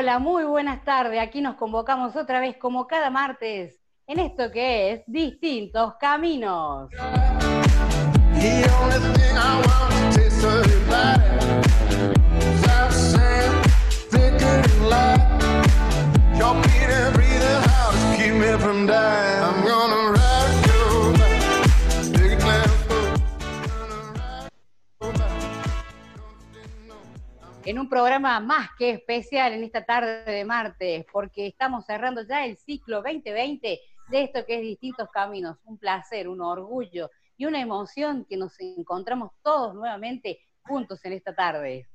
Hola, muy buenas tardes. Aquí nos convocamos otra vez como cada martes en esto que es Distintos Caminos. En un programa más que especial en esta tarde de martes, porque estamos cerrando ya el ciclo 2020 de esto que es Distintos Caminos. Un placer, un orgullo y una emoción que nos encontramos todos nuevamente juntos en esta tarde.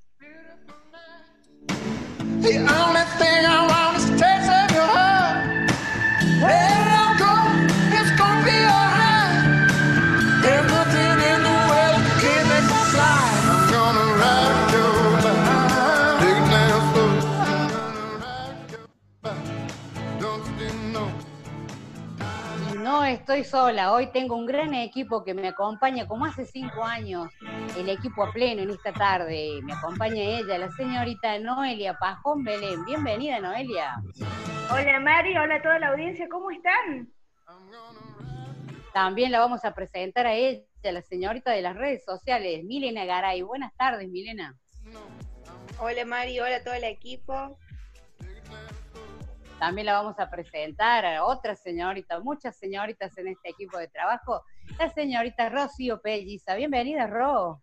Estoy sola, hoy tengo un gran equipo que me acompaña como hace cinco años, el equipo a pleno en esta tarde. Me acompaña ella, la señorita Noelia Pajón Belén. Bienvenida, Noelia. Hola, Mari, hola a toda la audiencia, ¿cómo están? También la vamos a presentar a ella, la señorita de las redes sociales, Milena Garay. Buenas tardes, Milena. Hola, Mari, hola a todo el equipo. También la vamos a presentar a otra señorita, muchas señoritas en este equipo de trabajo, la señorita Rocío Pelliza. Bienvenida, Ro.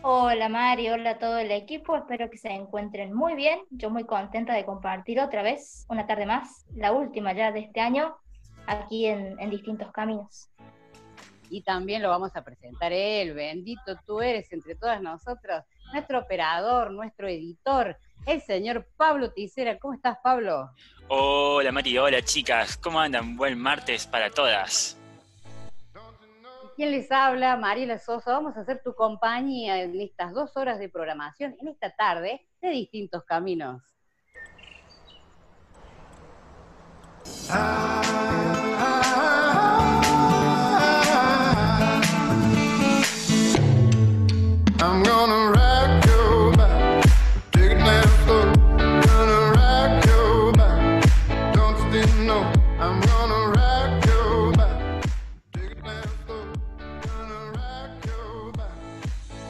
Hola Mari, hola a todo el equipo, espero que se encuentren muy bien. Yo muy contenta de compartir otra vez, una tarde más, la última ya de este año, aquí en, en distintos caminos. Y también lo vamos a presentar él, bendito tú eres entre todas nosotras, nuestro operador, nuestro editor, el señor Pablo Ticera. ¿Cómo estás, Pablo? Hola, Mati. Hola, chicas. ¿Cómo andan? Buen martes para todas. ¿Quién les habla? Mariela Sosa. Vamos a hacer tu compañía en estas dos horas de programación, en esta tarde, de distintos caminos.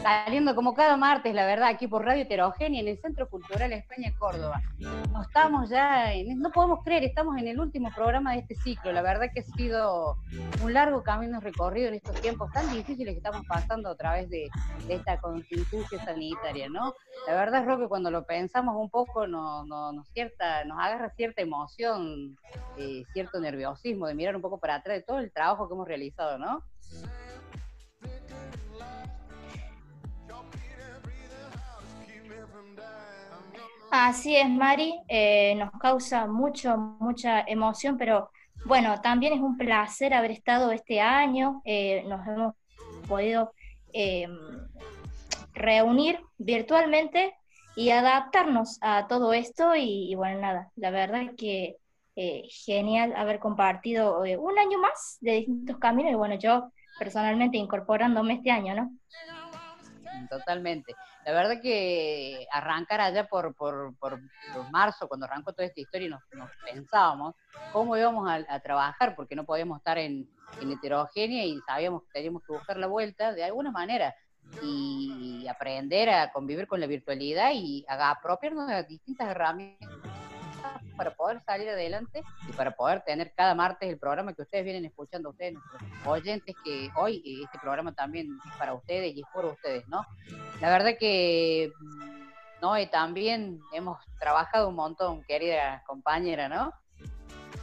Saliendo como cada martes, la verdad, aquí por Radio Heterogénea en el Centro Cultural España Córdoba. No estamos ya, no podemos creer, estamos en el último programa de este ciclo. La verdad que ha sido un largo camino recorrido en estos tiempos tan difíciles que estamos pasando a través de, esta contingencia sanitaria, ¿no? La verdad es que cuando lo pensamos un poco nos, cierta, nos agarra cierta emoción, eh, cierto nerviosismo de mirar un poco para atrás de todo el trabajo que hemos realizado, ¿no? Así es, Mari, eh, nos causa mucho, mucha emoción, pero bueno, también es un placer haber estado este año, eh, nos hemos podido eh, reunir virtualmente y adaptarnos a todo esto y, bueno, nada, la verdad que genial haber compartido un año más de distintos caminos y bueno, yo personalmente incorporándome este año, ¿no? Totalmente. La verdad que arrancar allá por, por, por, marzo, cuando arrancó toda esta historia, nos, pensábamos cómo íbamos a, trabajar, porque no podíamos estar en, heterogénea y sabíamos que teníamos que buscar la vuelta de alguna manera y aprender a convivir con la virtualidad y a apropiarnos de distintas herramientas para poder salir adelante y para poder tener cada martes el programa que ustedes vienen escuchando, ustedes, nuestros oyentes, que hoy eh, este programa también es para ustedes y es por ustedes, ¿no? La verdad que, mm, ¿no? También hemos trabajado un montón, querida compañera, ¿no?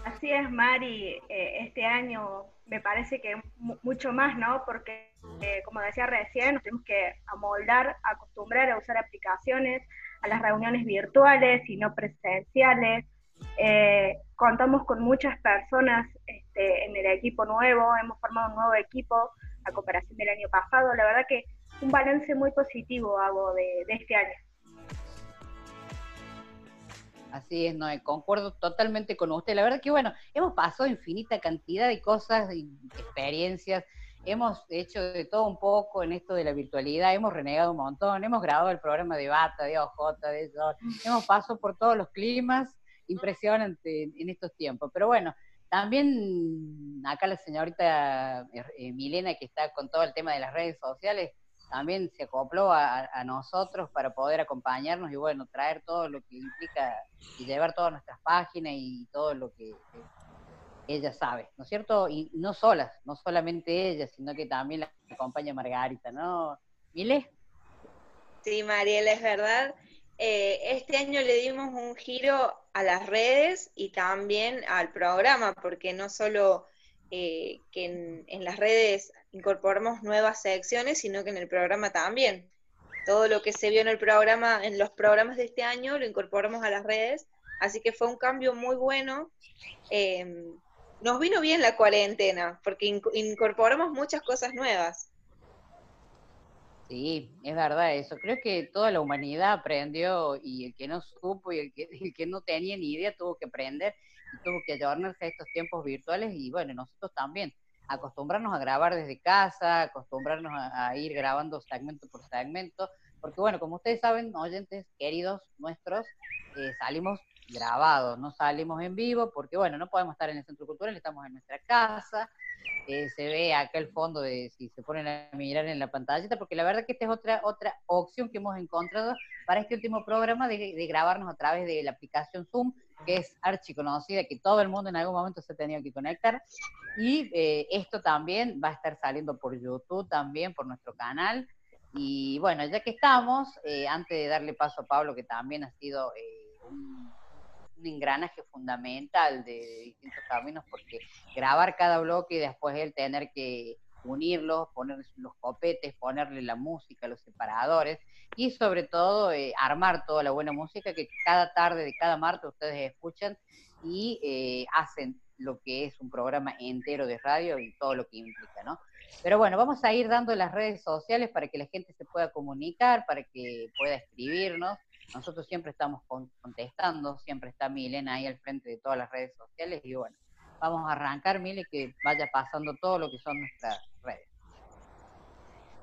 Así es, Mari, eh, este año me parece que mucho más, ¿no? Porque, eh, como decía recién, nos tenemos que amoldar, acostumbrar a usar aplicaciones, a las reuniones virtuales y no presenciales, eh, contamos con muchas personas este, en el equipo nuevo, hemos formado un nuevo equipo a comparación del año pasado. La verdad que un balance muy positivo hago de, este año. Así es, no, concuerdo totalmente con usted. La verdad que bueno, hemos pasado infinita cantidad de cosas experiencias hemos hecho de todo un poco en esto de la virtualidad, hemos renegado un montón, hemos grabado el programa de Bata, de OJ, de Sol, hemos pasado por todos los climas impresionantes en estos tiempos. Pero bueno, también acá la señorita eh, Milena, que está con todo el tema de las redes sociales, también se acopló a, nosotros para poder acompañarnos y bueno, traer todo lo que implica y llevar todas nuestras páginas y todo lo que ella sabe, ¿no es cierto? Y no solas, no solamente ella, sino que también la acompaña Margarita, ¿no? Mile. Sí, Mariela, es verdad. Eh, este año le dimos un giro a las redes y también al programa, porque no solo eh, que en, las redes incorporamos nuevas secciones, sino que en el programa también. Todo lo que se vio en el programa, en los programas de este año, lo incorporamos a las redes, así que fue un cambio muy bueno. Em, nos vino bien la cuarentena, porque incorporamos muchas cosas nuevas. Sí, es verdad eso. Creo que toda la humanidad aprendió y el que no supo y el que, el que no tenía ni idea tuvo que aprender tuvo que adornarse a estos tiempos virtuales y bueno, nosotros también, acostumbrarnos a grabar desde casa, acostumbrarnos a, ir grabando segmento por segmento, porque bueno, como ustedes saben, oyentes queridos nuestros, eh, salimos grabados, no salimos en vivo, porque bueno, no podemos estar en el centro cultural, estamos en nuestra casa, eh, se ve acá el fondo de si se ponen a mirar en la pantallita, porque la verdad que esta es otra, otra opción que hemos encontrado para este último programa de, grabarnos a través de la aplicación Zoom, que es archiconocida, que todo el mundo en algún momento se ha tenido que conectar. Y eh, esto también va a estar saliendo por YouTube también, por nuestro canal. Y bueno, ya que estamos, eh, antes de darle paso a Pablo, que también ha sido eh, un, engranaje fundamental de, distintos caminos, porque grabar cada bloque y después él tener que unirlos, poner los copetes, ponerle la música, los separadores, y sobre todo eh, armar toda la buena música que cada tarde de cada martes ustedes escuchan y eh, hacen lo que es un programa entero de radio y todo lo que implica, ¿no? Pero bueno, vamos a ir dando las redes sociales para que la gente se pueda comunicar, para que pueda escribirnos. Nosotros siempre estamos contestando, siempre está Milena ahí al frente de todas las redes sociales y bueno, vamos a arrancar, Mile, que vaya pasando todo lo que son nuestras redes.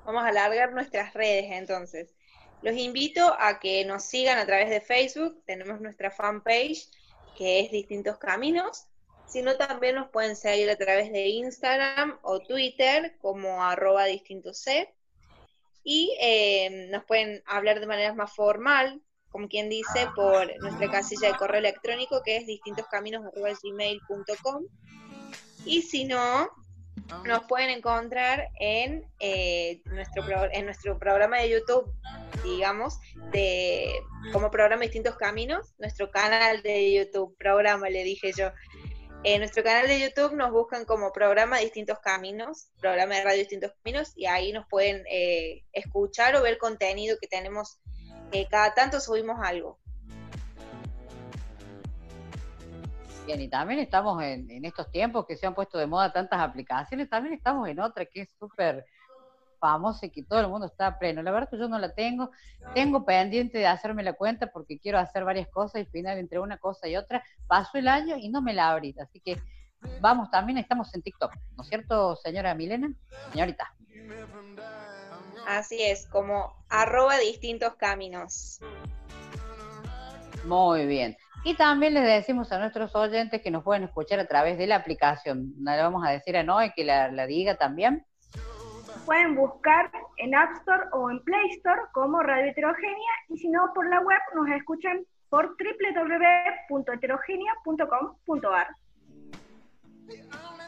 Vamos a alargar nuestras redes entonces. Los invito a que nos sigan a través de Facebook, tenemos nuestra fanpage que es Distintos Caminos, sino también nos pueden seguir a través de Instagram o Twitter como arroba y eh, nos pueden hablar de manera más formal, como quien dice, por nuestra casilla de correo electrónico que es distintoscaminos.gmail.com y si no, nos pueden encontrar en, eh, nuestro, en nuestro programa de YouTube, digamos, de como programa Distintos Caminos, nuestro canal de YouTube, programa le dije yo. En nuestro canal de YouTube nos buscan como programa Distintos Caminos, programa de radio Distintos Caminos, y ahí nos pueden eh, escuchar o ver contenido que tenemos. Eh, cada tanto subimos algo. y también estamos en, estos tiempos que se han puesto de moda tantas aplicaciones, también estamos en otra que es súper famosa y que todo el mundo está pleno. La verdad que yo no la tengo, tengo pendiente de hacerme la cuenta porque quiero hacer varias cosas y al final entre una cosa y otra paso el año y no me la abrí. Así que vamos, también estamos en TikTok, ¿no es cierto, señora Milena? Señorita. Así es, como arroba distintos caminos. Muy bien. Y también les decimos a nuestros oyentes que nos pueden escuchar a través de la aplicación. Le vamos a decir a Noé que la, diga también. Pueden buscar en App Store o en Play Store como Radio Heterogénea y si no por la web nos escuchan por www.heterogenia.com.ar.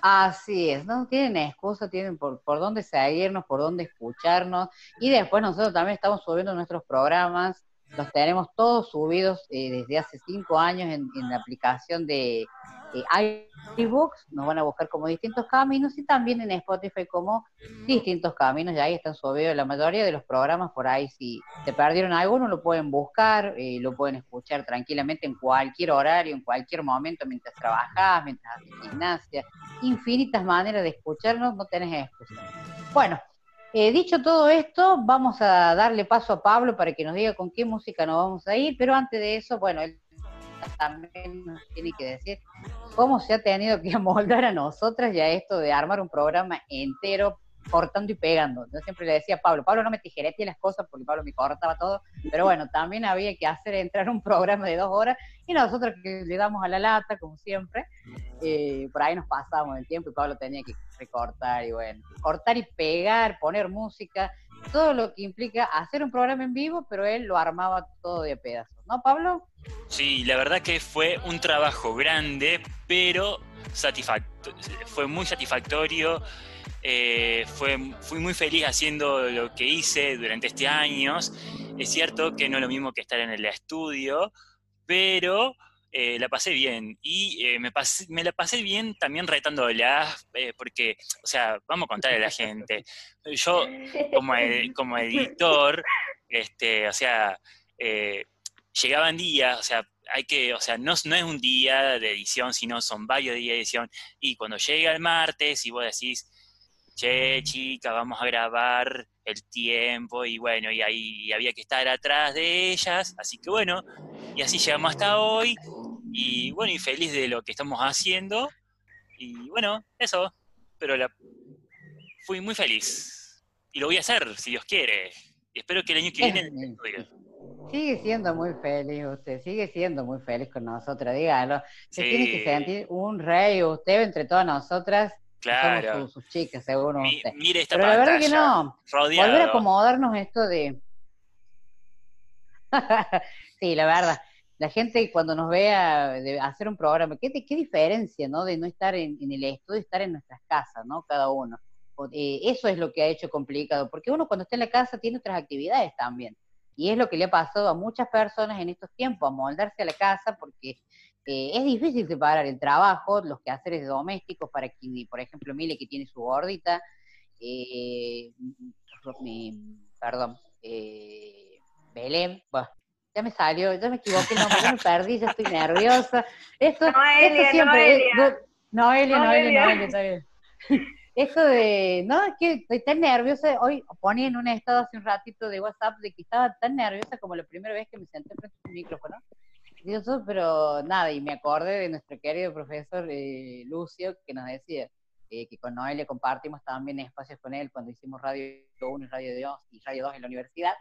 Así es, no tienen excusa, tienen por, por dónde seguirnos, por dónde escucharnos. Y después nosotros también estamos subiendo nuestros programas. Los tenemos todos subidos eh, desde hace cinco años en, la aplicación de eh, iBooks, nos van a buscar como distintos caminos y también en Spotify como distintos caminos, y ahí están subidos la mayoría de los programas por ahí, si se perdieron alguno lo pueden buscar, eh, lo pueden escuchar tranquilamente en cualquier horario, en cualquier momento, mientras trabajás, mientras haces gimnasia, infinitas maneras de escucharnos, no tenés excusa. Bueno, eh, dicho todo esto, vamos a darle paso a Pablo para que nos diga con qué música nos vamos a ir, pero antes de eso, bueno, él también nos tiene que decir cómo se ha tenido que amoldar a nosotras ya esto de armar un programa entero cortando y pegando. Yo siempre le decía a Pablo, Pablo no me tijerete las cosas porque Pablo me cortaba todo, pero bueno, también había que hacer entrar un programa de dos horas y nosotros que le damos a la lata, como siempre, eh, por ahí nos pasábamos el tiempo y Pablo tenía que recortar y bueno, cortar y pegar, poner música, todo lo que implica hacer un programa en vivo, pero él lo armaba todo de pedazos, ¿no, Pablo? Sí, la verdad que fue un trabajo grande, pero fue muy satisfactorio. Eh, fui muy feliz haciendo lo que hice durante este año. Es cierto que no es lo mismo que estar en el estudio, pero eh, la pasé bien. Y eh, me, la pasé bien también retándola, porque, o sea, vamos a contarle a la gente. Yo, como, como editor, este, o sea, llegaban días, o sea, hay que, o sea, no, no es un día de edición, sino son varios días de edición. Y cuando llega el martes y vos decís, che, chica, vamos a grabar el tiempo, y bueno, y ahí había que estar atrás de ellas, así que bueno, y así llegamos hasta hoy, y bueno, y feliz de lo que estamos haciendo, y bueno, eso, pero la, fui muy feliz, y lo voy a hacer, si Dios quiere, y espero que el año que viene... Sigue siendo muy feliz usted, sigue siendo muy feliz con nosotras, dígalo. Se tiene que sentir un rey usted entre todas nosotras. Claro. Somos sus, chicas, según usted. Mire esta Pero la verdad que no. Volver a acomodarnos esto de. sí, la verdad. La gente cuando nos vea de hacer un programa, ¿qué, qué diferencia, ¿no? De no estar en, el estudio, estar en nuestras casas, ¿no? Cada uno. Eh, eso es lo que ha hecho complicado, porque uno cuando está en la casa tiene otras actividades también. Y es lo que le ha pasado a muchas personas en estos tiempos, a moldarse a la casa, porque eh, es difícil separar el trabajo, los quehaceres domésticos para quien, por ejemplo, Mile que tiene su gordita, eh, perdón, eh, Belén, ya me salió, ya me equivoqué, no, me perdí, ya estoy nerviosa. Esto, esto siempre, Noelia. Noelia, Noelia, Noelia, Noelia. Esto de, no, es que estoy tan nerviosa, hoy ponía en un estado hace un ratito de WhatsApp de que estaba tan nerviosa como la primera vez que me senté frente a un micrófono. Dios, pero nada, y me acordé de nuestro querido profesor eh, Lucio que nos decía eh, que con Noelia compartimos también espacios con él cuando hicimos Radio 1 y Radio 2 y Radio 2 en la universidad.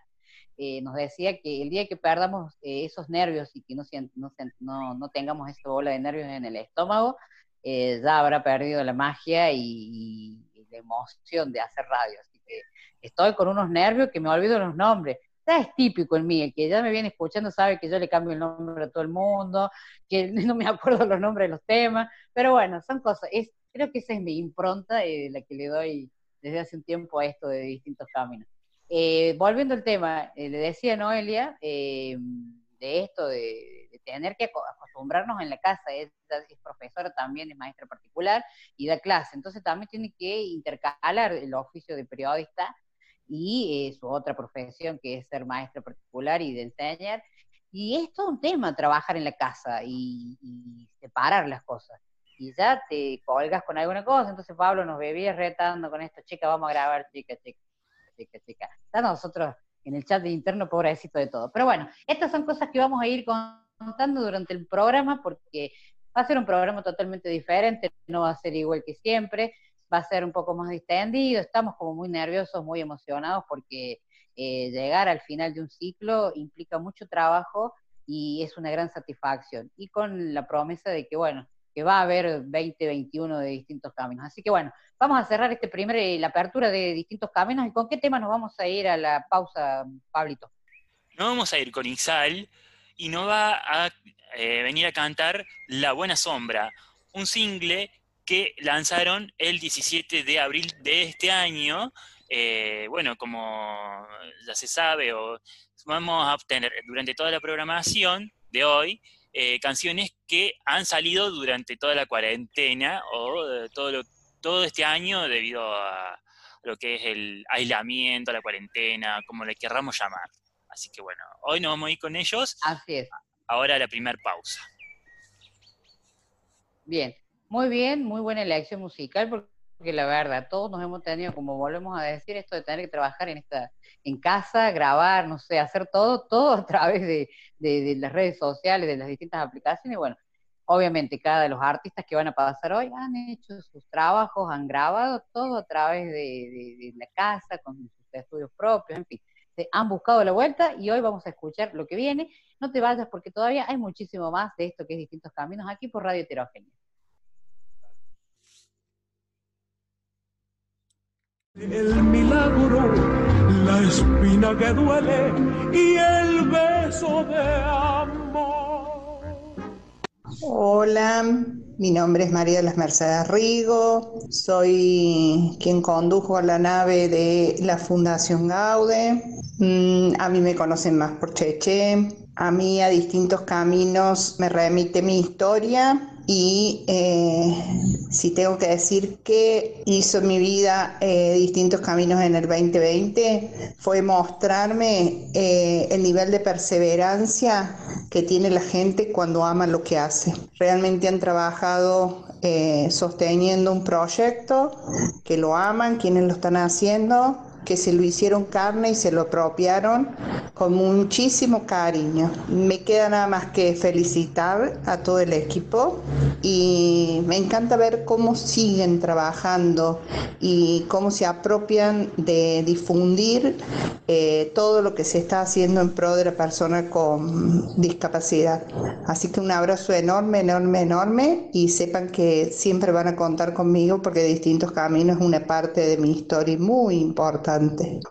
Eh, nos decía que el día que perdamos esos nervios y que no, no, no, no tengamos esa bola de nervios en el estómago, eh, ya habrá perdido la magia y, la emoción de hacer radio. Así que estoy con unos nervios que me olvido los nombres. Ya es típico en mí, el que ya me viene escuchando sabe que yo le cambio el nombre a todo el mundo, que no me acuerdo los nombres de los temas, pero bueno, son cosas, es, creo que esa es mi impronta, eh, la que le doy desde hace un tiempo a esto de distintos caminos. Eh, volviendo al tema, le decía Noelia, de esto de, tener que acostumbrarnos en la casa. Es, es, profesora también, es maestra particular y da clase. Entonces también tiene que intercalar el oficio de periodista y eh, su otra profesión, que es ser maestra particular y de enseñar. Y es todo un tema trabajar en la casa y, separar las cosas. Y ya te colgas con alguna cosa, entonces Pablo nos bebía retando con esto, chica, vamos a grabar, chica, chica, chica, chica. Ya nosotros en el chat de interno, pobrecito de todo. Pero bueno, estas son cosas que vamos a ir con contando durante el programa porque va a ser un programa totalmente diferente, no va a ser igual que siempre, va a ser un poco más distendido, estamos como muy nerviosos, muy emocionados porque eh, llegar al final de un ciclo implica mucho trabajo y es una gran satisfacción. Y con la promesa de que, bueno, que va a haber 20, 21 de distintos caminos. Así que bueno, vamos a cerrar este primer, eh, la apertura de distintos caminos. ¿Y con qué tema nos vamos a ir a la pausa, Pablito? Nos vamos a ir con Isal, y nos va a eh, venir a cantar La Buena Sombra, un single que lanzaron el 17 de abril de este año. Eh, bueno, como ya se sabe, o, vamos a obtener durante toda la programación de hoy eh, canciones que han salido durante toda la cuarentena o todo, todo este año debido a lo que es el aislamiento, la cuarentena, como le querramos llamar. Así que bueno, hoy nos vamos a ir con ellos. Así es. Ahora la primera pausa. Bien, muy bien, muy buena elección musical porque la verdad, todos nos hemos tenido, como volvemos a decir, esto de tener que trabajar en esta, en casa, grabar, no sé, hacer todo, todo a través de, las redes sociales, de las distintas aplicaciones. Y bueno, obviamente cada de los artistas que van a pasar hoy han hecho sus trabajos, han grabado todo a través de, la casa, con sus estudios propios, en fin, se han buscado la vuelta y hoy vamos a escuchar lo que viene. No te vayas porque todavía hay muchísimo más de esto que es Distintos Caminos aquí por Radio Heterogénea. El milagro, la espina que duele y el beso de amor. Hola, mi nombre es María de las Mercedes Rigo, soy quien condujo la nave de la Fundación Gaude. Mm, a mí me conocen más por Cheche. A mí a distintos caminos me remite mi historia y eh, si tengo que decir que hizo mi vida eh, distintos caminos en el 2020, fue mostrarme eh, el nivel de perseverancia que tiene la gente cuando ama lo que hace. Realmente han trabajado sosteniendo un proyecto, que lo aman, quienes lo están haciendo que se lo hicieron carne y se lo apropiaron con muchísimo cariño. Me queda nada más que felicitar a todo el equipo y me encanta ver cómo siguen trabajando y cómo se apropian de difundir eh, todo lo que se está haciendo en pro de la persona con discapacidad. Así que un abrazo enorme, enorme, enorme y sepan que siempre van a contar conmigo porque Distintos Caminos es una parte de mi historia muy importante.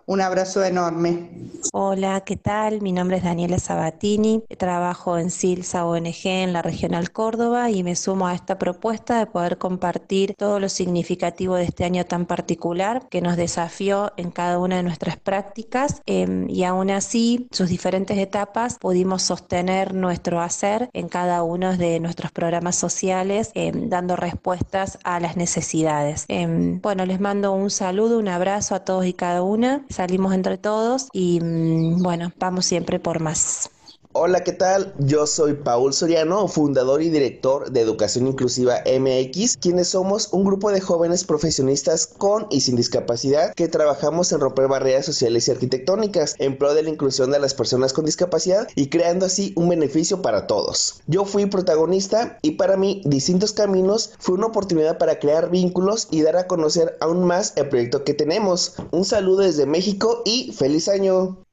Un abrazo enorme. Hola, ¿qué tal? Mi nombre es Daniela Sabatini, trabajo en SILSA ONG en la Regional Córdoba y me sumo a esta propuesta de poder compartir todo lo significativo de este año tan particular que nos desafió en cada una de nuestras prácticas em, y aún así sus diferentes etapas pudimos sostener nuestro hacer en cada uno de nuestros programas sociales em, dando respuestas a las necesidades. Em, bueno, les mando un saludo, un abrazo a todos y cada una, salimos entre todos y mm, bueno, vamos siempre por más. Hola, ¿qué tal? Yo soy Paul Soriano, fundador y director de Educación Inclusiva MX, quienes somos un grupo de jóvenes profesionistas con y sin discapacidad que trabajamos en romper barreras sociales y arquitectónicas en pro de la inclusión de las personas con discapacidad y creando así un beneficio para todos. Yo fui protagonista y para mí Distintos Caminos fue una oportunidad para crear vínculos y dar a conocer aún más el proyecto que tenemos. Un saludo desde México y feliz año.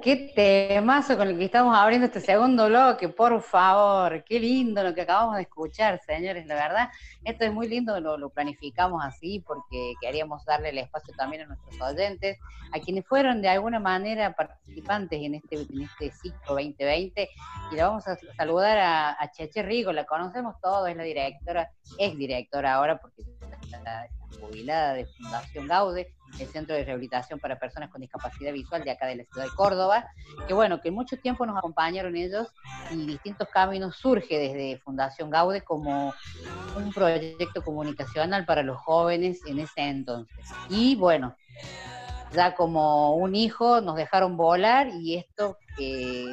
Qué temazo con el que estamos abriendo este segundo bloque, por favor, qué lindo lo que acabamos de escuchar, señores, la verdad, esto es muy lindo, lo, planificamos así porque queríamos darle el espacio también a nuestros oyentes, a quienes fueron de alguna manera participantes en este, en este ciclo 2020, y le vamos a saludar a, Cheche Rigo, la conocemos todos, es la directora, es directora ahora porque jubilada de Fundación Gaude, el Centro de Rehabilitación para Personas con Discapacidad Visual de acá de la ciudad de Córdoba, que bueno, que mucho tiempo nos acompañaron ellos y distintos caminos surge desde Fundación Gaude como un proyecto comunicacional para los jóvenes en ese entonces. Y bueno, ya como un hijo nos dejaron volar y esto que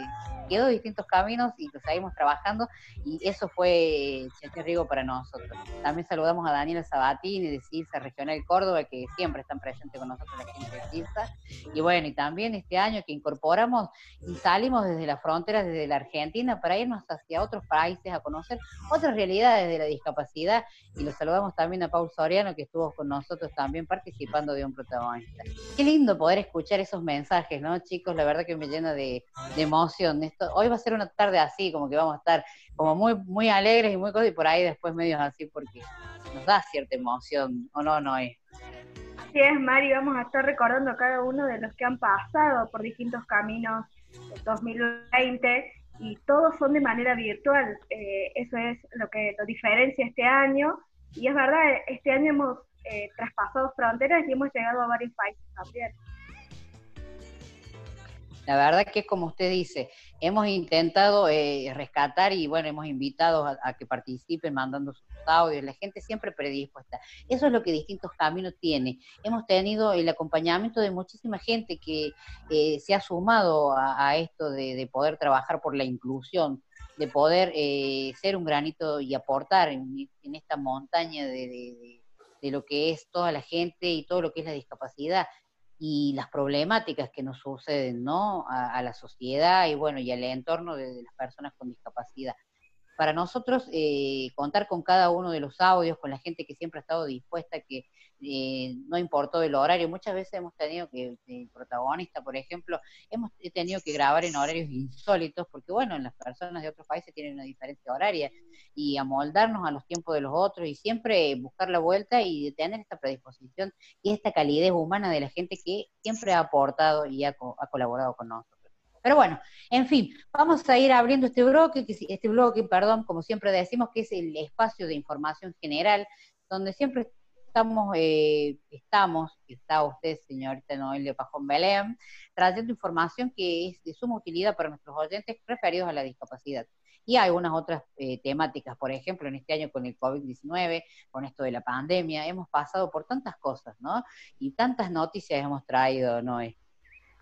quedó distintos caminos y lo seguimos trabajando y eso fue Cheche Rigo para nosotros. También saludamos a Daniela Sabatini de CIRSA Regional Córdoba, que siempre están presentes con nosotros la gente de CIRSA. Y bueno, y también este año que incorporamos y salimos desde las fronteras, desde la Argentina, para irnos hacia otros países a conocer otras realidades de la discapacidad. Y lo saludamos también a Paul Soriano, que estuvo con nosotros también participando de un protagonista. Qué lindo poder escuchar esos mensajes, ¿no, chicos? La verdad que me llena de, de emoción. Esto, hoy va a ser una tarde así, como que vamos a estar como muy, muy alegres y muy cosas, y por ahí después medios así, porque nos da cierta emoción, ¿o no, no es? Así es, Mari, vamos a estar recordando a cada uno de los que han pasado por distintos caminos en 2020 y todos son de manera virtual. Eh, eso es lo que lo diferencia este año. Y es verdad, este año hemos eh, traspasado fronteras y hemos llegado a varios países también. La verdad que como usted dice, hemos intentado eh, rescatar y bueno, hemos invitado a, que participen mandando sus audios, la gente siempre predispuesta. Eso es lo que Distintos Caminos tiene. Hemos tenido el acompañamiento de muchísima gente que eh, se ha sumado a, esto de, poder trabajar por la inclusión, de poder eh, ser un granito y aportar en, esta montaña de lo que es toda la gente y todo lo que es la discapacidad y las problemáticas que nos suceden, ¿no? A, la sociedad y bueno, y al entorno de, las personas con discapacidad para nosotros eh, contar con cada uno de los audios, con la gente que siempre ha estado dispuesta, que eh, no importó el horario, muchas veces hemos tenido que, el protagonista, por ejemplo, hemos tenido que grabar en horarios insólitos, porque bueno, las personas de otros países tienen una diferencia horaria, y amoldarnos a los tiempos de los otros, y siempre buscar la vuelta y tener esta predisposición y esta calidez humana de la gente que siempre ha aportado y ha colaborado con nosotros. Pero bueno, en fin, vamos a ir abriendo este bloque, este bloque, perdón, como siempre decimos, que es el espacio de información general, donde siempre estamos, eh, estamos, está usted, señorita Noelia Pajón Belén, trayendo información que es de suma utilidad para nuestros oyentes referidos a la discapacidad. Y algunas otras eh, temáticas, por ejemplo, en este año con el COVID-19, con esto de la pandemia, hemos pasado por tantas cosas, ¿no? Y tantas noticias hemos traído, Noé.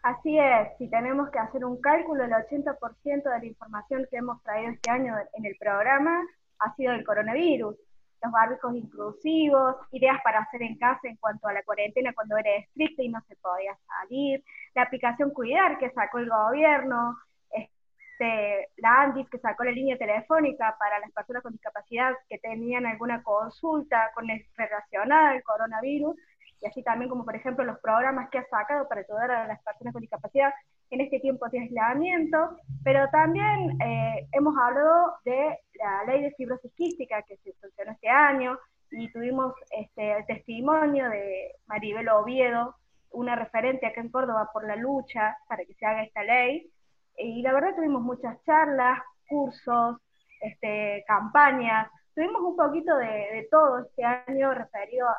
Así es, si tenemos que hacer un cálculo, el 80% de la información que hemos traído este año en el programa ha sido del coronavirus. Los barbijos inclusivos, ideas para hacer en casa en cuanto a la cuarentena cuando era estricta y no se podía salir, la aplicación Cuidar que sacó el gobierno, este, la ANDIS que sacó la línea telefónica para las personas con discapacidad que tenían alguna consulta con relacionada al coronavirus, y así también como por ejemplo los programas que ha sacado para ayudar a las personas con discapacidad en este tiempo de aislamiento, pero también eh, hemos hablado de la ley de fibrosis quística que se funcionó este año y tuvimos este, el testimonio de Maribel Oviedo, una referente acá en Córdoba por la lucha para que se haga esta ley. Y la verdad tuvimos muchas charlas, cursos, este, campañas, tuvimos un poquito de, todo este año referido a,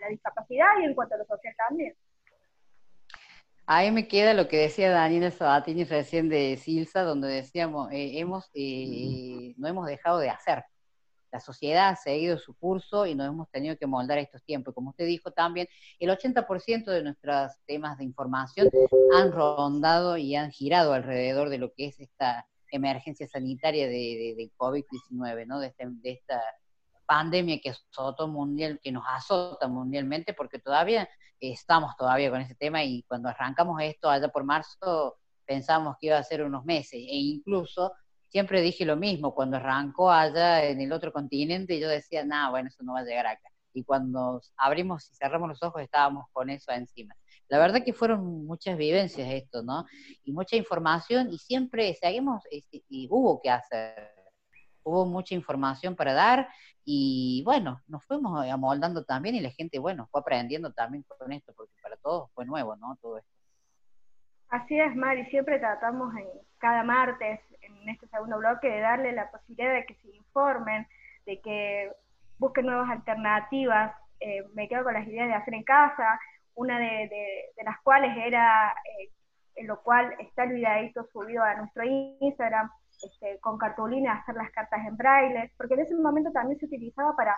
la discapacidad y en cuanto a lo social también. Ahí me queda lo que decía Daniela Sabatini recién de Silsa, donde decíamos, eh, hemos, eh, no hemos dejado de hacer. La sociedad ha seguido su curso y nos hemos tenido que moldar estos tiempos. Como usted dijo también, el 80% de nuestros temas de información han rondado y han girado alrededor de lo que es esta emergencia sanitaria de, de, COVID-19, ¿no? De, este, de, esta pandemia que mundial, que nos azota mundialmente, porque todavía estamos todavía con ese tema y cuando arrancamos esto allá por marzo pensamos que iba a ser unos meses e incluso siempre dije lo mismo, cuando arrancó allá en el otro continente yo decía, nada, bueno, eso no va a llegar acá. Y cuando abrimos y cerramos los ojos estábamos con eso encima. La verdad que fueron muchas vivencias esto, ¿no? Y mucha información y siempre seguimos, este, y hubo que hacer, hubo mucha información para dar y bueno, nos fuimos amoldando también y la gente, bueno, fue aprendiendo también con esto, porque para todos fue nuevo, ¿no? Todo esto. Así es, Mari, siempre tratamos en cada martes, en este segundo bloque, de darle la posibilidad de que se informen, de que busquen nuevas alternativas. Eh, me quedo con las ideas de hacer en casa, una de, las cuales era, eh, en lo cual está el videito subido a nuestro Instagram, este, con cartulina, hacer las cartas en braille, porque en ese momento también se utilizaba para,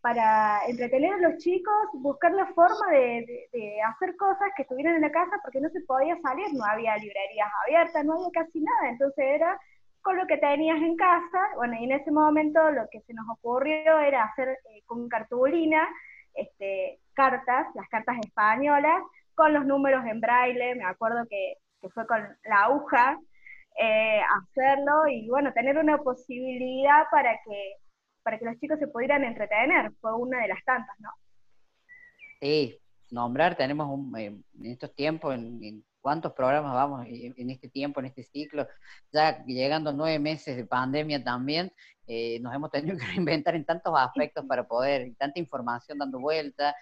para entretener a los chicos, buscar la forma de, hacer cosas que estuvieran en la casa, porque no se podía salir, no había librerías abiertas, no había casi nada, entonces era con lo que tenías en casa, bueno, y en ese momento lo que se nos ocurrió era hacer eh, con cartulina, este, cartas, las cartas españolas, con los números en braille, me acuerdo que, fue con la aguja, eh, hacerlo y bueno, tener una posibilidad para que, para que los chicos se pudieran entretener, fue una de las tantas, ¿no? Sí, nombrar, tenemos eh, en estos tiempos, en, cuántos programas vamos en este tiempo, en este ciclo, ya llegando nueve meses de pandemia también, eh, nos hemos tenido que reinventar en tantos aspectos para poder, tanta información dando vuelta,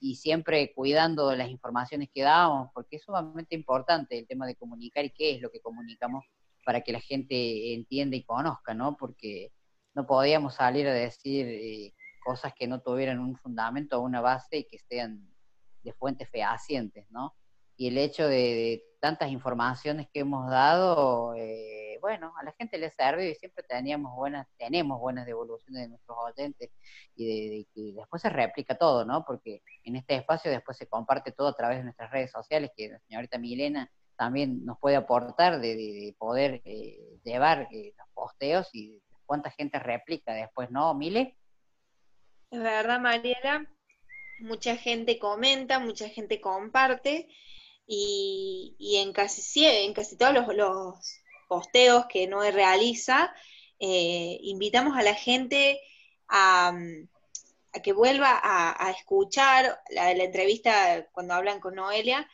y siempre cuidando las informaciones que damos, porque es sumamente importante el tema de comunicar y qué es lo que comunicamos para que la gente entienda y conozca, ¿no? Porque no podíamos salir a decir eh, cosas que no tuvieran un fundamento o una base y que sean de fuentes fehacientes, ¿no? Y el hecho de, tantas informaciones que hemos dado, eh, bueno, a la gente le sirve y siempre teníamos buenas, tenemos buenas devoluciones de nuestros oyentes y de, que después se replica todo, ¿no? Porque en este espacio después se comparte todo a través de nuestras redes sociales, que la señorita Milena también nos puede aportar de, poder eh, llevar eh, los posteos y cuánta gente replica después, ¿no, Mile? Es verdad, Mariela, mucha gente comenta, mucha gente comparte y, en, casi, en casi todos los, posteos que Noé realiza, eh, invitamos a la gente a, que vuelva a, escuchar la, la, entrevista cuando hablan con Noelia.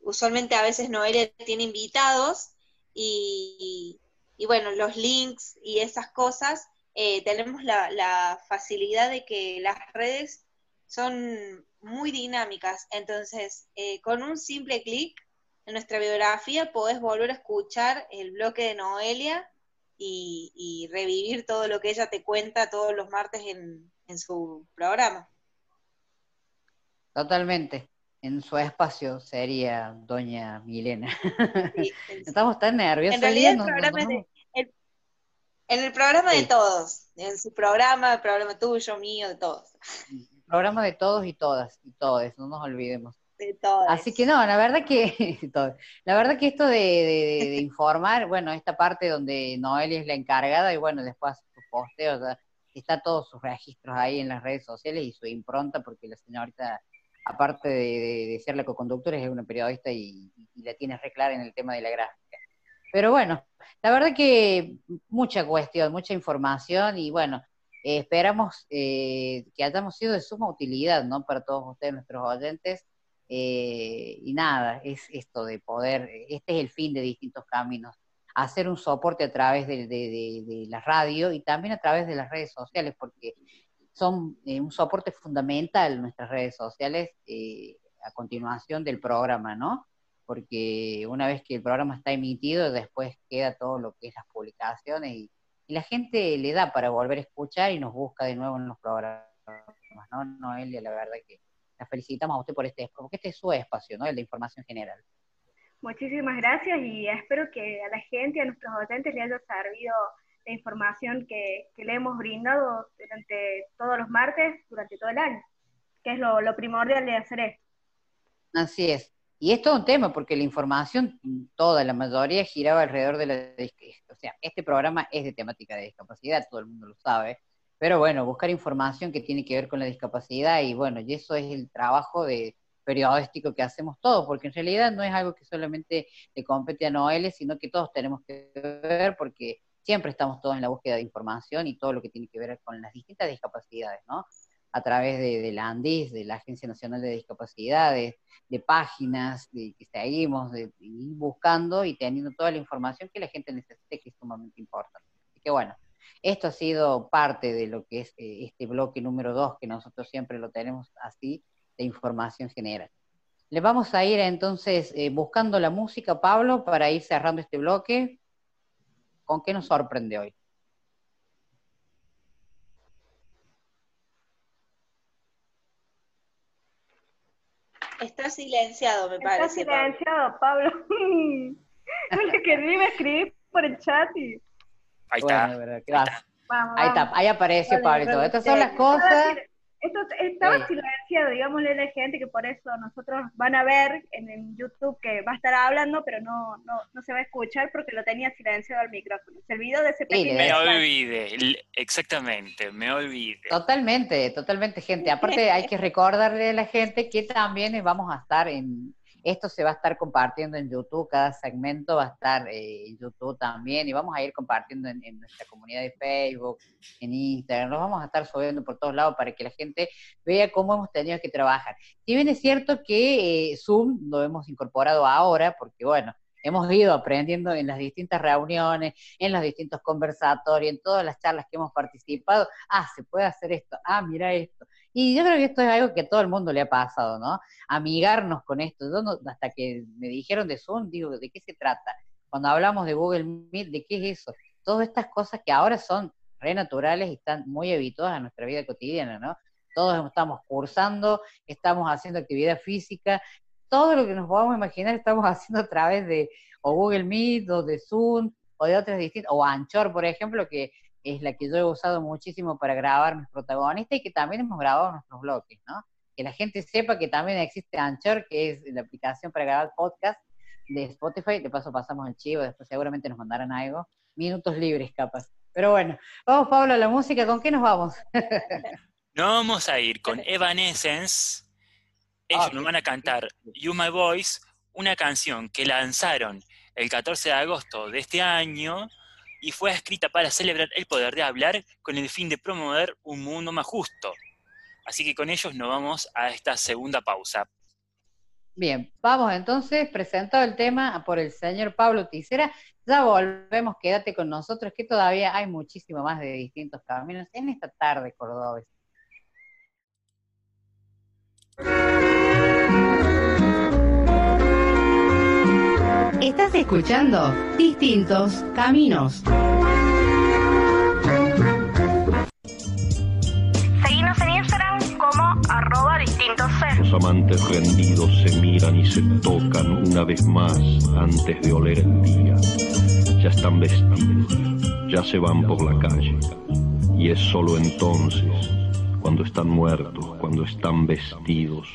Usualmente a veces Noelia tiene invitados y, y bueno, los links y esas cosas, eh, tenemos la, facilidad de que las redes son muy dinámicas. Entonces, eh, con un simple clic en nuestra biografía podés volver a escuchar el bloque de Noelia y, revivir todo lo que ella te cuenta todos los martes en, en su programa. Totalmente en su espacio sería doña Milena. Estamos tan nerviosos. En realidad el programa es de, en el programa de todos, en su programa, el programa tuyo, mío, de todos. Programa de todos y todas, y todos, no nos olvidemos. De todos. Así que no, la verdad que, la verdad que esto de, informar, bueno, esta parte donde Noelia es la encargada y bueno, después sus posteos, está todos sus registros ahí en las redes sociales y su impronta, porque la señorita, aparte de, ser la co-conductora, es una periodista y, y, la tiene re clara en el tema de la gráfica. Pero bueno, la verdad que mucha cuestión, mucha información y bueno, eh, esperamos eh, que hayamos sido de suma utilidad, ¿no? Para todos ustedes, nuestros oyentes. Eh, y nada, es esto de poder, este es el fin de distintos caminos, hacer un soporte a través de, la radio y también a través de las redes sociales, porque son un soporte fundamental nuestras redes sociales a continuación del programa, ¿no? porque una vez que el programa está emitido, después queda todo lo que es las publicaciones y, la gente le da para volver a escuchar y nos busca de nuevo en los programas, ¿no? Noelia, la verdad que la felicitamos a usted por este porque este es su espacio, ¿no? El de información general. Muchísimas gracias y espero que a la gente, a nuestros oyentes, les haya servido la información que, le hemos brindado durante todos los martes, durante todo el año, que es lo, lo primordial de hacer esto. Así es. Y es todo un tema, porque la información, toda, la mayoría, giraba alrededor de la... Sea, este programa es de temática de discapacidad, todo el mundo lo sabe, pero bueno, buscar información que tiene que ver con la discapacidad y bueno, y eso es el trabajo de periodístico que hacemos todos, porque en realidad no es algo que solamente le compete a Noel, sino que todos tenemos que ver porque siempre estamos todos en la búsqueda de información y todo lo que tiene que ver con las distintas discapacidades, ¿no? A través de, la ANDIS, de la Agencia Nacional de Discapacidades, de páginas de, que seguimos, de, ir buscando y teniendo toda la información que la gente necesite, que es sumamente importante. Así que bueno, esto ha sido parte de lo que es eh, este bloque número dos, que nosotros siempre lo tenemos así, de información general. Le vamos a ir entonces eh, buscando la música, Pablo, para ir cerrando este bloque. ¿Con qué nos sorprende hoy? Está silenciado, me parece. Está silenciado, Pablo. no le querí me escribir por el chat y... Ahí está. ahí, está. ahí aparece Pablo. Estas son las cosas esto estaba silenciado, digámosle a la gente que por eso nosotros van a ver en, el YouTube que va a estar hablando, pero no, no, no se va a escuchar porque lo tenía silenciado el micrófono. Se olvidó de ese pequeño. me olvide, exactamente, me olvide. Totalmente, totalmente, gente. Aparte, hay que recordarle a la gente que también vamos a estar en esto se va a estar compartiendo en YouTube, cada segmento va a estar eh, en YouTube también y vamos a ir compartiendo en, nuestra comunidad de Facebook, en Instagram, nos vamos a estar subiendo por todos lados para que la gente vea cómo hemos tenido que trabajar. Si bien es cierto que eh, Zoom lo hemos incorporado ahora, porque bueno, hemos ido aprendiendo en las distintas reuniones, en los distintos conversatorios, en todas las charlas que hemos participado, ah, se puede hacer esto, ah, mira esto. Y yo creo que esto es algo que a todo el mundo le ha pasado, ¿no? Amigarnos con esto. hasta que me dijeron de Zoom, digo, ¿de qué se trata? Cuando hablamos de Google Meet, ¿de qué es eso? Todas estas cosas que ahora son re naturales y están muy habituadas a nuestra vida cotidiana, ¿no? Todos estamos cursando, estamos haciendo actividad física, todo lo que nos podamos imaginar estamos haciendo a través de o Google Meet o de Zoom o de otras distintas, o Anchor, por ejemplo, que es la que yo he usado muchísimo para grabar mis protagonistas y que también hemos grabado nuestros bloques, ¿no? Que la gente sepa que también existe Anchor, que es la aplicación para grabar podcast de Spotify, de paso pasamos el chivo, después seguramente nos mandarán algo, minutos libres capaz. Pero bueno, vamos Pablo a la música, ¿con qué nos vamos? nos vamos a ir con Evanescence, ellos nos van a cantar You My Voice, una canción que lanzaron el 14 de agosto de este año y fue escrita para celebrar el poder de hablar con el fin de promover un mundo más justo. Así que con ellos nos vamos a esta segunda pausa. Bien, vamos entonces, presentado el tema por el señor Pablo Ticera, ya volvemos, quédate con nosotros, que todavía hay muchísimo más de distintos caminos en esta tarde cordobesa. Estás escuchando Distintos Caminos. Seguimos en Instagram como arroba distintos Los amantes rendidos se miran y se tocan una vez más antes de oler el día. Ya están vestidos, ya se van por la calle. Y es solo entonces, cuando están muertos, cuando están vestidos,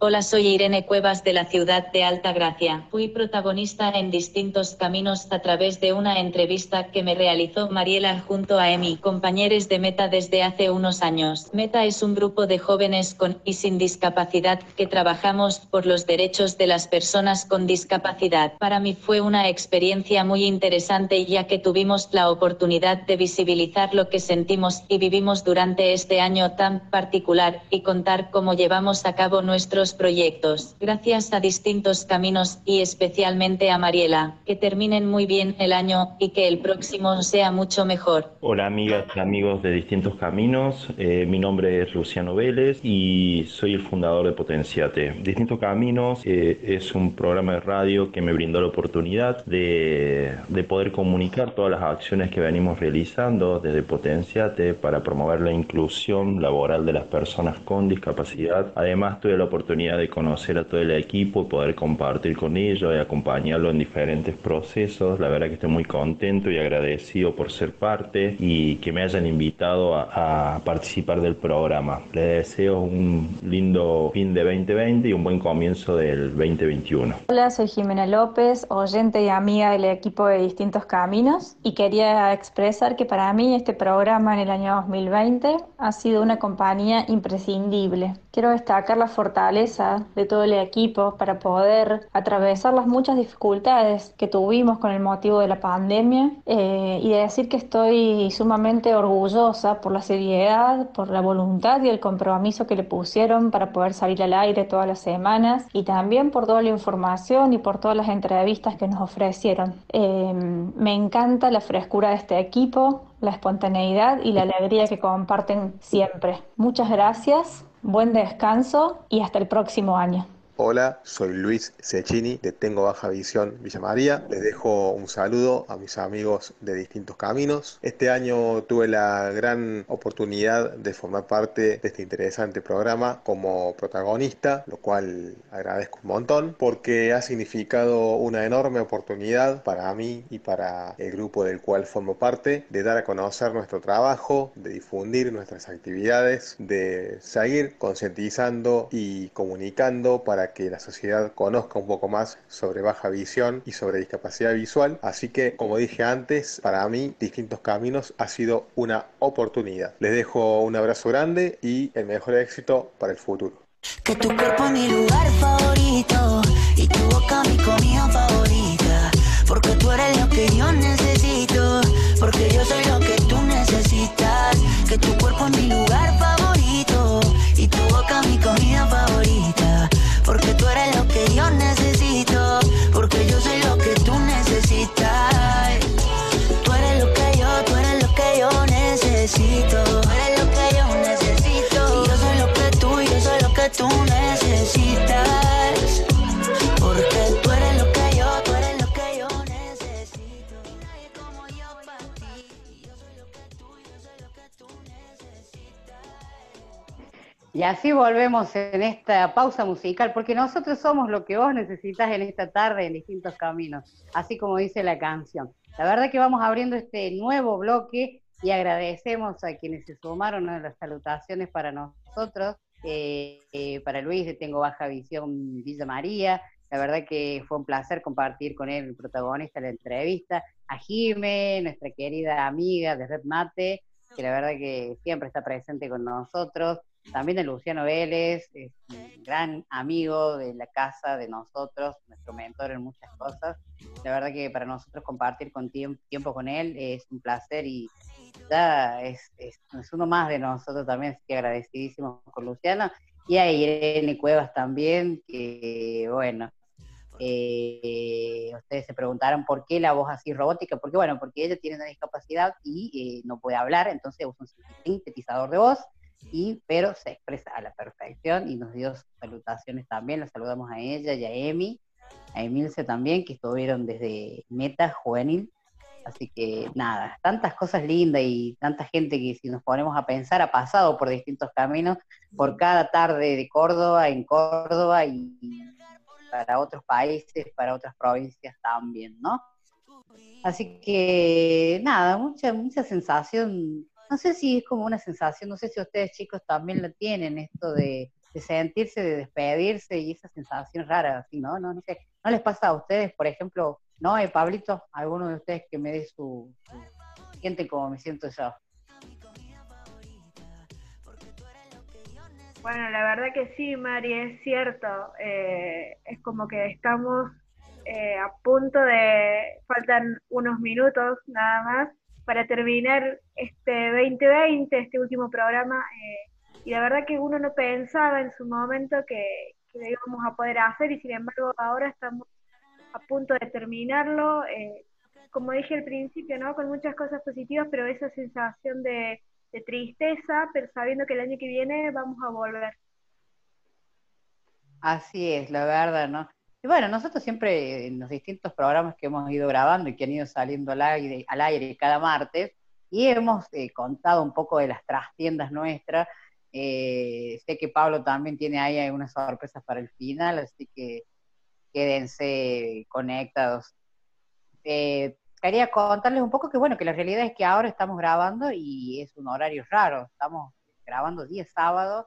Hola, soy Irene Cuevas de la ciudad de Alta Gracia. Fui protagonista en distintos caminos a través de una entrevista que me realizó Mariela junto a Emi, compañeros de Meta desde hace unos años. Meta es un grupo de jóvenes con y sin discapacidad que trabajamos por los derechos de las personas con discapacidad. Para mí fue una experiencia muy interesante ya que tuvimos la oportunidad de visibilizar lo que sentimos y vivimos durante este año tan particular y contar cómo llevamos a cabo nuestros proyectos. Gracias a distintos caminos y especialmente a Mariela. Que terminen muy bien el año y que el próximo sea mucho mejor. Hola amigas y amigos de distintos caminos. Eh, mi nombre es Luciano Vélez y soy el fundador de Potenciate. Distintos Caminos eh, es un programa de radio que me brindó la oportunidad de, de poder comunicar todas las acciones que venimos realizando desde Potenciate para promover la inclusión laboral de las personas con discapacidad. Además tuve la oportunidad de conocer a todo el equipo poder compartir con ellos y acompañarlo en diferentes procesos. La verdad que estoy muy contento y agradecido por ser parte y que me hayan invitado a, participar del programa. Les deseo un lindo fin de 2020 y un buen comienzo del 2021. Hola, soy Jimena López, oyente y amiga del equipo de Distintos Caminos y quería expresar que para mí este programa en el año 2020 ha sido una compañía imprescindible. Quiero destacar la fortaleza de todo el equipo para poder atravesar las muchas dificultades que tuvimos con el motivo de la pandemia eh, y decir que estoy sumamente orgullosa por la seriedad, por la voluntad y el compromiso que le pusieron para poder salir al aire todas las semanas y también por toda la información y por todas las entrevistas que nos ofrecieron. Eh, me encanta la frescura de este equipo, la espontaneidad y la alegría que comparten siempre. Muchas gracias Buen descanso y hasta el próximo año. Hola, soy Luis Cecchini de Tengo Baja Visión Villa María. Les dejo un saludo a mis amigos de distintos caminos. Este año tuve la gran oportunidad de formar parte de este interesante programa como protagonista, lo cual agradezco un montón porque ha significado una enorme oportunidad para mí y para el grupo del cual formo parte de dar a conocer nuestro trabajo, de difundir nuestras actividades, de seguir concientizando y comunicando para que la sociedad conozca un poco más sobre baja visión y sobre discapacidad visual. Así que, como dije antes, para mí Distintos Caminos ha sido una oportunidad. Les dejo un abrazo grande y el mejor éxito para el futuro. Que tu cuerpo es mi lugar favorito y tu boca mi comida favorita. Porque tú eres lo que yo necesito, porque yo soy lo que tú necesitas. Que tu cuerpo es mi Y así volvemos en esta pausa musical, porque nosotros somos lo que vos necesitas en esta tarde en distintos caminos, así como dice la canción. La verdad que vamos abriendo este nuevo bloque y agradecemos a quienes se sumaron a las salutaciones para nosotros, eh, eh, para Luis de Tengo Baja Visión Villa María, la verdad que fue un placer compartir con él, el protagonista de la entrevista, a Jime, nuestra querida amiga de Red Mate, que la verdad que siempre está presente con nosotros, también a Luciano Vélez, es un gran amigo de la casa, de nosotros, nuestro mentor en muchas cosas. La verdad que para nosotros compartir con tiempo con él es un placer y ya es, es, uno más de nosotros también, así que agradecidísimos con Luciano. Y a Irene Cuevas también, que bueno, eh, ustedes se preguntaron por qué la voz así robótica, porque bueno, porque ella tiene una discapacidad y eh, no puede hablar, entonces usa un sintetizador de voz, y, pero se expresa a la perfección y nos dio salutaciones también, la saludamos a ella y a Emi, a Emilce también, que estuvieron desde Meta Juvenil, así que nada, tantas cosas lindas y tanta gente que si nos ponemos a pensar ha pasado por distintos caminos, por cada tarde de Córdoba, en Córdoba y para otros países, para otras provincias también, ¿no? Así que nada, mucha, mucha sensación, no sé si es como una sensación, no sé si ustedes chicos también la tienen, esto de, sentirse, de despedirse y esa sensación rara, así, ¿no? No, no sé, ¿no les pasa a ustedes, por ejemplo, no, eh, Pablito, alguno de ustedes que me dé su, su siente como me siento yo? Bueno, la verdad que sí, Mari, es cierto. Eh, es como que estamos eh, a punto de, faltan unos minutos nada más para terminar este 2020, este último programa. Eh, y la verdad que uno no pensaba en su momento que, que, lo íbamos a poder hacer y sin embargo ahora estamos a punto de terminarlo. como dije al principio, ¿no? Con muchas cosas positivas, pero esa sensación de de tristeza, pero sabiendo que el año que viene vamos a volver. Así es, la verdad, ¿no? Y bueno, nosotros siempre en los distintos programas que hemos ido grabando y que han ido saliendo al aire, cada martes, y hemos eh, contado un poco de las trastiendas nuestras. Eh, sé que Pablo también tiene ahí algunas sorpresas para el final, así que quédense conectados. Eh, quería contarles un poco que, bueno, que la realidad es que ahora estamos grabando y es un horario raro. Estamos grabando 10 sábados,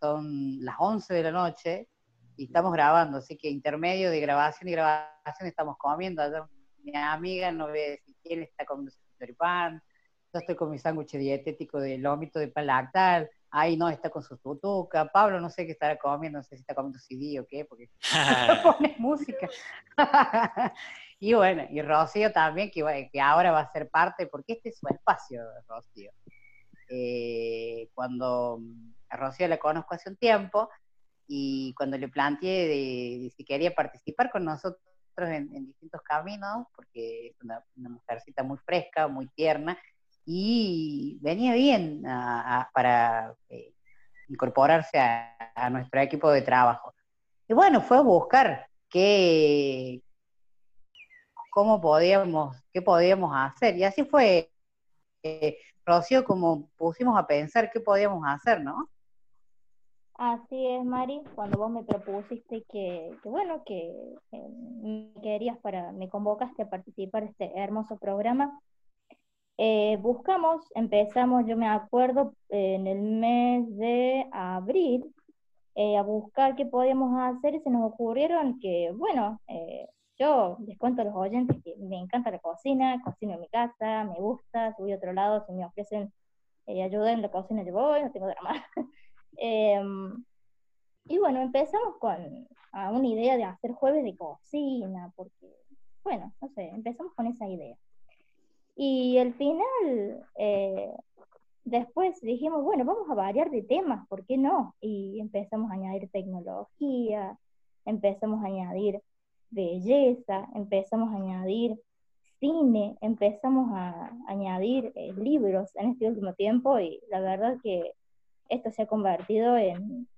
son las 11 de la noche y estamos grabando, así que intermedio de grabación y grabación estamos comiendo. mi amiga, no ve si quién está comiendo su pan, yo estoy con mi sándwich dietético de lomito de pan lactal, ahí no está con su tutuca, Pablo no sé qué estará comiendo, no sé si está comiendo CD o qué, porque pone música. Y bueno, y Rocío también, que, que ahora va a ser parte, porque este es su espacio, Rocío. Eh, cuando a Rocío la conozco hace un tiempo, y cuando le planteé de, si quería participar con nosotros en, distintos caminos, porque es una, mujercita muy fresca, muy tierna, y venía bien para eh, incorporarse a, a, nuestro equipo de trabajo. Y bueno, fue a buscar qué, cómo podíamos, qué podíamos hacer. Y así fue, eh, Rocío, como pusimos a pensar qué podíamos hacer, ¿no? Así es, Mari, cuando vos me propusiste que, bueno, que me querías para, me convocaste a participar en este hermoso programa, eh, buscamos, empezamos, yo me acuerdo, en el mes de abril, eh, a buscar qué podíamos hacer y se nos ocurrieron que, bueno, yo les cuento a los oyentes que me encanta la cocina, cocino en mi casa, me gusta, voy a otro lado, si me ofrecen eh, ayuda en la cocina, yo voy, no tengo drama. Em, y bueno, empezamos con una idea de hacer jueves de cocina, porque, bueno, no sé, empezamos con esa idea. Y al final, eh, después dijimos, bueno, vamos a variar de temas, ¿por qué no? Y empezamos a añadir tecnología, empezamos a añadir belleza, empezamos a añadir cine, empezamos a añadir eh, libros en este último tiempo y la verdad que esto se ha convertido en,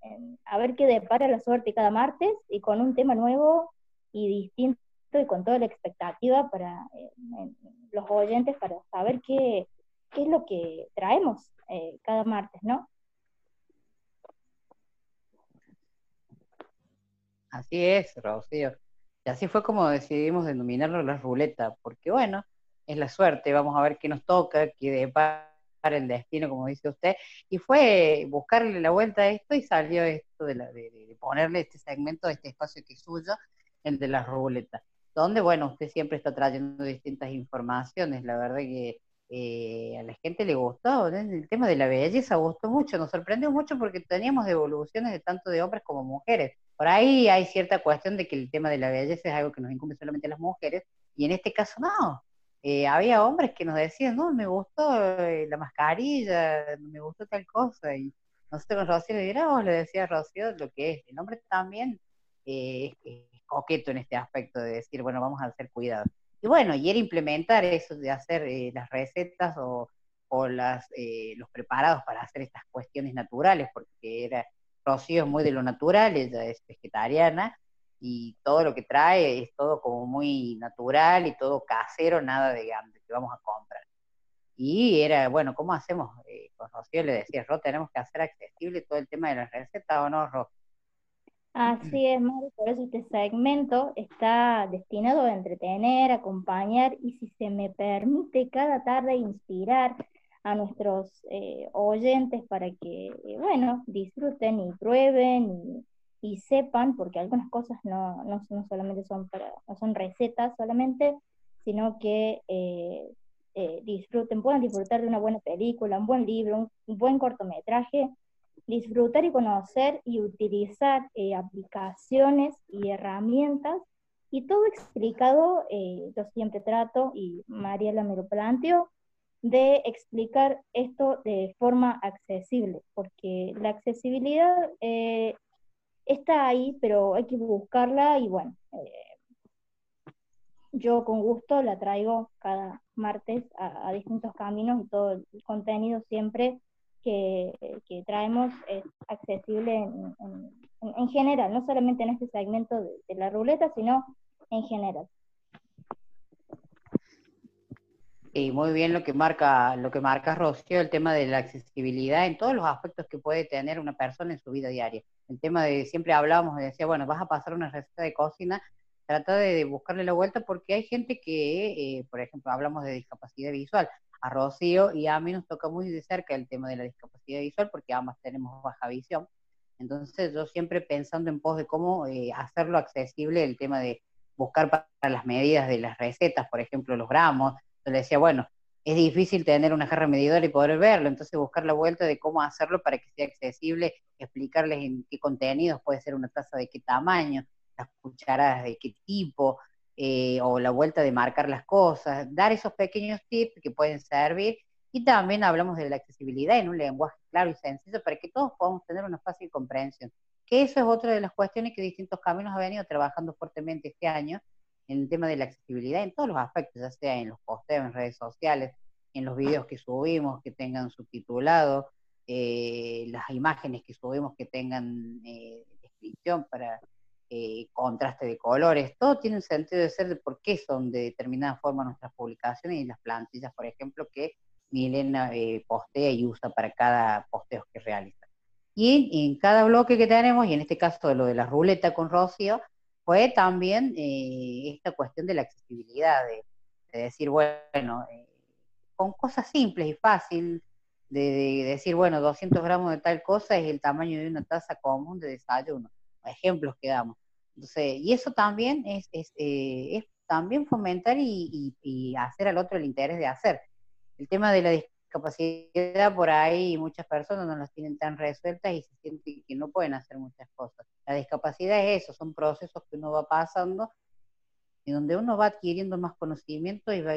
a ver qué depara la suerte cada martes y con un tema nuevo y distinto y con toda la expectativa para eh, los oyentes para saber qué, qué es lo que traemos eh, cada martes, ¿no? Así es, Rocío. Y así fue como decidimos denominarlo la ruleta, porque bueno, es la suerte, vamos a ver qué nos toca, qué depara el destino, como dice usted, y fue buscarle la vuelta a esto y salió esto de, la, de, ponerle este segmento, este espacio que es suyo, el de la ruleta, donde, bueno, usted siempre está trayendo distintas informaciones, la verdad que eh, a la gente le gustó, el tema de la belleza gustó mucho, nos sorprendió mucho porque teníamos devoluciones de tanto de hombres como mujeres. Por ahí hay cierta cuestión de que el tema de la belleza es algo que nos incumbe solamente a las mujeres, y en este caso no. Eh, había hombres que nos decían, no, me gustó eh, la mascarilla, me gustó tal cosa, y nosotros con Rocío le diríamos, le decía a Rocío lo que es. El hombre también es, coqueto en este aspecto de decir, bueno, vamos a hacer cuidado. Y bueno, y era implementar eso de hacer eh, las recetas o, o las, eh, los preparados para hacer estas cuestiones naturales, porque era, Rocío es muy de lo natural, ella es vegetariana, y todo lo que trae es todo como muy natural y todo casero, nada de que vamos a comprar. Y era, bueno, ¿cómo hacemos? Eh, Rocío le decía, Ro, tenemos que hacer accesible todo el tema de las recetas, ¿o no, Ro? Así es, Mari, por eso este segmento está destinado a entretener, acompañar y si se me permite cada tarde inspirar a nuestros eh, oyentes para que, eh, bueno, disfruten y prueben y, sepan, porque algunas cosas no, no, solamente son para, no son recetas solamente, sino que eh, disfruten, puedan disfrutar de una buena película, un buen libro, un buen cortometraje disfrutar y conocer y utilizar eh, aplicaciones y herramientas y todo explicado, eh, yo siempre trato, y Mariela me lo planteó, de explicar esto de forma accesible, porque la accesibilidad eh, está ahí, pero hay que buscarla y bueno, yo con gusto la traigo cada martes a, distintos caminos y todo el contenido siempre que, traemos es accesible en, en, general, no solamente en este segmento de, la ruleta, sino en general. Y muy bien lo que marca, lo que marca Rocío, el tema de la accesibilidad en todos los aspectos que puede tener una persona en su vida diaria. El tema de siempre hablábamos decía, bueno, vas a pasar una receta de cocina, trata de, buscarle la vuelta porque hay gente que, eh, por ejemplo, hablamos de discapacidad visual, a Rocío y a mí nos toca muy de cerca el tema de la discapacidad visual porque ambas tenemos baja visión. Entonces yo siempre pensando en pos de cómo eh, hacerlo accesible el tema de buscar para las medidas de las recetas, por ejemplo, los gramos. Yo le decía, bueno, es difícil tener una jarra medidora y poder verlo, entonces buscar la vuelta de cómo hacerlo para que sea accesible, explicarles en qué contenidos puede ser una taza de qué tamaño, las cucharadas de qué tipo, eh, o la vuelta de marcar las cosas, dar esos pequeños tips que pueden servir y también hablamos de la accesibilidad en un lenguaje claro y sencillo para que todos podamos tener una fácil comprensión. Que eso es otra de las cuestiones que Distintos Caminos ha venido trabajando fuertemente este año en el tema de la accesibilidad en todos los aspectos, ya sea en los posteos, en redes sociales, en los videos que subimos que tengan subtitulado, eh, las imágenes que subimos que tengan eh, descripción para eh, contraste de colores, todo tiene un sentido de ser de por qué son de determinada forma nuestras publicaciones y las plantillas, por ejemplo, que Milena postea y usa para cada posteo que realiza. Y en, cada bloque que tenemos, y en este caso lo de la ruleta con Rocío, fue también eh, esta cuestión de la accesibilidad, de, decir, bueno, con cosas simples y fáciles, de, de, decir, bueno, 200 gramos de tal cosa es el tamaño de una taza común de desayuno ejemplos que damos. Entonces, y eso también es, eh, también fomentar y, y, hacer al otro el interés de hacer. El tema de la discapacidad por ahí muchas personas no las tienen tan resueltas y se sienten que no pueden hacer muchas cosas. La discapacidad es eso, son procesos que uno va pasando y donde uno va adquiriendo más conocimiento y va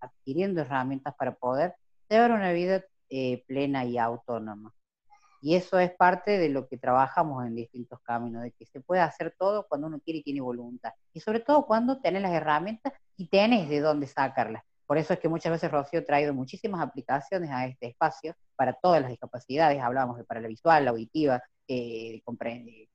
adquiriendo herramientas para poder llevar una vida eh, plena y autónoma. Y eso es parte de lo que trabajamos en distintos caminos, de que se puede hacer todo cuando uno quiere y tiene voluntad. Y sobre todo cuando tenés las herramientas y tenés de dónde sacarlas. Por eso es que muchas veces Rocío ha traído muchísimas aplicaciones a este espacio para todas las discapacidades. Hablábamos de para la visual, la auditiva, eh,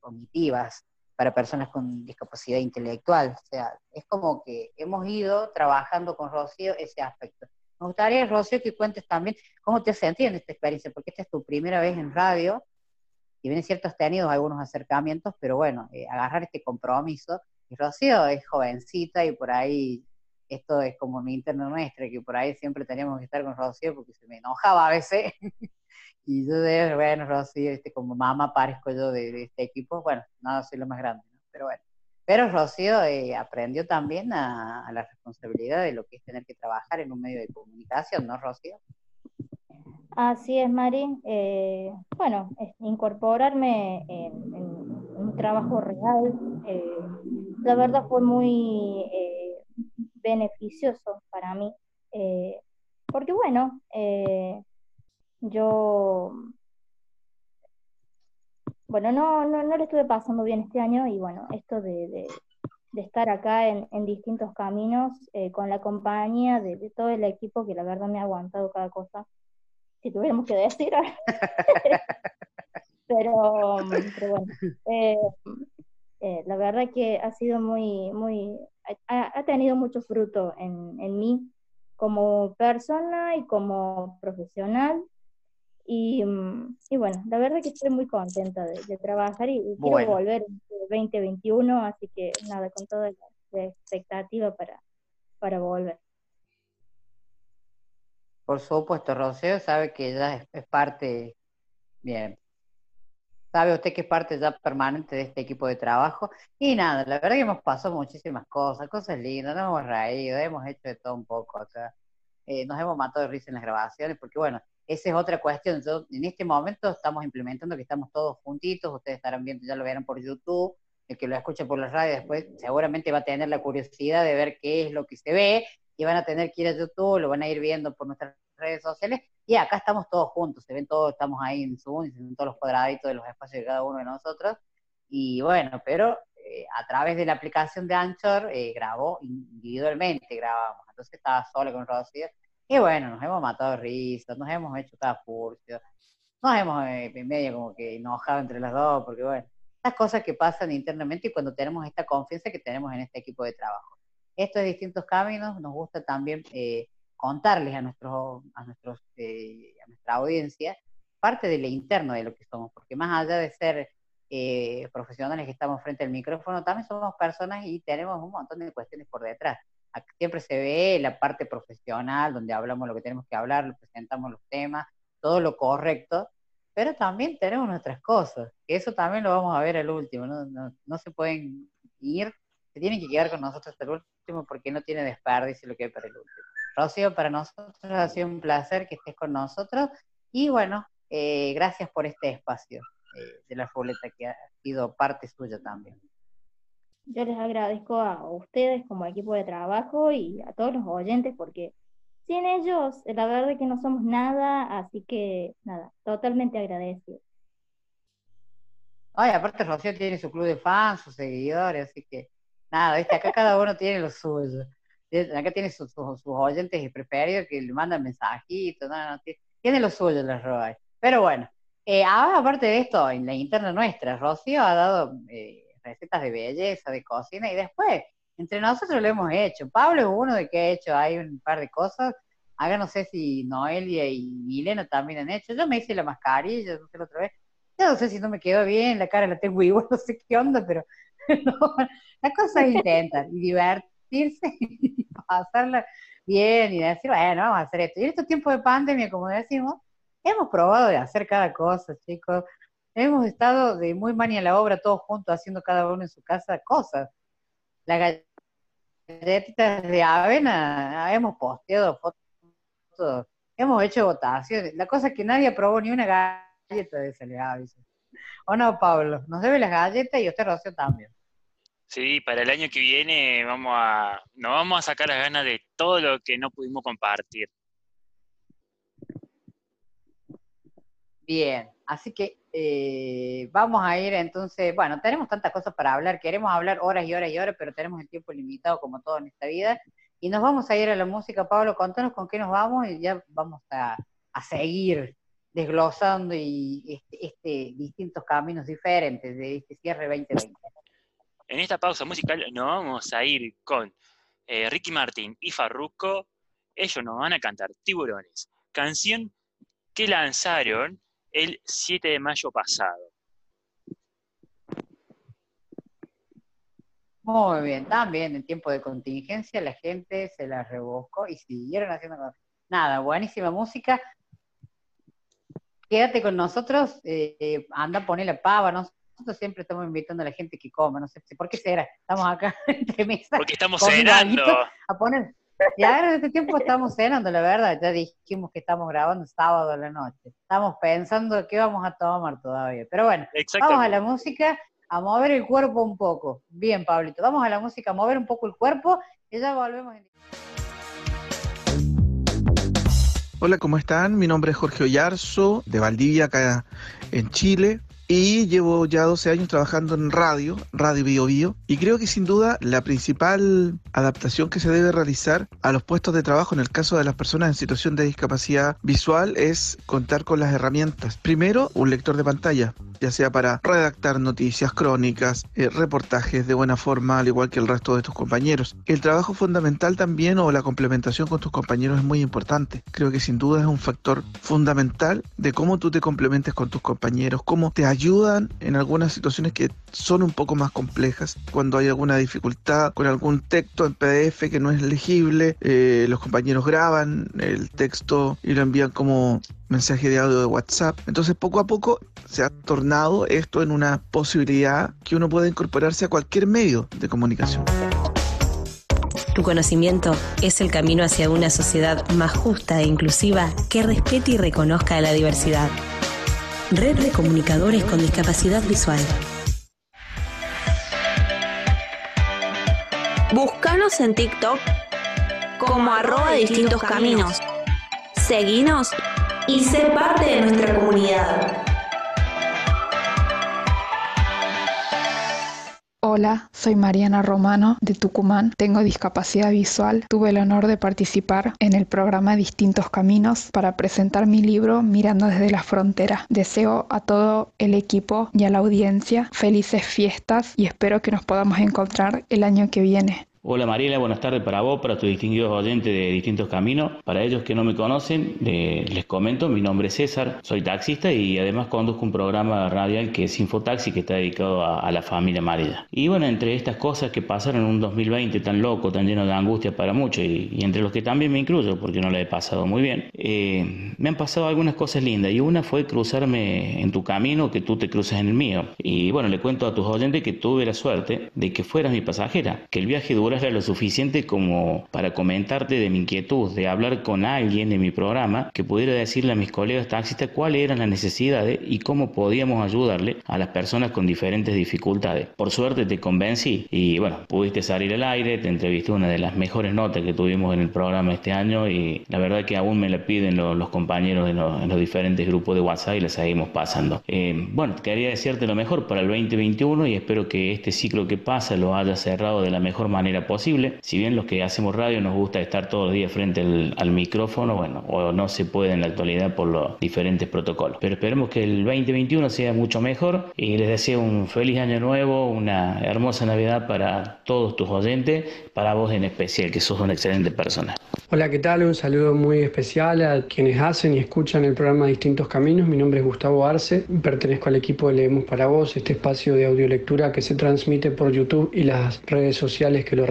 cognitivas, para personas con discapacidad intelectual. O sea, es como que hemos ido trabajando con Rocío ese aspecto. Me gustaría, Rocío, que cuentes también cómo te sentido en esta experiencia, porque esta es tu primera vez en radio, y bien es cierto, has tenido algunos acercamientos, pero bueno, eh, agarrar este compromiso. Y Rocío es jovencita y por ahí esto es como mi interno nuestra, que por ahí siempre teníamos que estar con Rocío porque se me enojaba a veces. y yo de, bueno, Rocío, este, como mamá parezco yo de, este equipo, bueno, no soy lo más grande, pero bueno. Pero Rocío eh, aprendió también a, la responsabilidad de lo que es tener que trabajar en un medio de comunicación, ¿no, Rocío? Así es, Mari. Eh, bueno, incorporarme en, un trabajo real, eh, la verdad fue muy beneficioso para mí, eh, porque bueno, eh, yo, bueno, no, no, no le estuve pasando bien este año y bueno, esto de, estar acá en, distintos caminos eh, con la compañía de, todo el equipo que la verdad me ha aguantado cada cosa, si tuviéramos que decir. pero, pero, bueno, la verdad que ha sido muy, muy ha, tenido mucho fruto en, mí como persona y como profesional. Y, mm, bueno, la verdad que estoy muy contenta de, trabajar y, quiero volver en 2021, así que nada, con toda la, expectativa para, para volver. Por supuesto, Rocío sabe que ella es parte, bien, sabe usted que es parte ya permanente de este equipo de trabajo. Y nada, la verdad que hemos pasado muchísimas cosas, cosas lindas, nos hemos reído, hemos hecho de todo un poco acá. Eh, nos hemos matado de risa en las grabaciones, porque bueno, esa es otra cuestión. Yo, en este momento estamos implementando que estamos todos juntitos, ustedes estarán viendo, ya lo verán por YouTube, el que lo escuche por la radio después seguramente va a tener la curiosidad de ver qué es lo que se ve, y van a tener que ir a YouTube, lo van a ir viendo por nuestras redes sociales, y acá estamos todos juntos, se ven todos, estamos ahí en Zoom, se ven todos los cuadraditos de los espacios de cada uno de nosotros. Y bueno, pero eh, a través de la aplicación de Anchor eh, grabó individualmente, grabamos. Entonces estaba sola con Rocío. Y bueno, nos hemos matado risas, nos hemos hecho cada furcio, nos hemos eh, medio como que enojado entre las dos, porque bueno, estas cosas que pasan internamente y cuando tenemos esta confianza que tenemos en este equipo de trabajo. Estos distintos caminos nos gusta también eh, contarles a, nuestros, a, nuestros, eh, a nuestra audiencia parte de lo interno de lo que somos, porque más allá de ser eh, profesionales que estamos frente al micrófono, también somos personas y tenemos un montón de cuestiones por detrás. siempre se ve la parte profesional, donde hablamos lo que tenemos que hablar, presentamos los temas, todo lo correcto, pero también tenemos nuestras cosas, que eso también lo vamos a ver al último, no, no, no se pueden ir, se tienen que quedar con nosotros hasta el último porque no tiene desperdicio lo que hay para el último. Rocío, para nosotros ha sido un placer que estés con nosotros y bueno, eh, gracias por este espacio eh, de la ruleta que ha sido parte suya también. Yo les agradezco a ustedes como equipo de trabajo y a todos los oyentes porque sin ellos la verdad es que no somos nada, así que nada, totalmente agradecido. Ay, aparte Rocío tiene su club de fans, sus seguidores, así que nada, viste, acá cada uno tiene lo suyo acá tiene sus, sus, oyentes preferidos que le mandan mensajitos, tiene lo suyo la Roy. Pero bueno, eh, aparte de esto, en la interna nuestra, Rocío ha dado eh, recetas de belleza, de cocina, y después, entre nosotros lo hemos hecho. Pablo es uno de que ha hecho hay un par de cosas. Acá no sé si Noelia y Milena también han hecho. Yo me hice la mascarilla, no sé la otra vez. Yo no sé si no me quedó bien, la cara la tengo igual, no sé qué onda, pero no, la cosa es intentar y divertir y pasarla bien y decir, bueno, vamos a hacer esto. Y en estos tiempos de pandemia, como decimos, hemos probado de hacer cada cosa, chicos. Hemos estado de muy mania a la obra todos juntos, haciendo cada uno en su casa cosas. Las galletitas de avena, hemos posteado fotos, hemos hecho votaciones. La cosa es que nadie aprobó ni una galleta de esa, ¿O no, Pablo? Nos debe las galletas y usted, Rocío, también. Sí, para el año que viene vamos a, nos vamos a sacar las ganas de todo lo que no pudimos compartir. Bien, así que eh, vamos a ir entonces, bueno, tenemos tantas cosas para hablar, queremos hablar horas y horas y horas, pero tenemos el tiempo limitado como todo en esta vida. Y nos vamos a ir a la música, Pablo, contanos con qué nos vamos y ya vamos a, a seguir desglosando y este, este, distintos caminos diferentes de este cierre 2020. En esta pausa musical nos vamos a ir con eh, Ricky Martin y Farruko. Ellos nos van a cantar Tiburones, canción que lanzaron el 7 de mayo pasado. Muy bien, también en tiempo de contingencia la gente se la reboscó y siguieron haciendo nada, buenísima música. Quédate con nosotros, eh, anda a poner la pava, nosotros siempre estamos invitando a la gente que coma, no sé por qué será, estamos acá entre mesas. Porque estamos cenando. A poner, ya en este tiempo estamos cenando, la verdad, ya dijimos que estamos grabando sábado a la noche. Estamos pensando qué vamos a tomar todavía. Pero bueno, vamos a la música, a mover el cuerpo un poco. Bien, Pablito, vamos a la música, a mover un poco el cuerpo y ya volvemos. Hola, ¿cómo están? Mi nombre es Jorge Ollarzo, de Valdivia, acá en Chile y llevo ya 12 años trabajando en radio, Radio Bio Bio, y creo que sin duda la principal adaptación que se debe realizar a los puestos de trabajo en el caso de las personas en situación de discapacidad visual es contar con las herramientas. Primero, un lector de pantalla, ya sea para redactar noticias, crónicas, eh, reportajes de buena forma, al igual que el resto de tus compañeros. El trabajo fundamental también o la complementación con tus compañeros es muy importante. Creo que sin duda es un factor fundamental de cómo tú te complementes con tus compañeros, cómo te ayudan en algunas situaciones que son un poco más complejas, cuando hay alguna dificultad con algún texto en PDF que no es legible, eh, los compañeros graban el texto y lo envían como mensaje de audio de WhatsApp. Entonces poco a poco se ha tornado esto en una posibilidad que uno puede incorporarse a cualquier medio de comunicación. Tu conocimiento es el camino hacia una sociedad más justa e inclusiva que respete y reconozca la diversidad. Red de Comunicadores con Discapacidad Visual. Búscanos en TikTok como arroba distintos caminos. Seguinos y sé parte de nuestra comunidad. Hola, soy Mariana Romano de Tucumán. Tengo discapacidad visual. Tuve el honor de participar en el programa Distintos Caminos para presentar mi libro Mirando desde la frontera. Deseo a todo el equipo y a la audiencia felices fiestas y espero que nos podamos encontrar el año que viene. Hola Mariela, buenas tardes para vos, para tus distinguidos oyentes de distintos caminos. Para ellos que no me conocen, les comento, mi nombre es César, soy taxista y además conduzco un programa radial que es Infotaxi, que está dedicado a, la familia Mariela. Y bueno, entre estas cosas que pasaron en un 2020 tan loco, tan lleno de angustia para muchos, y, entre los que también me incluyo, porque no lo he pasado muy bien, eh, me han pasado algunas cosas lindas y una fue cruzarme en tu camino, que tú te cruces en el mío. Y bueno, le cuento a tus oyentes que tuve la suerte de que fueras mi pasajera, que el viaje duró era lo suficiente como para comentarte de mi inquietud, de hablar con alguien de mi programa que pudiera decirle a mis colegas taxistas cuáles eran las necesidades y cómo podíamos ayudarle a las personas con diferentes dificultades. Por suerte te convencí y bueno, pudiste salir al aire, te entrevisté una de las mejores notas que tuvimos en el programa este año y la verdad que aún me la piden los, compañeros en los, diferentes grupos de WhatsApp y la seguimos pasando. Eh, bueno, quería decirte lo mejor para el 2021 y espero que este ciclo que pasa lo haya cerrado de la mejor manera posible. Si bien los que hacemos radio nos gusta estar todos los días frente al, micrófono, bueno, o no se puede en la actualidad por los diferentes protocolos. Pero esperemos que el 2021 sea mucho mejor y les deseo un feliz año nuevo, una hermosa Navidad para todos tus oyentes, para vos en especial, que sos una excelente persona. Hola, ¿qué tal? Un saludo muy especial a quienes hacen y escuchan el programa Distintos Caminos. Mi nombre es Gustavo Arce, pertenezco al equipo de Leemos para Vos, este espacio de audiolectura que se transmite por YouTube y las redes sociales que lo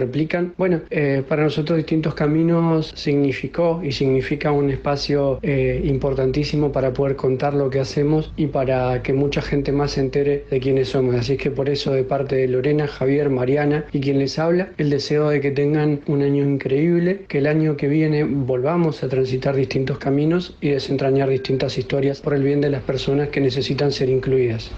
Bueno, eh, para nosotros distintos caminos significó y significa un espacio eh, importantísimo para poder contar lo que hacemos y para que mucha gente más se entere de quiénes somos. Así es que por eso de parte de Lorena, Javier, Mariana y quien les habla, el deseo de que tengan un año increíble, que el año que viene volvamos a transitar distintos caminos y desentrañar distintas historias por el bien de las personas que necesitan ser incluidas.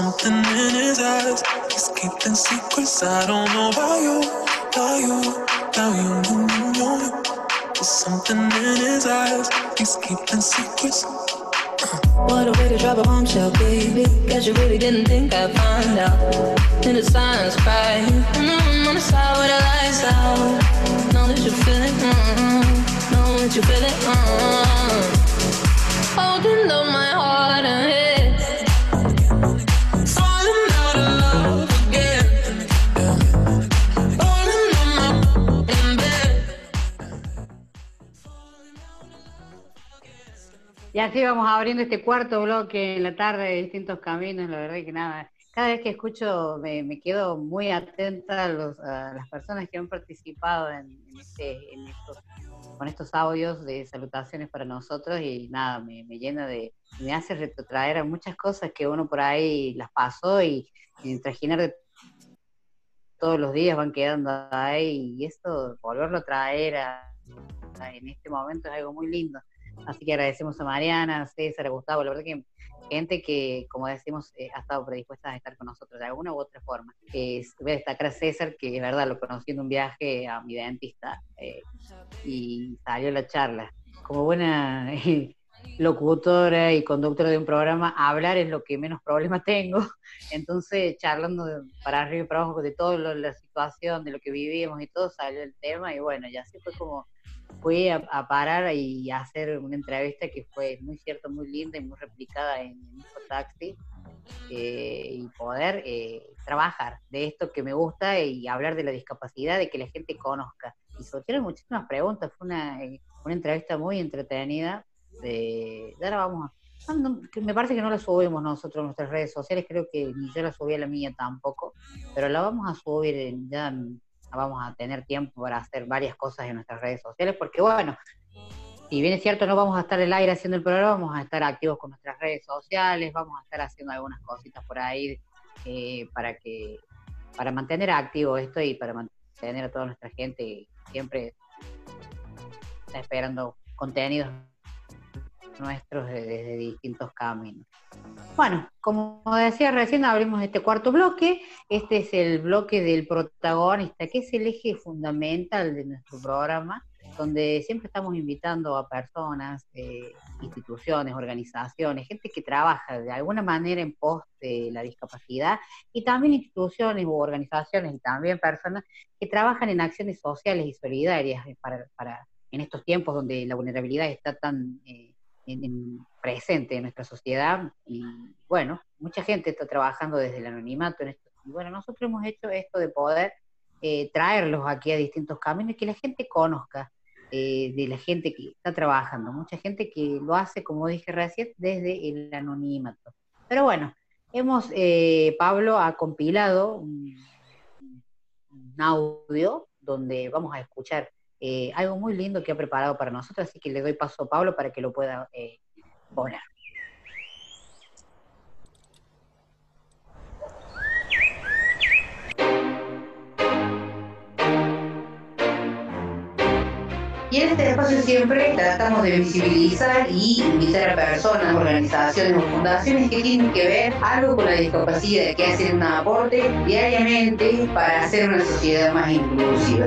Something in his eyes. He's keeping secrets. I don't know about you, about you, about you, you, you. There's something in his eyes. He's keeping secrets. What a way to drop a bombshell, baby. Guess you really didn't think I'd find out. In the silence, cry. Mm, on the side with the lights out. Know that you feel it, mm, know that you feel it. Mm. Holding on my heart and head. Y así vamos abriendo este cuarto bloque en la tarde de distintos caminos, la verdad que nada. Cada vez que escucho me, me quedo muy atenta a, los- a las personas que han participado en, en este, estos, con estos audios de salutaciones para nosotros y nada, me, me llena de, me hace retrotraer a muchas cosas que uno por ahí las pasó y, y trajinar todos los días van quedando ahí y esto, volverlo a traer a- en este momento es algo muy lindo. Así que agradecemos a Mariana, a César, a Gustavo, la verdad que gente que, como decimos, eh, ha estado predispuesta a estar con nosotros de alguna u otra forma. Eh, voy a destacar a César, que es verdad, lo conocí en un viaje a mi dentista eh, y salió la charla. Como buena eh, locutora y conductora de un programa, hablar es lo que menos problemas tengo. Entonces, charlando para arriba y para abajo de toda la situación, de lo que vivimos y todo, salió el tema y bueno, ya así fue como fui a, parar y a hacer una entrevista que fue muy cierto, muy linda y muy replicada en, Infotaxi eh, y poder eh, trabajar de esto que me gusta y hablar de la discapacidad, de que la gente conozca. Y surgieron muchísimas preguntas, fue una, eh, una entrevista muy entretenida. De, y ahora vamos a, que me parece que no la subimos nosotros en nuestras redes sociales, creo que ni yo la subí a la mía tampoco, pero la vamos a subir en- ya vamos a tener tiempo para hacer varias cosas en nuestras redes sociales, porque bueno, si bien es cierto, no vamos a estar al aire haciendo el programa, vamos a estar activos con nuestras redes sociales, vamos a estar haciendo algunas cositas por ahí eh, para que para mantener activo esto y para mantener a toda nuestra gente siempre está esperando contenidos nuestros de- desde distintos caminos. Bueno, como decía recién, abrimos este cuarto bloque. Este es el bloque del protagonista, que es el eje fundamental de nuestro programa, donde siempre estamos invitando a personas, eh, instituciones, organizaciones, gente que trabaja de alguna manera en pos de la discapacidad y también instituciones u organizaciones y también personas que trabajan en acciones sociales y solidarias eh, para, para en estos tiempos donde la vulnerabilidad está tan eh, en- en- presente en nuestra sociedad y bueno, mucha gente está trabajando desde el anonimato en esto. Y bueno, nosotros hemos hecho esto de poder eh, traerlos aquí a distintos caminos y que la gente conozca eh, de la gente que está trabajando, mucha gente que lo hace, como dije recién, desde el anonimato. Pero bueno, hemos, eh, Pablo ha compilado un audio donde vamos a escuchar eh, algo muy lindo que ha preparado para nosotros, así que le doy paso a Pablo para que lo pueda eh, poner. Y en este espacio siempre tratamos de visibilizar y invitar a personas, organizaciones o fundaciones que tienen que ver algo con la discapacidad, que hacen un aporte diariamente para hacer una sociedad más inclusiva.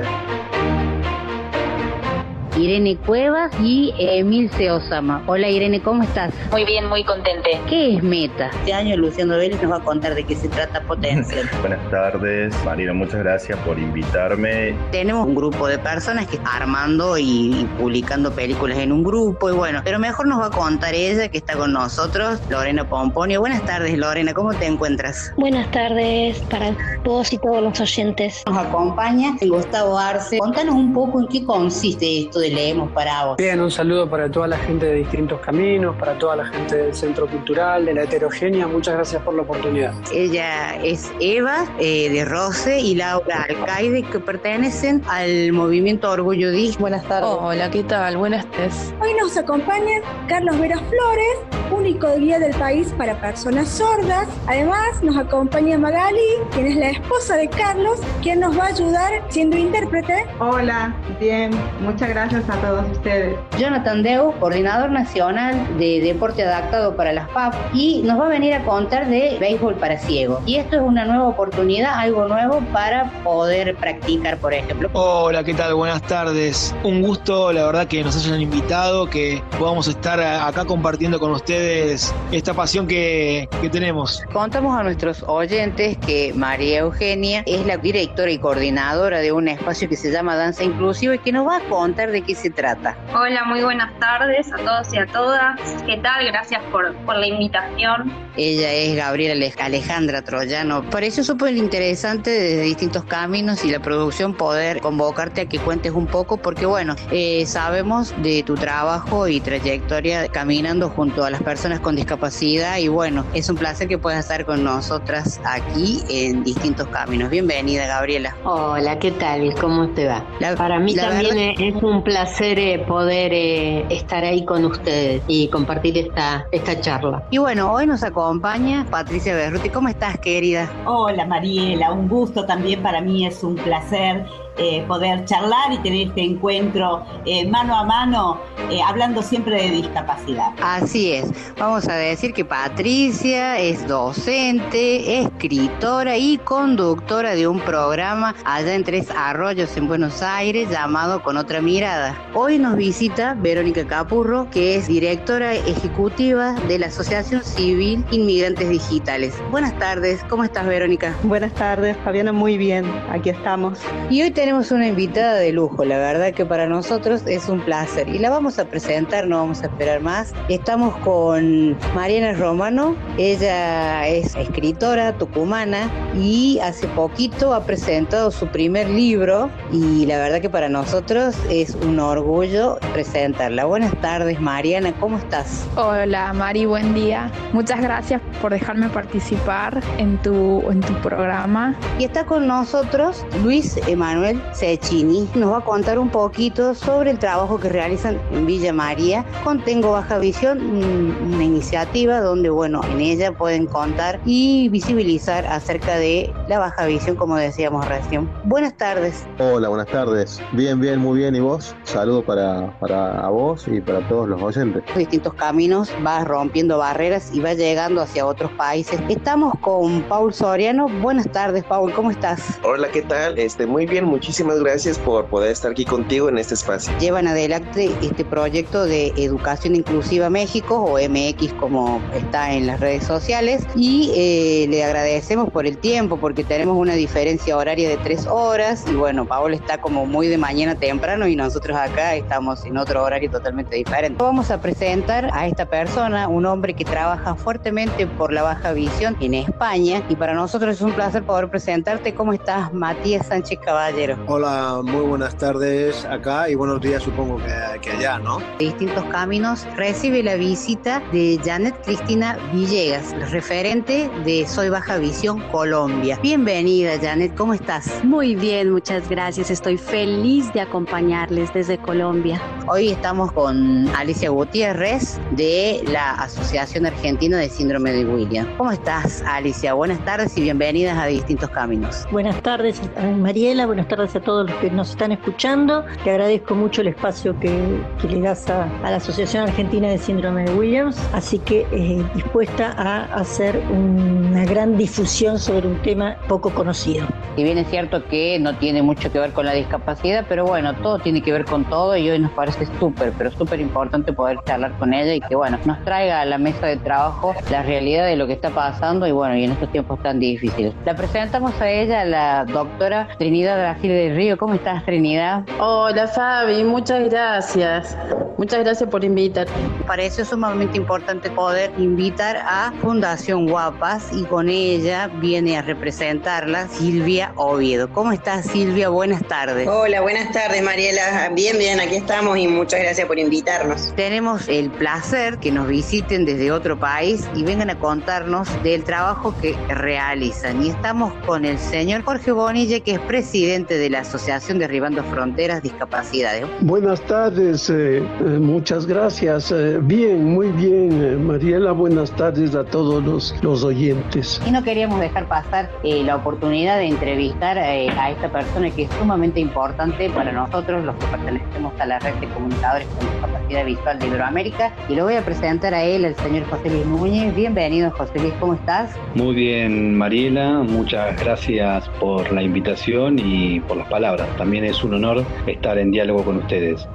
Irene Cuevas y Emilce Osama. Hola Irene, ¿cómo estás? Muy bien, muy contente. ¿Qué es Meta? Este año Luciano Vélez nos va a contar de qué se trata Potencial. Buenas tardes, Marina, muchas gracias por invitarme. Tenemos un grupo de personas que está armando y, y publicando películas en un grupo y bueno, pero mejor nos va a contar ella que está con nosotros, Lorena Pomponio. Buenas tardes Lorena, ¿cómo te encuentras? Buenas tardes para vos y todos los oyentes. Nos acompaña Gustavo Arce. Contanos un poco en qué consiste esto de Leemos para vos. Bien, un saludo para toda la gente de distintos caminos, para toda la gente del Centro Cultural, de la Heterogénea. Muchas gracias por la oportunidad. Ella es Eva eh, de Rose y Laura Alcaide que pertenecen al movimiento Orgullo Dig. Buenas tardes. Hola, ¿qué tal? Buenas tardes. Hoy nos acompaña Carlos Vera Flores, único guía del país para personas sordas. Además, nos acompaña Magali, quien es la esposa de Carlos, quien nos va a ayudar siendo intérprete. Hola, bien, muchas gracias a todos ustedes. Jonathan Deu, coordinador nacional de deporte adaptado para las PAP, y nos va a venir a contar de béisbol para ciegos. Y esto es una nueva oportunidad, algo nuevo para poder practicar, por ejemplo. Hola, ¿qué tal? Buenas tardes. Un gusto, la verdad, que nos hayan invitado, que podamos estar acá compartiendo con ustedes ustedes esta pasión que, que tenemos. Contamos a nuestros oyentes que María Eugenia es la directora y coordinadora de un espacio que se llama Danza Inclusiva y que nos va a contar de qué se trata. Hola, muy buenas tardes a todos y a todas. ¿Qué tal? Gracias por, por la invitación. Ella es Gabriela Alejandra Troyano. Pareció súper interesante desde distintos caminos y la producción poder convocarte a que cuentes un poco porque bueno, eh, sabemos de tu trabajo y trayectoria caminando junto a las personas con discapacidad y bueno, es un placer que puedas estar con nosotras aquí en distintos caminos. Bienvenida Gabriela. Hola, ¿qué tal? ¿Cómo te va? Para mí también es un placer eh, poder eh, estar ahí con ustedes y compartir esta, esta charla. Y bueno, hoy nos acompaña Patricia Berruti. ¿Cómo estás, querida? Hola, Mariela. Un gusto también para mí, es un placer eh, poder charlar y tener este encuentro eh, mano a mano, eh, hablando siempre de discapacidad. Así es. Vamos a decir que Patricia es docente, escritora y conductora de un programa allá en Tres Arroyos, en Buenos Aires, llamado Con otra mirada. Hoy nos visita Verónica Capurro, que es directora ejecutiva de la Asociación Civil Inmigrantes Digitales. Buenas tardes, ¿cómo estás, Verónica? Buenas tardes, Fabiana, muy bien, aquí estamos. Y hoy tenemos una invitada de lujo, la verdad que para nosotros es un placer y la vamos a presentar, no vamos a esperar más. Estamos con Mariana Romano, ella es escritora tucumana y hace poquito ha presentado su primer libro y la verdad que para nosotros es un orgullo presentarla. Buenas tardes Mariana, ¿cómo estás? Hola Mari, buen día. Muchas gracias por dejarme participar en tu, en tu programa. Y está con nosotros Luis Emanuel Cecchini nos va a contar un poquito sobre el trabajo que realizan en Villa María con Tengo Baja Visión, una iniciativa donde, bueno, en ella pueden contar y visibilizar acerca de la baja visión, como decíamos recién. Buenas tardes. Hola, buenas tardes. Bien, bien, muy bien. ¿Y vos? Saludo para, para vos y para todos los oyentes. Distintos caminos, vas rompiendo barreras y vas llegando hacia otros países. Estamos con Paul Soriano. Buenas tardes, Paul, ¿cómo estás? Hola, ¿qué tal? Este, muy bien, muchísimas gracias por poder estar aquí contigo en este espacio. Llevan adelante este proyecto de Educación Inclusiva México o MX como está en las redes sociales y eh, le agradecemos por el tiempo porque tenemos una diferencia horaria de tres horas y bueno, Paola está como muy de mañana temprano y nosotros acá estamos en otro horario totalmente diferente. Vamos a presentar a esta persona, un hombre que trabaja fuertemente por la baja visión en España y para nosotros es un placer poder presentarte. ¿Cómo estás, Matías Sánchez Caballero? Hola, muy buenas tardes acá y buenos días supongo que, que allá, ¿no? Distintos Caminos recibe la visita de Janet Cristina Villegas, referente de Soy Baja Visión Colombia. Bienvenida Janet, ¿cómo estás? Muy bien, muchas gracias. Estoy feliz de acompañarles desde Colombia. Hoy estamos con Alicia Gutiérrez de la Asociación Argentina de Síndrome de William. ¿Cómo estás Alicia? Buenas tardes y bienvenidas a Distintos Caminos. Buenas tardes Mariela, buenas tardes a todos los que nos están escuchando. Te agradezco mucho el espacio que, que le das a, a, la Asociación Argentina de Síndrome de Williams, así que eh, dispuesta a hacer una gran difusión sobre un tema poco conocido. Y bien es cierto que no tiene mucho que ver con la discapacidad, pero bueno, todo tiene que ver con todo y hoy nos parece súper, pero súper importante poder charlar con ella y que bueno, nos traiga a la mesa de trabajo la realidad de lo que está pasando y bueno, y en estos tiempos tan difíciles. La presentamos a ella, la doctora Trinidad Brasil del Río. ¿Cómo estás, Trinidad? Hola, Fabi, muchas gracias. Muchas gracias por invitar. Para eso es sumamente importante poder invitar a Fundación Guapas y con ella viene a representarla Silvia Oviedo. ¿Cómo estás, Silvia? Buenas tardes. Hola, buenas tardes, Mariela. Bien, bien, aquí estamos y muchas gracias por invitarnos. Tenemos el placer que nos visiten desde otro país y vengan a contarnos del trabajo que realizan. Y estamos con el señor Jorge Bonilla, que es presidente de la Asociación Derribando Fronteras Discapacidades. Buenas tardes, eh, eh, muchas gracias. Eh, bien, muy bien, Mariela. Buenas tardes a todos los, los oyentes. Y no queríamos dejar pasar la oportunidad de entrevistar a esta persona que es sumamente importante para nosotros, los que pertenecemos a la red de comunicadores con discapacidad visual de Iberoamérica. Y lo voy a presentar a él, el señor José Luis Núñez. Bienvenido, José Luis, ¿cómo estás? Muy bien, Mariela. Muchas gracias por la invitación y por las palabras. También es un honor estar en diálogo con ustedes.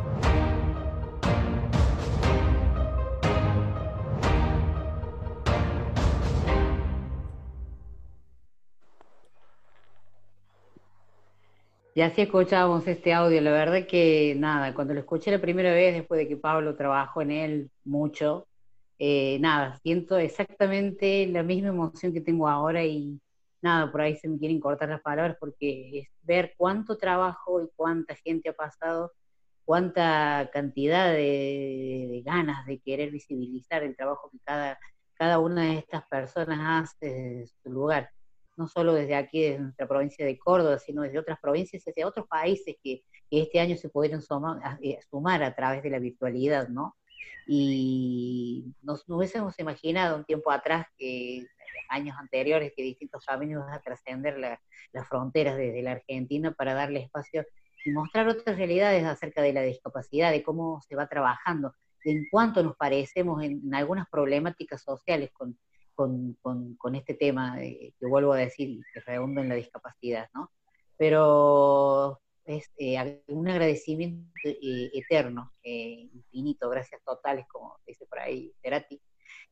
Y así escuchábamos este audio. La verdad que nada, cuando lo escuché la primera vez, después de que Pablo trabajó en él mucho, eh, nada, siento exactamente la misma emoción que tengo ahora y nada, por ahí se me quieren cortar las palabras porque es ver cuánto trabajo y cuánta gente ha pasado, cuánta cantidad de, ganas de querer visibilizar el trabajo que cada, cada una de estas personas hace desde su lugar, no solo desde aquí, desde nuestra provincia de Córdoba, sino desde otras provincias, desde otros países que, este año se pudieron eh, sumar a través de la virtualidad, ¿no? y nos, hubiésemos imaginado un tiempo atrás que años anteriores que distintos van a trascender las fronteras desde la Argentina para darle espacio y mostrar otras realidades acerca de la discapacidad, de cómo se va trabajando, de en cuánto nos parecemos en, algunas problemáticas sociales con, con, este tema que vuelvo a decir que redunda en la discapacidad, ¿no? Pero es eh, un agradecimiento eh, eterno, eh, infinito, gracias totales, como dice por ahí Cerati,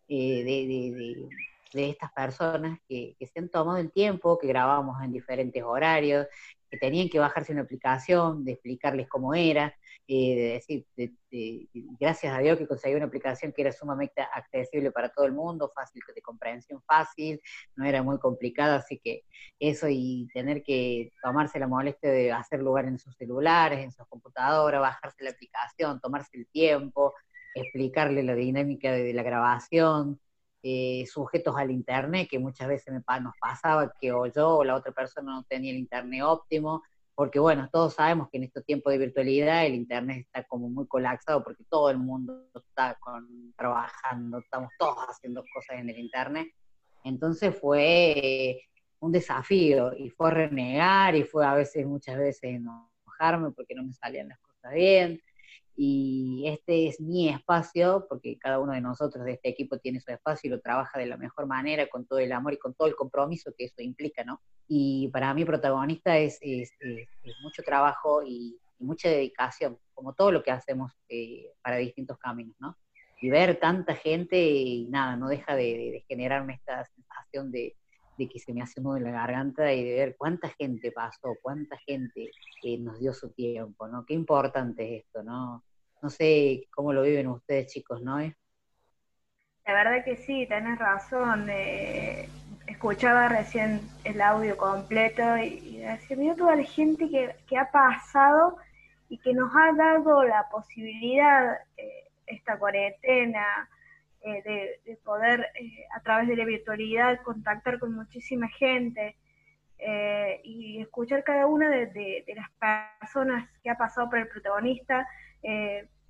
de, estas personas que, se han tomado el tiempo, que grabamos en diferentes horarios, que tenían que bajarse una aplicación, de explicarles cómo era, eh, de decir, gracias a Dios que conseguí una aplicación que era sumamente accesible para todo el mundo, fácil de comprensión fácil, no era muy complicada, así que eso y tener que tomarse la molestia de hacer lugar en sus celulares, en sus computadoras, bajarse la aplicación, tomarse el tiempo, explicarle la dinámica de, la grabación, eh, sujetos al internet, que muchas veces nos pasaba que o yo o la otra persona no tenía el internet óptimo, porque bueno, todos sabemos que en estos tiempos de virtualidad el Internet está como muy colapsado porque todo el mundo está trabajando, estamos todos haciendo cosas en el Internet. Entonces fue un desafío y fue renegar y fue a veces, muchas veces enojarme porque no me salían las cosas bien y este es mi espacio, porque cada uno de nosotros de este equipo tiene su espacio y lo trabaja de la mejor manera, con todo el amor y con todo el compromiso que eso implica, ¿no? Y para mí protagonista es, es, mucho trabajo y, mucha dedicación, como todo lo que hacemos eh, para distintos caminos, ¿no? Y ver tanta gente y nada, no deja de generarme esta sensación de, de que se me hace nudo en la garganta y de ver cuánta gente pasó, cuánta gente eh, nos dio su tiempo, ¿no? Qué importante es esto, ¿no? No sé cómo lo viven ustedes, chicos, ¿no? La verdad que sí, tenés razón. Eh, escuchaba recién el audio completo y, decía, mira toda la gente que, que, ha pasado y que nos ha dado la posibilidad, eh, esta cuarentena, eh, de, poder eh, a través de la virtualidad contactar con muchísima gente eh, y escuchar cada una de, las personas que ha pasado por el protagonista,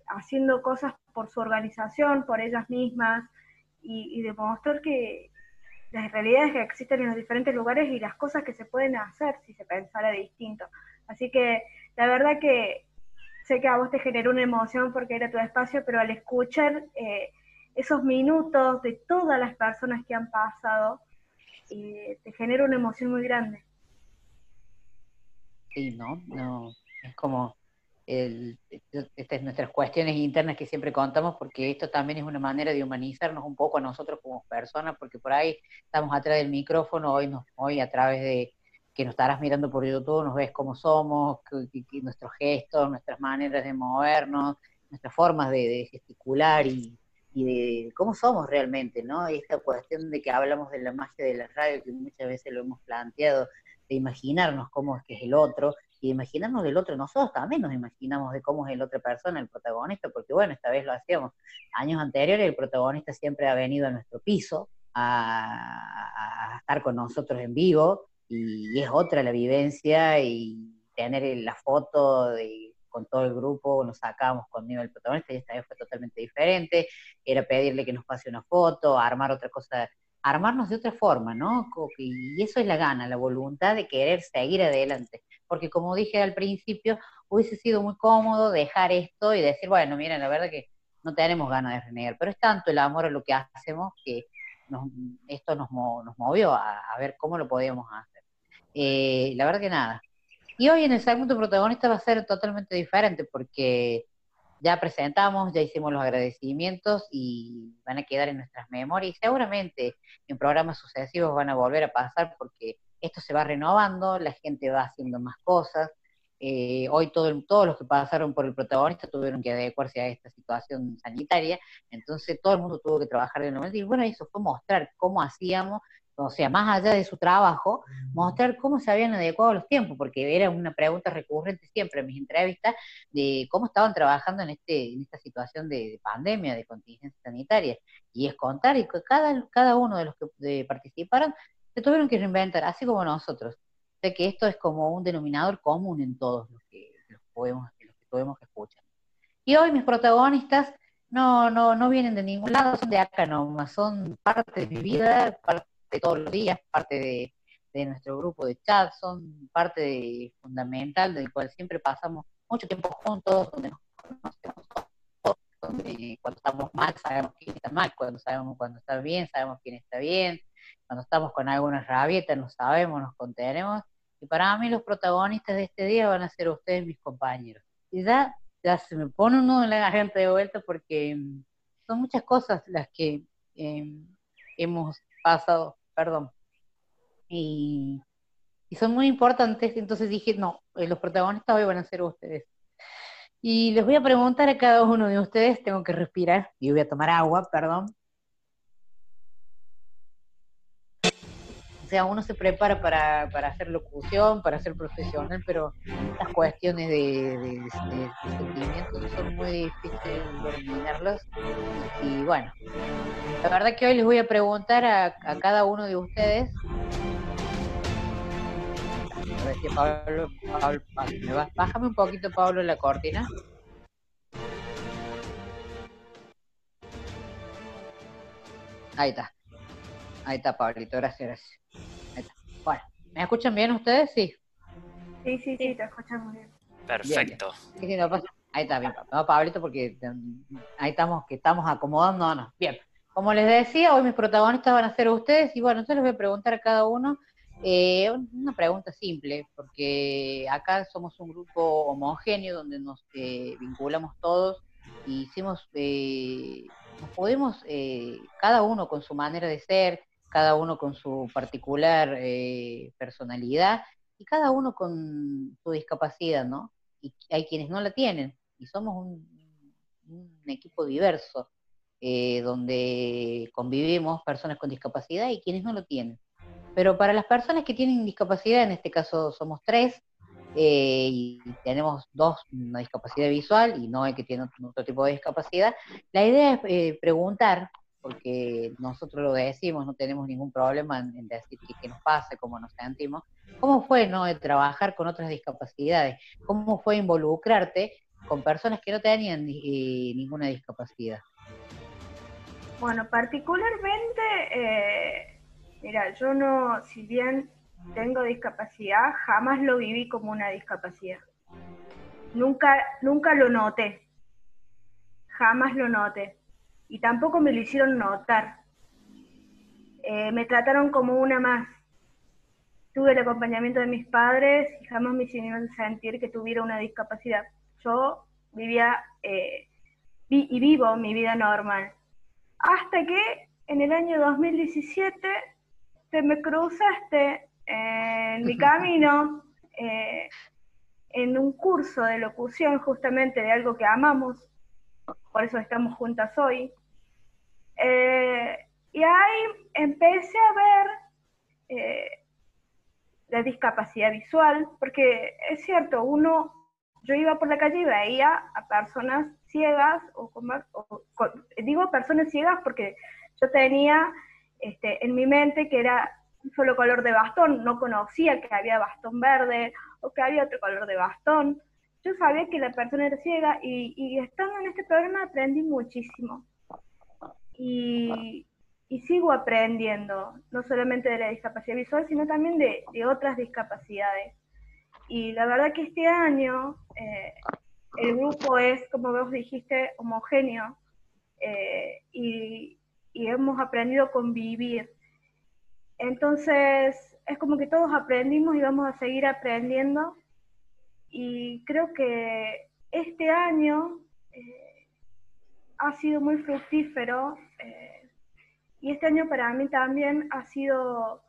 haciendo cosas por su organización, por ellas mismas, y, demostrar que las realidades que existen en los diferentes lugares y las cosas que se pueden hacer si se pensara distinto. Así que la verdad que sé que a vos te generó una emoción porque era tu espacio, pero al escuchar esos minutos de todas las personas que han pasado, te genera una emoción muy grande. Sí, ¿no? no es como el, estas nuestras cuestiones internas que siempre contamos, porque esto también es una manera de humanizarnos un poco a nosotros como personas, porque por ahí estamos atrás del micrófono, hoy, nos, hoy a través de que nos estarás mirando por YouTube, nos ves cómo somos, nuestros gestos, nuestras maneras de movernos, nuestras formas de gesticular y, y de cómo somos realmente, ¿no? Esta cuestión de que hablamos de la magia de la radio, que muchas veces lo hemos planteado, de imaginarnos cómo es que es el otro, y de imaginarnos del otro, nosotros también nos imaginamos de cómo es el otra persona, el protagonista, porque bueno, esta vez lo hacíamos. Años anteriores el protagonista siempre ha venido a nuestro piso a, a estar con nosotros en vivo, y es otra la vivencia y tener la foto de con todo el grupo, nos sacábamos conmigo el protagonista y esta vez fue totalmente diferente, era pedirle que nos pase una foto, armar otra cosa, armarnos de otra forma, ¿no? Y eso es la gana, la voluntad de querer seguir adelante, porque como dije al principio, hubiese sido muy cómodo dejar esto y decir, bueno, miren, la verdad que no tenemos ganas de renegar, pero es tanto el amor a lo que hacemos que esto nos, nos movió a, ver cómo lo podíamos hacer. Eh, la verdad que nada, y hoy en el segmento protagonista va a ser totalmente diferente porque ya presentamos, ya hicimos los agradecimientos y van a quedar en nuestras memorias. Y seguramente en programas sucesivos van a volver a pasar porque esto se va renovando, la gente va haciendo más cosas eh, hoy todo todos los que pasaron por el protagonista tuvieron que adecuarse a esta situación sanitaria, entonces todo el mundo tuvo que trabajar de nuevo. Y bueno, eso fue mostrar cómo hacíamos, o sea, más allá de su trabajo, mostrar cómo se habían adecuado los tiempos, porque era una pregunta recurrente siempre en mis entrevistas de cómo estaban trabajando en, este, en esta situación de, pandemia, de contingencia sanitaria. Y es contar, y cada, cada uno de los que participaron se tuvieron que reinventar, así como nosotros sé que esto es como un denominador común en todos los que, los podemos, los que podemos escuchar. Y hoy mis protagonistas no, no, no vienen de ningún lado, son de acá nomás, son parte de mi vida, parte de todos los días, parte de, nuestro grupo de chat, son parte fundamental del cual siempre pasamos mucho tiempo juntos, donde nos conocemos donde cuando estamos mal sabemos quién está mal, cuando sabemos cuando está bien sabemos quién está bien, cuando estamos con alguna rabieta, no sabemos, nos contenemos. Y para mí los protagonistas de este día van a ser ustedes, mis compañeros. Y ya, se me pone uno en la gente de vuelta porque mm, son muchas cosas las que em, hemos pasado, perdón. Y, son muy importantes, entonces dije, no, eh, los protagonistas hoy van a ser ustedes. Y les voy a preguntar a cada uno de ustedes, tengo que respirar y voy a tomar agua, perdón. O sea, uno se prepara para, hacer locución, para ser profesional, pero las cuestiones de, sentimientos son muy difíciles de eliminarlos. Y, bueno, la verdad que hoy les voy a preguntar a, cada uno de ustedes. A ver si Pablo, Pablo, bájame un poquito, Pablo, la cortina. Ahí está. Ahí está, Pablito, gracias, gracias. Bueno, ¿me escuchan bien ustedes? Sí. Sí, sí, sí, te escuchamos bien. Perfecto. ahí está bien, no, Pablito, porque mm, ahí estamos, que estamos acomodándonos. Bien, como les decía, hoy mis protagonistas van a ser ustedes, y bueno, entonces les voy a preguntar a cada uno eh, una pregunta simple, porque acá somos un grupo homogéneo donde nos eh, vinculamos todos y hicimos, eh, nos podemos, cada uno con su manera de ser, cada uno con su particular eh, personalidad y cada uno con su discapacidad, ¿no? Y hay quienes no la tienen, y somos un, equipo diverso, eh, donde convivimos personas con discapacidad y quienes no lo tienen. Pero para las personas que tienen discapacidad, en este caso somos tres, eh, y tenemos dos, una discapacidad visual y no hay que tiene otro, tipo de discapacidad, la idea es preguntar porque nosotros lo decimos, no tenemos ningún problema en, decir qué nos pasa, cómo nos sentimos. ¿Cómo fue no trabajar con otras discapacidades? ¿Cómo fue involucrarte con personas que no tenían ninguna discapacidad? Bueno, particularmente, eh, mira, yo no, si bien tengo discapacidad, jamás lo viví como una discapacidad. Nunca, nunca lo noté. Jamás lo noté y tampoco me lo hicieron notar. Eh, me trataron como una más. Tuve el acompañamiento de mis padres y jamás me hicieron sentir que tuviera una discapacidad. Yo vivía eh, y vivo mi vida normal. Hasta que en el año 2017 te me cruzaste en mi camino eh, en un curso de locución justamente de algo que amamos, por eso estamos juntas hoy. Eh, y ahí empecé a ver eh, la discapacidad visual, porque es cierto, uno, yo iba por la calle y veía a personas ciegas, o, digo personas ciegas porque yo tenía este, en mi mente que era solo color de bastón, no conocía que había bastón verde o que había otro color de bastón yo sabía que la persona era ciega y, estando en este programa aprendí muchísimo. Y, sigo aprendiendo, no solamente de la discapacidad visual, sino también de, otras discapacidades. Y la verdad que este año eh, el grupo es, como vos dijiste, homogéneo eh, y, hemos aprendido a convivir. Entonces, es como que todos aprendimos y vamos a seguir aprendiendo y creo que este año eh, ha sido muy fructífero eh, y este año para mí también ha sido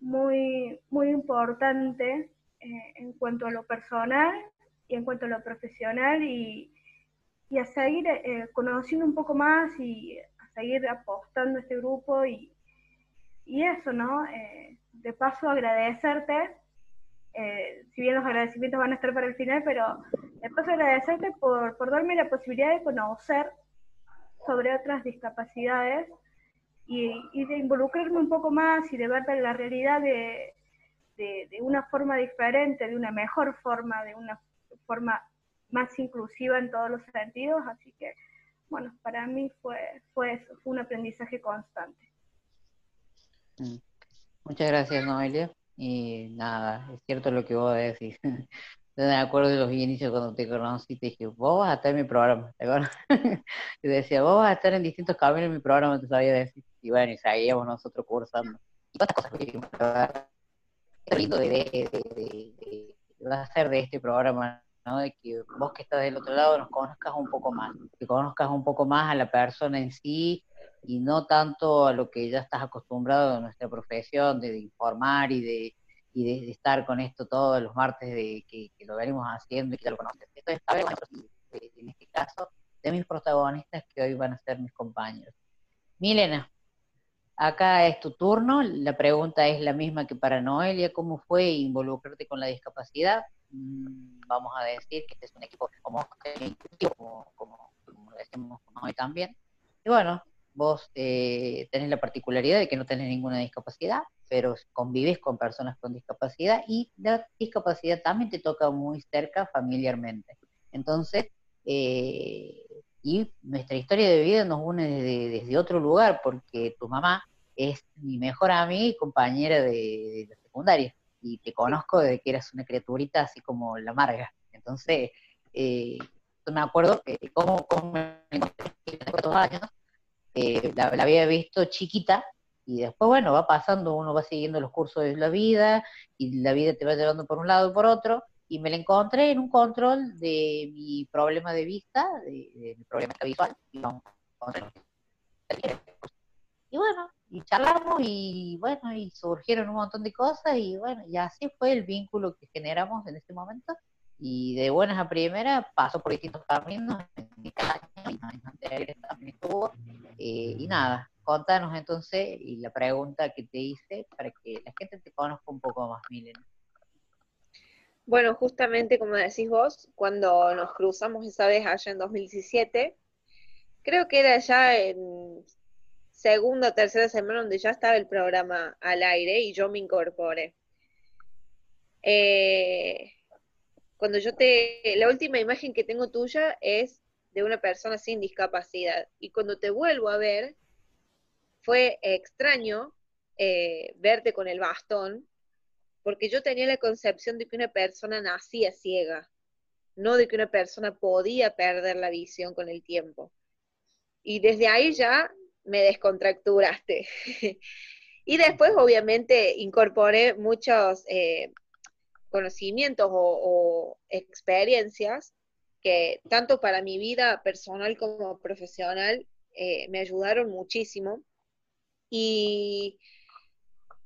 muy, muy importante eh, en cuanto a lo personal y en cuanto a lo profesional y, y a seguir eh, conociendo un poco más y a seguir apostando a este grupo y, y eso, ¿no? De paso agradecerte, si bien los agradecimientos van a estar para el final, pero de paso agradecerte por, por darme la posibilidad de conocer sobre otras discapacidades y, de involucrarme un poco más y de ver la realidad de, de, una forma diferente, de una mejor forma, de una forma más inclusiva en todos los sentidos, así que, bueno, para mí fue, fue eso, fue un aprendizaje constante. Mm. Muchas gracias, Noelia. Y nada, es cierto lo que vos decís. Yo me acuerdo de los inicios cuando te conocí, te dije, vos vas a estar en mi programa, ¿te acuerdas? y decía, vos vas a estar en distintos caminos en mi programa, te sabía decir. Y bueno, y seguíamos nosotros cursando. Y todas cosas que lindo de, de, de, hacer de este programa, ¿no? de que vos que estás del otro lado nos conozcas un poco más, que conozcas un poco más a la persona en sí y no tanto a lo que ya estás acostumbrado en nuestra profesión de, informar y de y de, estar con esto todos los martes de que, lo venimos haciendo y que ya lo conoces. Esto es bueno, en este caso, de mis protagonistas que hoy van a ser mis compañeros. Milena, Acá es tu turno, la pregunta es la misma que para Noelia, ¿cómo fue involucrarte con la discapacidad? Mm, vamos a decir que este es un equipo como, como, como, como decimos hoy también. Y bueno, vos eh, tenés la particularidad de que no tenés ninguna discapacidad, pero convives con personas con discapacidad y la discapacidad también te toca muy cerca familiarmente. Entonces, eh, y nuestra historia de vida nos une desde, otro lugar, porque tu mamá es mi mejor amiga y compañera de, la secundaria. Y te conozco desde que eras una criaturita así como la amarga. Entonces, eh, me acuerdo que como, como años, eh, la, había visto chiquita y después, bueno, va pasando, uno va siguiendo los cursos de la vida y la vida te va llevando por un lado y por otro. Y me la encontré en un control de mi problema de vista, de, mi problema visual. Y, bueno, y charlamos y bueno, y surgieron un montón de cosas y bueno, y así fue el vínculo que generamos en ese momento y de buenas a primeras pasó por distintos caminos, en eh, y nada, contanos entonces y la pregunta que te hice para que la gente te conozca un poco más, Milen. Bueno, justamente como decís vos, cuando nos cruzamos esa vez allá en 2017, creo que era ya en segunda o tercera semana donde ya estaba el programa al aire y yo me incorporé. Eh, cuando yo te, la última imagen que tengo tuya es de una persona sin discapacidad y cuando te vuelvo a ver fue extraño eh, verte con el bastón porque yo tenía la concepción de que una persona nacía ciega, no de que una persona podía perder la visión con el tiempo. Y desde ahí ya me descontracturaste. y después, obviamente, incorporé muchos eh, conocimientos o, experiencias que tanto para mi vida personal como profesional eh, me ayudaron muchísimo. Y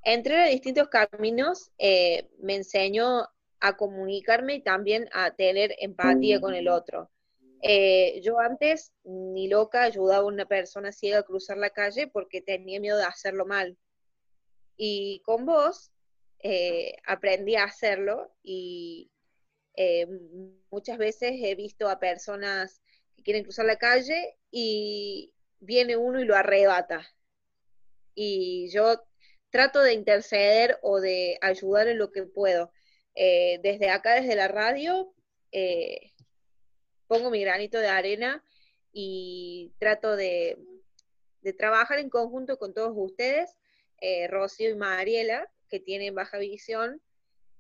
entre a distintos caminos eh, me enseñó a comunicarme y también a tener empatía con el otro. Eh, yo antes, ni loca, ayudaba a una persona ciega a cruzar la calle porque tenía miedo de hacerlo mal. Y con vos aprendí a hacerlo y eh, muchas veces he visto a personas que quieren cruzar la calle y viene uno y lo arrebata. Y yo trato de interceder o de ayudar en lo que puedo. desde acá, desde la radio, pongo mi granito de arena y trato de, trabajar en conjunto con todos ustedes, eh, Rocío y Mariela, que tienen baja visión.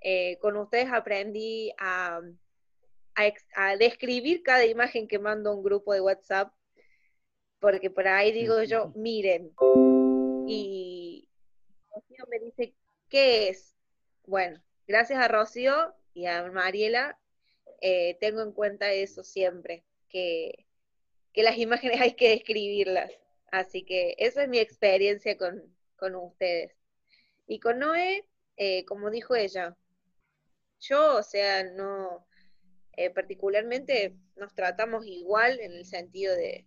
Eh, con ustedes aprendí a, a, describir cada imagen que mando a un grupo de WhatsApp, porque por ahí digo yo, miren, y Rocío me dice, ¿qué es? Bueno, gracias a Rocío y a Mariela eh, tengo en cuenta eso siempre, que, las imágenes hay que describirlas. Así que esa es mi experiencia con, ustedes. Y con Noé, eh, como dijo ella, yo, o sea, no, eh, particularmente nos tratamos igual en el sentido de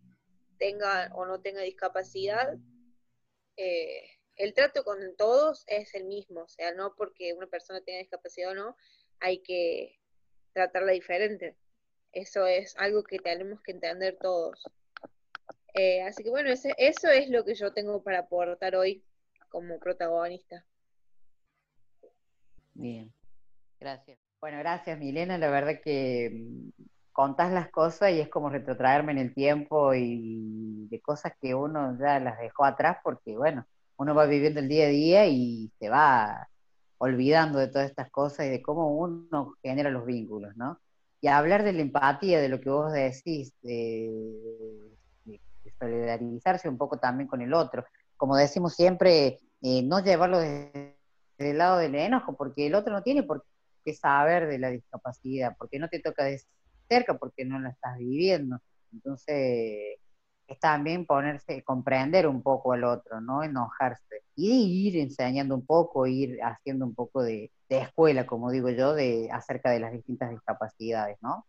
tenga o no tenga discapacidad. Eh, el trato con todos es el mismo, o sea, no porque una persona tenga discapacidad o no, hay que tratarla diferente. Eso es algo que tenemos que entender todos. Eh, así que bueno, ese, eso es lo que yo tengo para aportar hoy como protagonista. Bien, gracias. Bueno, gracias Milena, la verdad que mm, contás las cosas y es como retrotraerme en el tiempo y de cosas que uno ya las dejó atrás porque bueno, uno va viviendo el día a día y se va olvidando de todas estas cosas y de cómo uno genera los vínculos, ¿no? Y hablar de la empatía, de lo que vos decís, de, solidarizarse un poco también con el otro. Como decimos siempre, eh, no llevarlo desde, el lado del enojo, porque el otro no tiene por qué saber de la discapacidad, porque no te toca de cerca, porque no la estás viviendo. Entonces, es también ponerse, comprender un poco al otro, no enojarse. Y ir enseñando un poco, ir haciendo un poco de, escuela, como digo yo, de acerca de las distintas discapacidades, ¿no?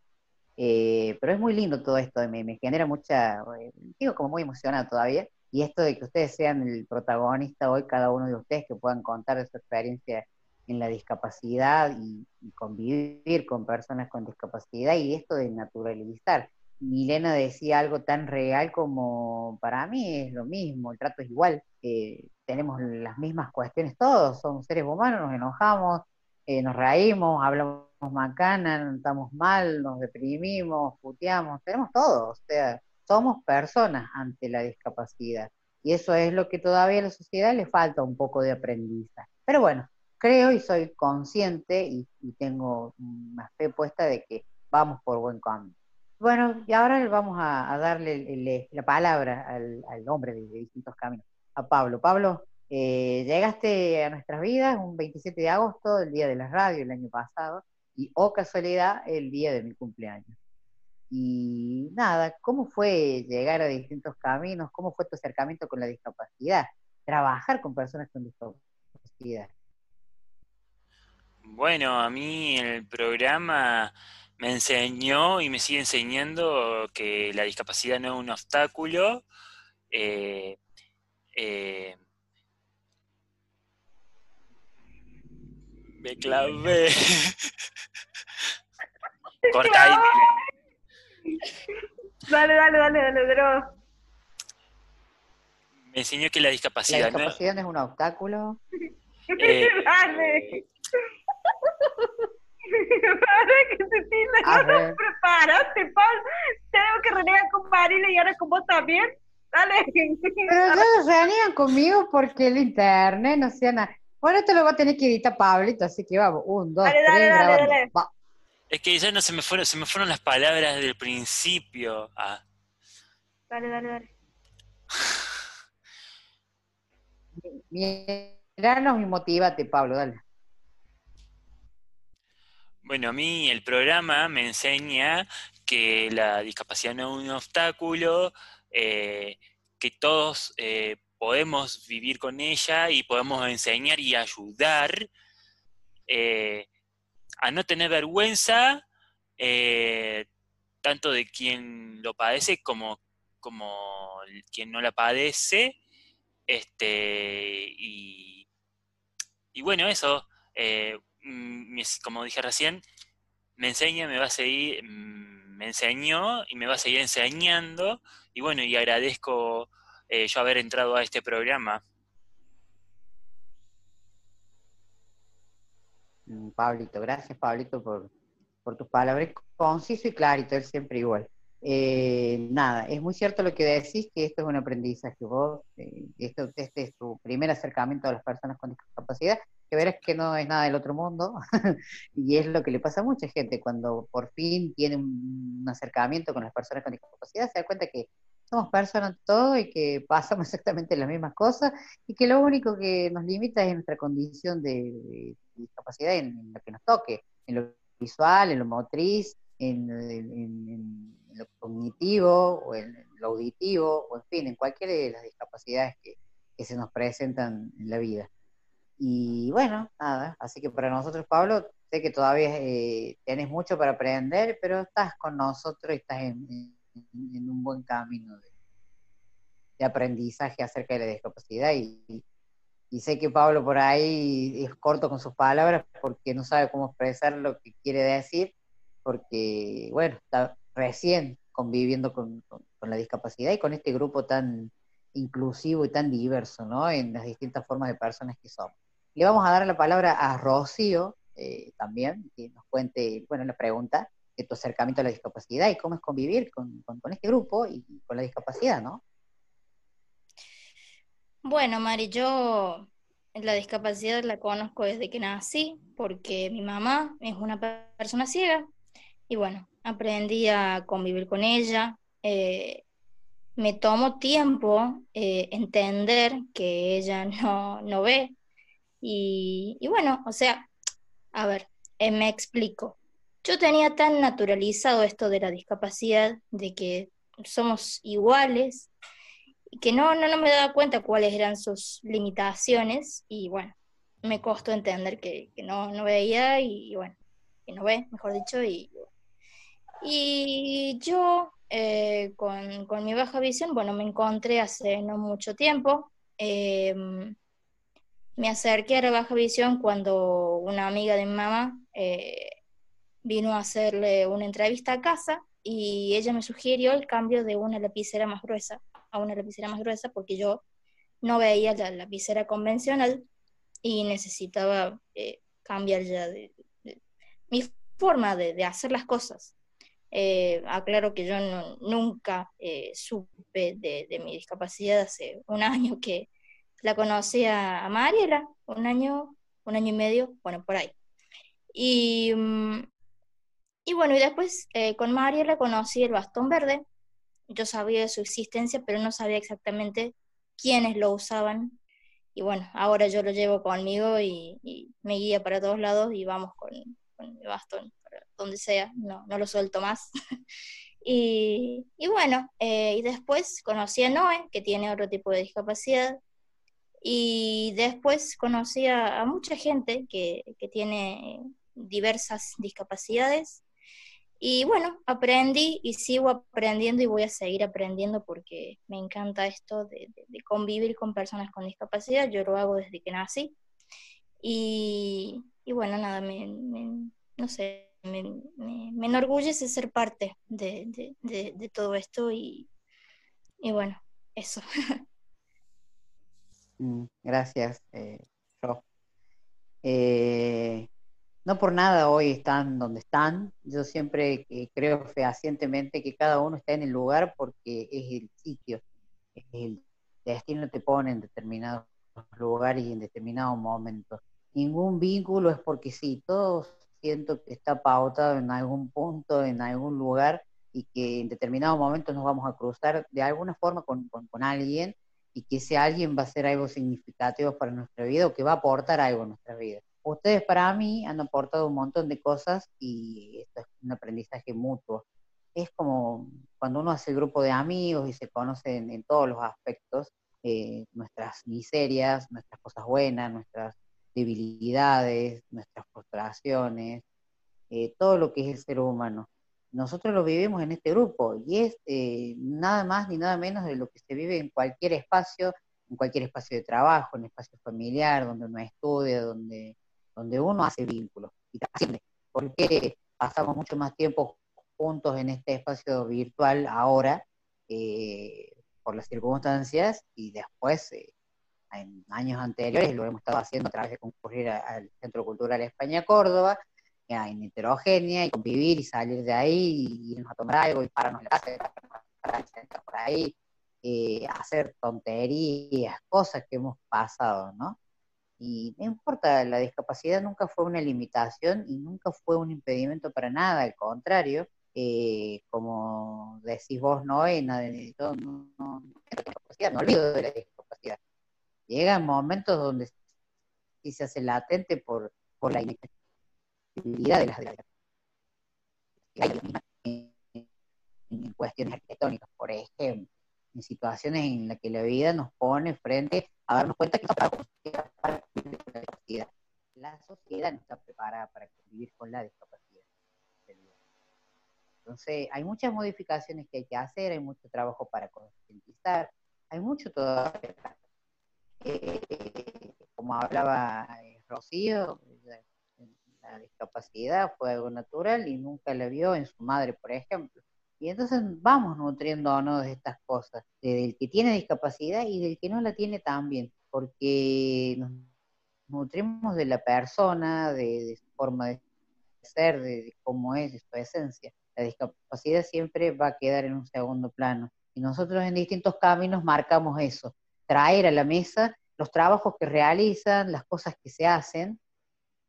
Eh, pero es muy lindo todo esto, me, genera mucha, eh, digo como muy emocionada todavía, y esto de que ustedes sean el protagonista hoy, cada uno de ustedes, que puedan contar su experiencia en la discapacidad y, y convivir con personas con discapacidad y esto de naturalizar Milena decía algo tan real como para mí es lo mismo, el trato es igual, eh, tenemos las mismas cuestiones todos, somos seres humanos, nos enojamos, eh, nos reímos, hablamos macana, estamos mal, nos deprimimos, puteamos, tenemos todo, o sea, somos personas ante la discapacidad. Y eso es lo que todavía a la sociedad le falta un poco de aprendizaje. Pero bueno, creo y soy consciente y, tengo una fe puesta de que vamos por buen camino. Bueno, y ahora vamos a, darle la palabra al, hombre de, distintos caminos, a Pablo. Pablo, eh, llegaste a nuestras vidas un 27 de agosto, el día de la radio el año pasado, y, oh casualidad, el día de mi cumpleaños. Y nada, ¿cómo fue llegar a distintos caminos? ¿Cómo fue tu acercamiento con la discapacidad? Trabajar con personas con discapacidad. Bueno, a mí el programa me enseñó y me sigue enseñando que la discapacidad no es un obstáculo. Eh, eh, me clavé. Corta ahí. Dale, dale, dale, dale, pero... Me enseñó que la discapacidad, la discapacidad no, es un obstáculo. Eh, dale. que te no nos preparaste, Paul. Tengo que renegar con Marila y ahora con vos también. Dale. Pero no renegan conmigo porque el internet no sea nada. Bueno, esto lo va a tener que editar Pablito, así que vamos, un, dos, tres, dale, dale, Es que ya no se me fueron, se me fueron las palabras del principio. Ah. Dale, dale, dale. Miranos y motívate, Pablo, dale. Bueno, a mí el programa me enseña que la discapacidad no es un obstáculo, eh, que todos eh, podemos vivir con ella y podemos enseñar y ayudar eh, a no tener vergüenza tanto de quien lo padece como, como quien no la padece. Este, y, y bueno, eso. Mm, como dije recién, me enseña, me va a seguir, mm, me enseñó y me va a seguir enseñando. Y bueno, y agradezco eh, yo haber entrado a este programa. Mm, Pablito, gracias Pablito por, por tus palabras, conciso y clarito, él siempre igual. Eh, nada, es muy cierto lo que decís, que esto es un aprendizaje. Vos, eh, esto, este es tu primer acercamiento a las personas con discapacidad, que verás que no es nada del otro mundo, y es lo que le pasa a mucha gente cuando por fin tiene un, acercamiento con las personas con discapacidad, se da cuenta que somos personas todo y que pasamos exactamente las mismas cosas, y que lo único que nos limita es nuestra condición de, discapacidad en, lo que nos toque, en lo visual, en lo motriz, en, en lo cognitivo o en lo auditivo o en fin, en cualquiera de las discapacidades que, se nos presentan en la vida. Y bueno, nada, así que para nosotros, Pablo, sé que todavía eh, tienes mucho para aprender, pero estás con nosotros y estás en, un buen camino de, aprendizaje acerca de la discapacidad y, sé que Pablo por ahí es corto con sus palabras porque no sabe cómo expresar lo que quiere decir, porque, bueno, está recién conviviendo con, la discapacidad y con este grupo tan inclusivo y tan diverso, ¿no? En las distintas formas de personas que somos. Le vamos a dar la palabra a Rocío eh, también, que nos cuente, bueno, la pregunta de tu acercamiento a la discapacidad y cómo es convivir con, este grupo y con la discapacidad, ¿no? Bueno, Mari, yo la discapacidad la conozco desde que nací, porque mi mamá es una persona ciega y bueno, aprendí a convivir con ella. Eh, me tomó tiempo eh, entender que ella no, no ve. Y, bueno, o sea, a ver, eh, me explico. Yo tenía tan naturalizado esto de la discapacidad, de que somos iguales, que no, no, no me daba cuenta cuáles eran sus limitaciones, y bueno, me costó entender que, no, no veía, y, bueno, que no ve, mejor dicho, y y yo, eh, con, mi baja visión, bueno, me encontré hace no mucho tiempo. Em, me acerqué a la baja visión cuando una amiga de mi mamá eh, vino a hacerle una entrevista a casa y ella me sugirió el cambio de una lapicera más gruesa a una lapicera más gruesa porque yo no veía la lapicera convencional y necesitaba eh, cambiar ya de, mi forma de, hacer las cosas. Eh, aclaro que yo nunca eh, supe de, mi discapacidad hace un año que la conocí a, Mariela, un año, un año y medio, bueno, por ahí. Y, mm, y bueno, y después eh, con Mariela conocí el bastón verde. Yo sabía de su existencia, pero no sabía exactamente quiénes lo usaban. Y bueno, ahora yo lo llevo conmigo y, me guía para todos lados y vamos con, con mi bastón donde sea, no, no lo suelto más. y, bueno, eh, y después conocí a Noé, que tiene otro tipo de discapacidad, y después conocí a, mucha gente que, tiene diversas discapacidades. Y bueno, aprendí y sigo aprendiendo y voy a seguir aprendiendo porque me encanta esto de, convivir con personas con discapacidad. Yo lo hago desde que nací. Y, bueno, nada, me, no sé, me, enorgullece ser parte de, todo esto y, bueno, eso. Mm, gracias, eh, eh, no por nada hoy están donde están. Yo siempre eh, creo fehacientemente que cada uno está en el lugar porque es el sitio, el destino te pone en determinados lugares y en determinados momentos. Ningún vínculo es porque sí, todos siento que está pautado en algún punto, en algún lugar, y que en determinados momentos nos vamos a cruzar de alguna forma con, alguien, y que ese alguien va a ser algo significativo para nuestra vida o que va a aportar algo a nuestra vida. Ustedes para mí han aportado un montón de cosas y esto es un aprendizaje mutuo. Es como cuando uno hace el grupo de amigos y se conocen en todos los aspectos, eh, nuestras miserias, nuestras cosas buenas, nuestras debilidades, nuestras frustraciones, eh, todo lo que es el ser humano. Nosotros lo vivimos en este grupo y es eh, nada más ni nada menos de lo que se vive en cualquier espacio, en cualquier espacio de trabajo, en espacio familiar, donde uno estudia, donde, donde uno hace vínculos. Porque pasamos mucho más tiempo juntos en este espacio virtual ahora eh, por las circunstancias y después en años anteriores lo hemos estado haciendo a través de concurrir al Centro Cultural España Córdoba, en heterogénea, y convivir y salir de ahí, y irnos a tomar algo, y pararnos la casa, por ahí, eh, hacer tonterías, cosas que hemos pasado, ¿no? Y no importa, la discapacidad nunca fue una limitación y nunca fue un impedimento para nada, al contrario, eh, como decís vos, no, no, no, no, no olvido de la discapacidad llegan momentos donde sí se hace latente por, por la inestabilidad de las en, cuestiones arquitectónicas, por ejemplo, en situaciones en las que la vida nos pone frente a darnos cuenta que la sociedad no está preparada para convivir con la discapacidad. Entonces, hay muchas modificaciones que hay que hacer, hay mucho trabajo para concientizar, hay mucho todavía. Como hablaba eh, Rocío, la discapacidad fue algo natural y nunca la vio en su madre, por ejemplo. Y entonces vamos nutriendo de estas cosas, del que tiene discapacidad y del que no la tiene también, porque nos nutrimos de la persona, de, su forma de ser, de, cómo es, de su esencia. La discapacidad siempre va a quedar en un segundo plano. Y nosotros en distintos caminos marcamos eso, traer a la mesa los trabajos que realizan, las cosas que se hacen,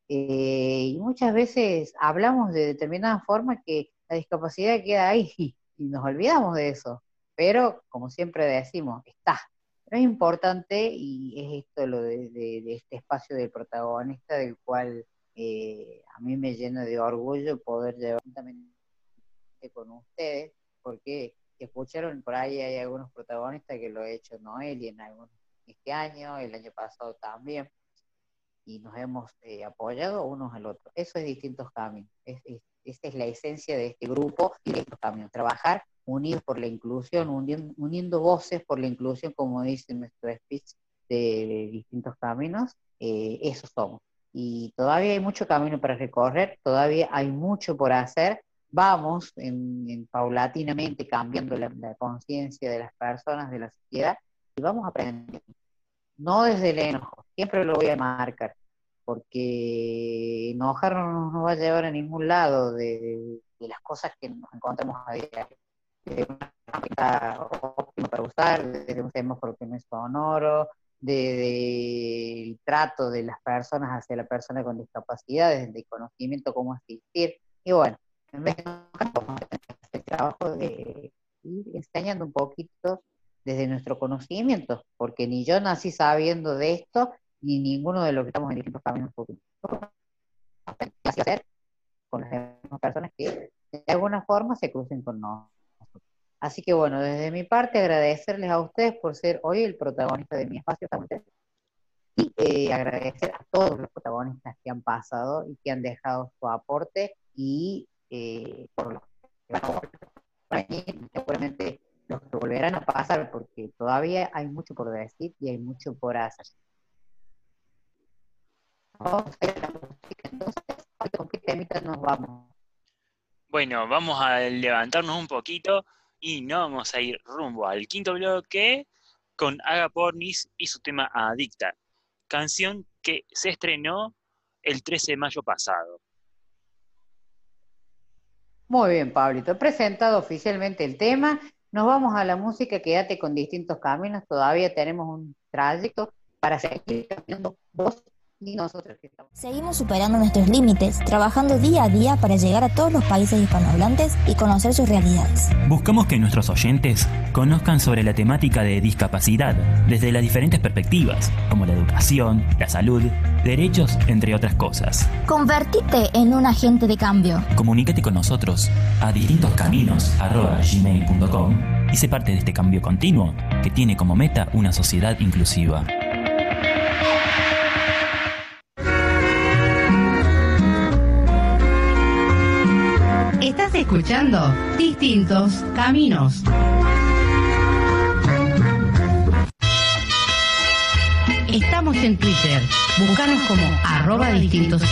eh, y muchas veces hablamos de determinada forma que la discapacidad queda ahí y nos olvidamos de eso. Pero, como siempre decimos, está. Pero es importante y es esto lo de, este espacio del protagonista del cual eh, a mí me llena de orgullo poder llevar con ustedes, porque escucharon por ahí hay algunos protagonistas que lo ha hecho Noel y en algunos este año, el año pasado también, y nos hemos eh, apoyado unos al otro. Eso es distintos caminos. Es, esa es la esencia de este grupo y de estos caminos. Trabajar unidos por la inclusión, uniendo, voces por la inclusión, como dice nuestro speech de distintos caminos, eh, eso somos. Y todavía hay mucho camino para recorrer, todavía hay mucho por hacer. Vamos en, paulatinamente cambiando la, la conciencia de las personas, de la sociedad, y vamos aprendiendo. No desde el enojo, siempre lo voy a marcar, porque enojar no nos va a llevar a ningún lado de, las cosas que nos encontramos a diario. De una óptima para usar, de un semáforo que no es sonoro, del de, trato de las personas hacia la persona con discapacidades, de conocimiento cómo asistir. Y bueno, en de el trabajo de ir enseñando un poquito desde nuestro conocimiento, porque ni yo nací sabiendo de esto, ni ninguno de los que estamos en distintos caminos hacer con las demás personas que de alguna forma se crucen con nosotros. Así que bueno, desde mi parte agradecerles a ustedes por ser hoy el protagonista de mi espacio y eh, agradecer a todos los protagonistas que han pasado y que han dejado su aporte y eh, por lo que seguramente los que volverán a pasar porque todavía hay mucho por decir y hay mucho por hacer. Vamos a ver la música entonces, ¿con qué temita nos? Bueno, vamos a levantarnos un poquito y no vamos a ir rumbo al quinto bloque con Aga Pornis y su tema Adicta, canción que se estrenó el 13 de mayo pasado. Muy bien, Pablito. Presentado oficialmente el tema. Nos vamos a la música, quédate con distintos caminos, todavía tenemos un trayecto para seguir caminando. Vos y nosotros que estamos. Seguimos superando nuestros límites, trabajando día a día para llegar a todos los países hispanohablantes y conocer sus realidades. Buscamos que nuestros oyentes conozcan sobre la temática de discapacidad desde las diferentes perspectivas, como la educación, la salud, derechos, entre otras cosas. Convertite en un agente de cambio. Comunícate con nosotros a distintoscaminos.gmail.com y sé parte de este cambio continuo que tiene como meta una sociedad inclusiva. Escuchando Distintos Caminos. Estamos en Twitter. Búscanos como arroba distintos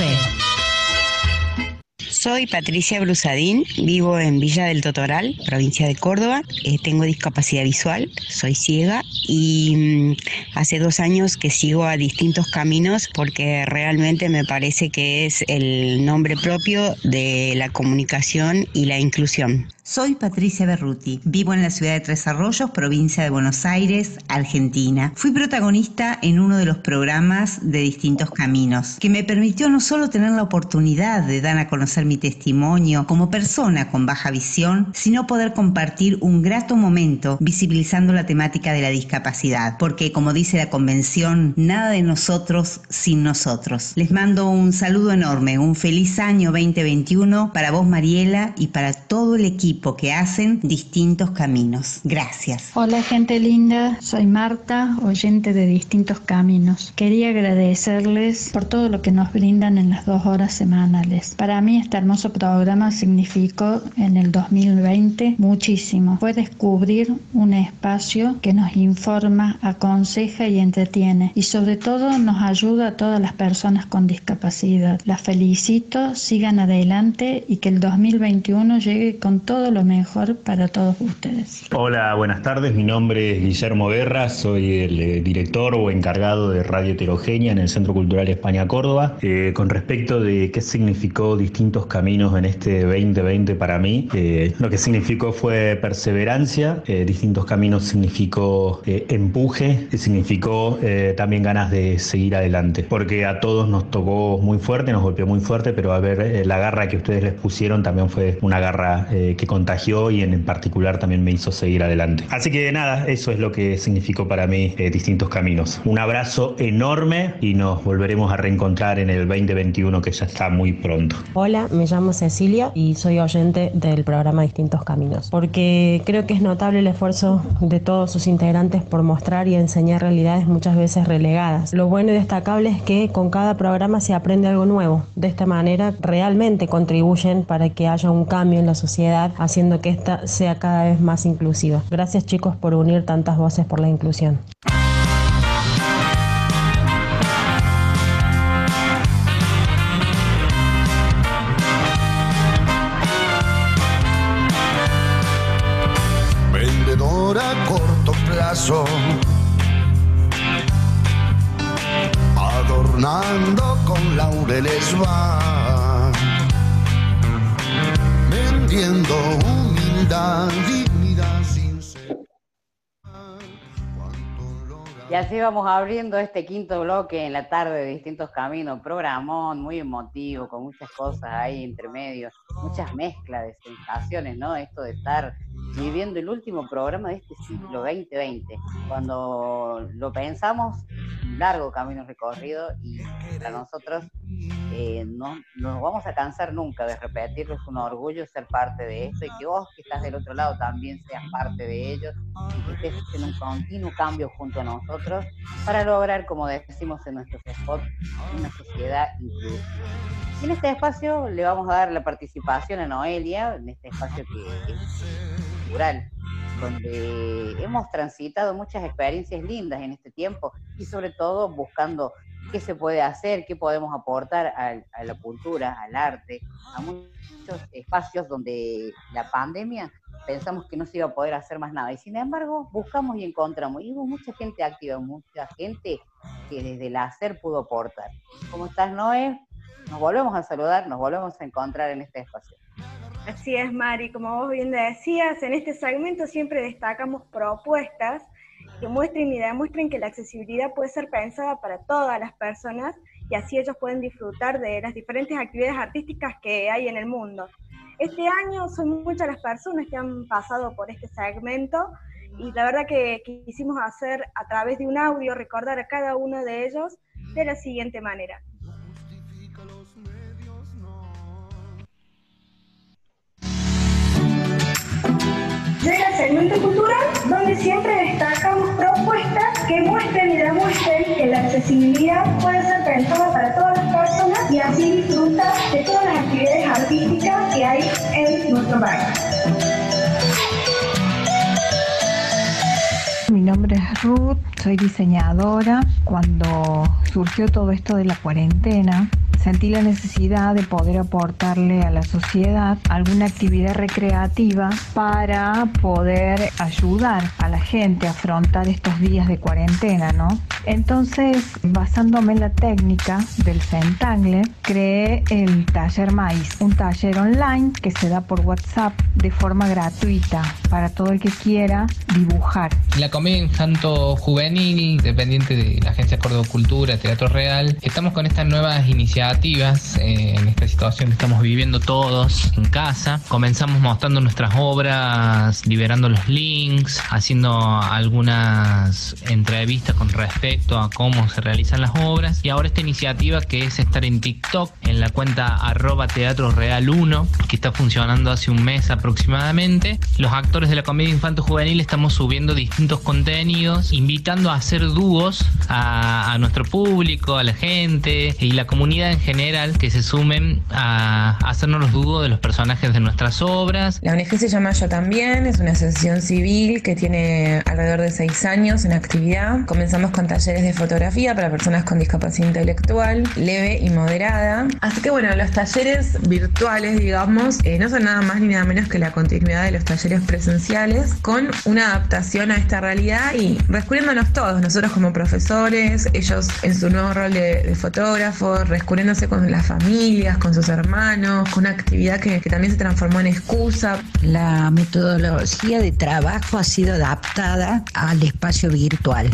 Soy Patricia Brusadín, vivo en Villa del Totoral, provincia de Córdoba. Eh, tengo discapacidad visual, soy ciega y mm, hace dos años que sigo a distintos caminos porque realmente me parece que es el nombre propio de la comunicación y la inclusión. Soy Patricia Berruti, vivo en la ciudad de Tres Arroyos, provincia de Buenos Aires, Argentina. Fui protagonista en uno de los programas de Distintos Caminos, que me permitió no solo tener la oportunidad de dar a conocer mi testimonio como persona con baja visión, sino poder compartir un grato momento visibilizando la temática de la discapacidad, porque como dice la convención, nada de nosotros sin nosotros. Les mando un saludo enorme, un feliz año 2021 para vos Mariela y para todo el equipo que hacen distintos caminos. Gracias. Hola gente linda, soy Marta, oyente de distintos caminos. Quería agradecerles por todo lo que nos brindan en las dos horas semanales. Para mí este hermoso programa significó en el 2020 muchísimo. Fue descubrir un espacio que nos informa, aconseja y entretiene y sobre todo nos ayuda a todas las personas con discapacidad. Las felicito, sigan adelante y que el 2021 llegue con todo lo mejor para todos ustedes. Hola, buenas tardes. Mi nombre es Guillermo Guerra, soy el eh, director o encargado de Radio Heterogénea en el Centro Cultural España Córdoba. Eh, con respecto de qué significó distintos caminos en este 2020 para mí, eh, lo que significó fue perseverancia, distintos caminos significó empuje, significó también ganas de seguir adelante, porque a todos nos tocó muy fuerte, nos golpeó muy fuerte, pero a ver, la garra que ustedes les pusieron también fue una garra que contagió y en particular también me hizo seguir adelante. Así que nada, eso es lo que significó para mí distintos caminos. Un abrazo enorme y nos volveremos a reencontrar en el 2021 que ya está muy pronto. Hola, me llamo Cecilia y soy oyente del programa Distintos Caminos, porque creo que es notable el esfuerzo de todos sus integrantes por mostrar y enseñar realidades muchas veces relegadas. Lo bueno y destacable es que con cada programa se aprende algo nuevo. De esta manera realmente contribuyen para que haya un cambio en la sociedad, haciendo que esta sea cada vez más inclusiva. Gracias chicos por unir tantas voces por la inclusión. Así vamos abriendo este quinto bloque en la tarde de distintos caminos, programón muy emotivo, con muchas cosas ahí entre medio, muchas mezclas de sensaciones, ¿no? Esto de estar viviendo el último programa de este siglo 2020. Cuando lo pensamos, un largo camino recorrido y para nosotros eh, no, nos vamos a cansar nunca de repetirlo. Es un orgullo ser parte de esto y que vos que estás del otro lado también seas parte de ello y que estés en un continuo cambio junto a nosotros para lograr, como decimos en nuestros spots, una sociedad inclusiva. En este espacio le vamos a dar la participación a Noelia, en este espacio que es donde hemos transitado muchas experiencias lindas en este tiempo y sobre todo buscando qué se puede hacer, qué podemos aportar a, la cultura, al arte, a muchos espacios donde la pandemia pensamos que no se iba a poder hacer más nada. Y sin embargo, buscamos y encontramos. Y hubo mucha gente activa, mucha gente que desde el hacer pudo aportar. ¿Cómo estás, Noé? Nos volvemos a saludar, nos volvemos a encontrar en este espacio. Así es, Mari. Como vos bien decías, en este segmento siempre destacamos propuestas que muestren y demuestren que la accesibilidad puede ser pensada para todas las personas y así ellos pueden disfrutar de las diferentes actividades artísticas que hay en el mundo. Este año son muchas las personas que han pasado por este segmento y la verdad que quisimos hacer a través de un audio recordar a cada uno de ellos de la siguiente manera. Llega el segmento cultural, donde siempre destacamos propuestas que muestren y demuestren que la accesibilidad puede ser pensada para todas las personas y así disfrutar de todas las actividades artísticas que hay en nuestro país. Mi nombre es Ruth, soy diseñadora. Cuando surgió todo esto de la cuarentena, sentí la necesidad de poder aportarle a la sociedad alguna actividad recreativa para poder ayudar a la gente a afrontar estos días de cuarentena, ¿no? Entonces, basándome en la técnica del Centangle, creé el taller maíz, un taller online que se da por WhatsApp de forma gratuita para todo el que quiera dibujar. La comedia infanto juvenil, dependiente de la Agencia Córdoba Cultura, Teatro Real, estamos con estas nuevas iniciativas iniciativas eh, en esta situación que estamos viviendo todos en casa. Comenzamos mostrando nuestras obras, liberando los links, haciendo algunas entrevistas con respecto a cómo se realizan las obras. Y ahora esta iniciativa que es estar en TikTok, en la cuenta arroba teatro real 1, que está funcionando hace un mes aproximadamente. Los actores de la comedia infanto juvenil estamos subiendo distintos contenidos, invitando a hacer dúos a, a nuestro público, a la gente y la comunidad en general que se sumen a hacernos los dúos de los personajes de nuestras obras. La ONG se llama Yo también, es una asociación civil que tiene alrededor de seis años en actividad. Comenzamos con talleres de fotografía para personas con discapacidad intelectual, leve y moderada. Así que bueno, los talleres virtuales, digamos, eh, no son nada más ni nada menos que la continuidad de los talleres presenciales con una adaptación a esta realidad y descubriéndonos todos, nosotros como profesores, ellos en su nuevo rol de, de fotógrafos, descubriéndose con las familias, con sus hermanos, con una actividad que, que también se transformó en excusa. La metodología de trabajo ha sido adaptada al espacio virtual.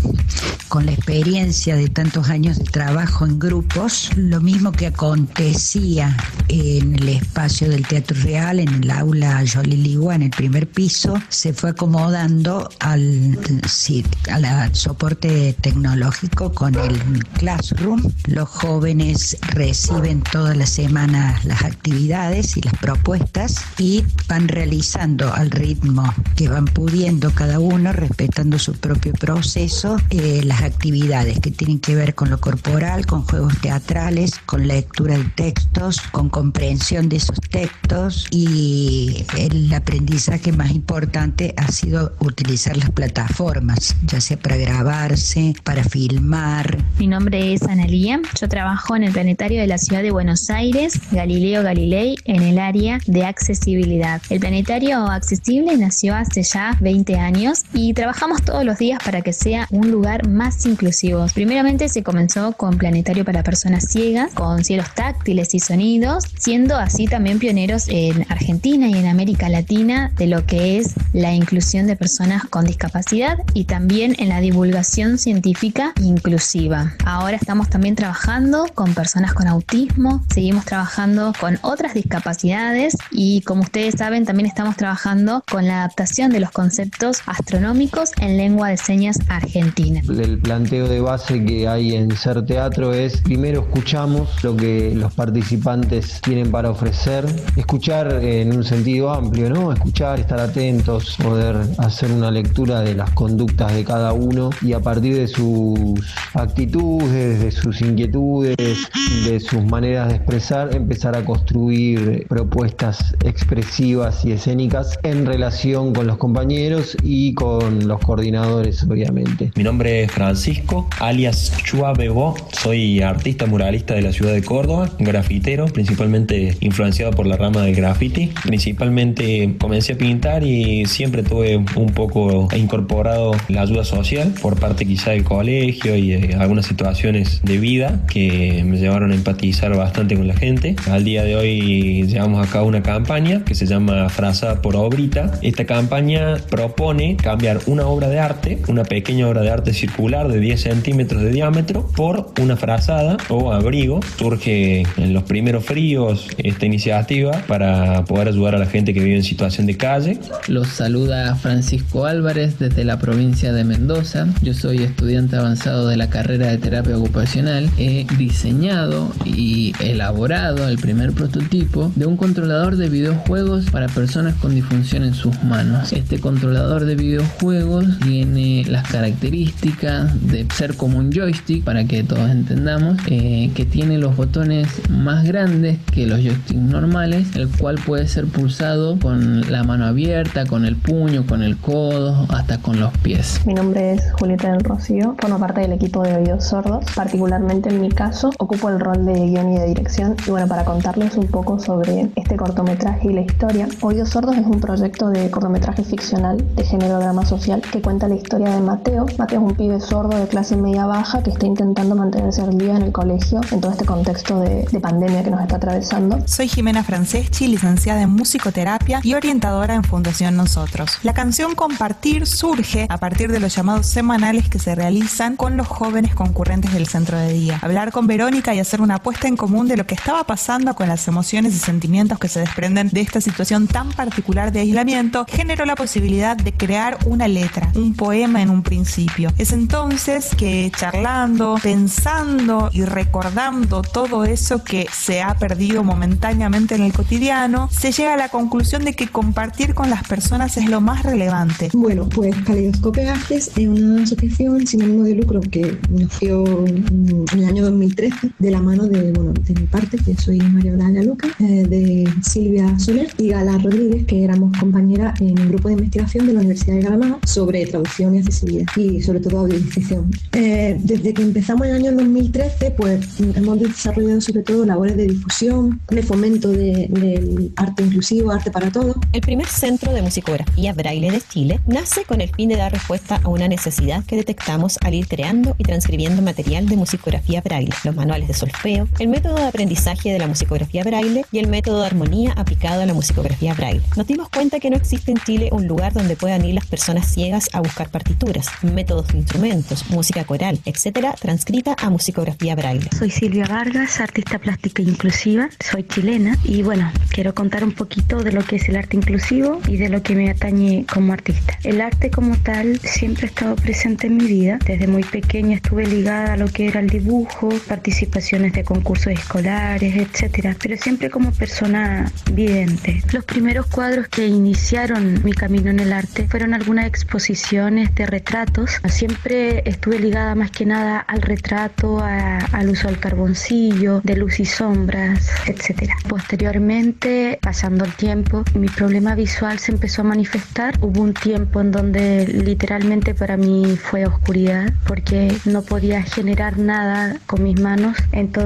Con la experiencia de tantos años de trabajo en grupos, lo mismo que acontecía en el espacio del Teatro Real, en el aula Jolie Ligua, en el primer piso, se fue acomodando al, sí, al soporte tecnológico con el Classroom. Los jóvenes reciben todas las semanas las actividades y las propuestas y van realizando al ritmo que van pudiendo cada uno, respetando su propio proceso, eh, las actividades que tienen que ver con lo corporal, con juegos teatrales, con lectura de textos, con comprensión de esos textos y el aprendizaje más importante ha sido utilizar las plataformas, ya sea para grabarse, para filmar. Mi nombre es Analía, yo trabajo en el planetario de la ciudad de Buenos Aires, Galileo Galilei, en el área de accesibilidad. El planetario accesible nació hace ya 20 años y trabajamos todos los días para que sea un lugar más inclusivo. Primeramente se comenzó con planetario para personas ciegas, con cielos táctiles y sonidos, siendo así también pioneros en Argentina y en América Latina de lo que es la inclusión de personas con discapacidad y también en la divulgación científica inclusiva. Ahora estamos también trabajando con personas con autismo, seguimos trabajando con otras discapacidades y como ustedes saben también estamos trabajando con la adaptación de los conceptos astronómicos en lengua de señas argentina. El planteo de base que hay en Ser Teatro es primero escuchamos lo que los participantes tienen para ofrecer, escuchar en un sentido amplio, ¿no? Escuchar, estar atentos, poder hacer una lectura de las conductas de cada uno y a partir de sus actitudes, de sus inquietudes, de sus maneras de expresar, empezar a construir propuestas expresivas y escénicas en relación con los compañeros y con los coordinadores, obviamente. Mi nombre es Francisco, alias Chua Bebo. Soy artista muralista de la ciudad de Córdoba, grafitero, principalmente influenciado por la rama del graffiti. Principalmente comencé a pintar y siempre tuve un poco incorporado la ayuda social por parte quizá del colegio y de algunas situaciones de vida que me llevaron a empatizar bastante con la gente. Al día de hoy llevamos a una campaña que se llama Frasa por Obrita. Esta campaña propone cambiar una obra de arte, una pequeña obra de arte circular de 10 centímetros de diámetro, por una frazada o abrigo. Surge en los primeros fríos esta iniciativa para poder ayudar a la gente que vive en situación de calle. Los saluda Francisco Álvarez desde la provincia de Mendoza. Yo soy estudiante avanzado de la carrera de terapia ocupacional. He diseñado y elaborado el primer prototipo de un controlador de videojuegos para personas con disfunción en sus manos. Este controlador de videojuegos tiene las características de ser como un joystick, para que todos entendamos, eh, que tiene los botones más grandes que los joysticks normales, el cual puede ser pulsado con la mano abierta, con el puño, con el codo, hasta con los pies. Mi nombre es Julieta del Rocío, formo parte del equipo de Oídos Sordos. Particularmente en mi caso, ocupo el rol de guion y de dirección. Y bueno, para contarles un poco sobre este cortometraje y la historia, Oídos Sordos es un proyecto de cortometraje ficcional de género drama social que cuenta la historia de Mateo. Mateo es un pibe sordo de clase media baja que está intentando mantenerse al día en el colegio en todo este contexto de, de pandemia que nos está atravesando. Soy Jimena Franceschi, licenciada en musicoterapia y orientadora en Fundación Nosotros. La canción Compartir surge a partir de los llamados semanales que se realizan con los jóvenes concurrentes del centro de día. Hablar con Verónica y hacer una puesta en común de lo que estaba pasando con las emociones y sentimientos que se desprenden de esta situación tan particular de aislamiento, generó la posibilidad de crear una letra, un poema en un principio. Es entonces que charlando, pensando y recordando todo eso que se ha perdido momentáneamente en el cotidiano, se llega a la conclusión de que compartir con las personas es lo más relevante. Bueno, pues Caleidoscopio Artes es una asociación sin ánimo de lucro que nació en el año 2013 de la mano de, bueno, de mi parte, que soy María Olaya Luca, eh, de Silvia Soler y Gala Rodríguez, que éramos compañeras en un grupo de investigación de la Universidad de Granada sobre traducción y accesibilidad y sobre todo audiodescripción. Eh, desde que empezamos en el año 2013, pues hemos desarrollado sobre todo labores de difusión, de fomento del arte inclusivo, arte para todos. El primer centro de musicografía braille de Chile nace con el fin de dar respuesta a una necesidad que detectamos al ir creando y transcribiendo material de musicografía braille, los manuales de solfeo, el método de aprendizaje de la musicografía braille y el método de armonía aplicado a la musicografía braille. Nos dimos cuenta que no existe en Chile un lugar donde puedan ir las personas ciegas a buscar partituras, métodos de instrumentos, música coral, etcétera, transcrita a musicografía braille. Soy Silvia Vargas, artista plástica inclusiva, soy chilena y bueno, quiero contar un poquito de lo que es el arte inclusivo y de lo que me atañe como artista. El arte como tal siempre ha estado presente en mi vida. Desde muy pequeña estuve ligada a lo que era el dibujo, participaciones de concursos escolares, etcétera, pero siempre como persona vidente. Los primeros cuadros que iniciaron mi camino en el arte fueron algunas exposiciones de retratos. Siempre estuve ligada más que nada al retrato, al uso del carboncillo, de luz y sombras, etcétera. Posteriormente, pasando el tiempo, mi problema visual se empezó a manifestar. Hubo un tiempo en donde literalmente para mí fue oscuridad porque no podía generar nada con mis manos. Entonces,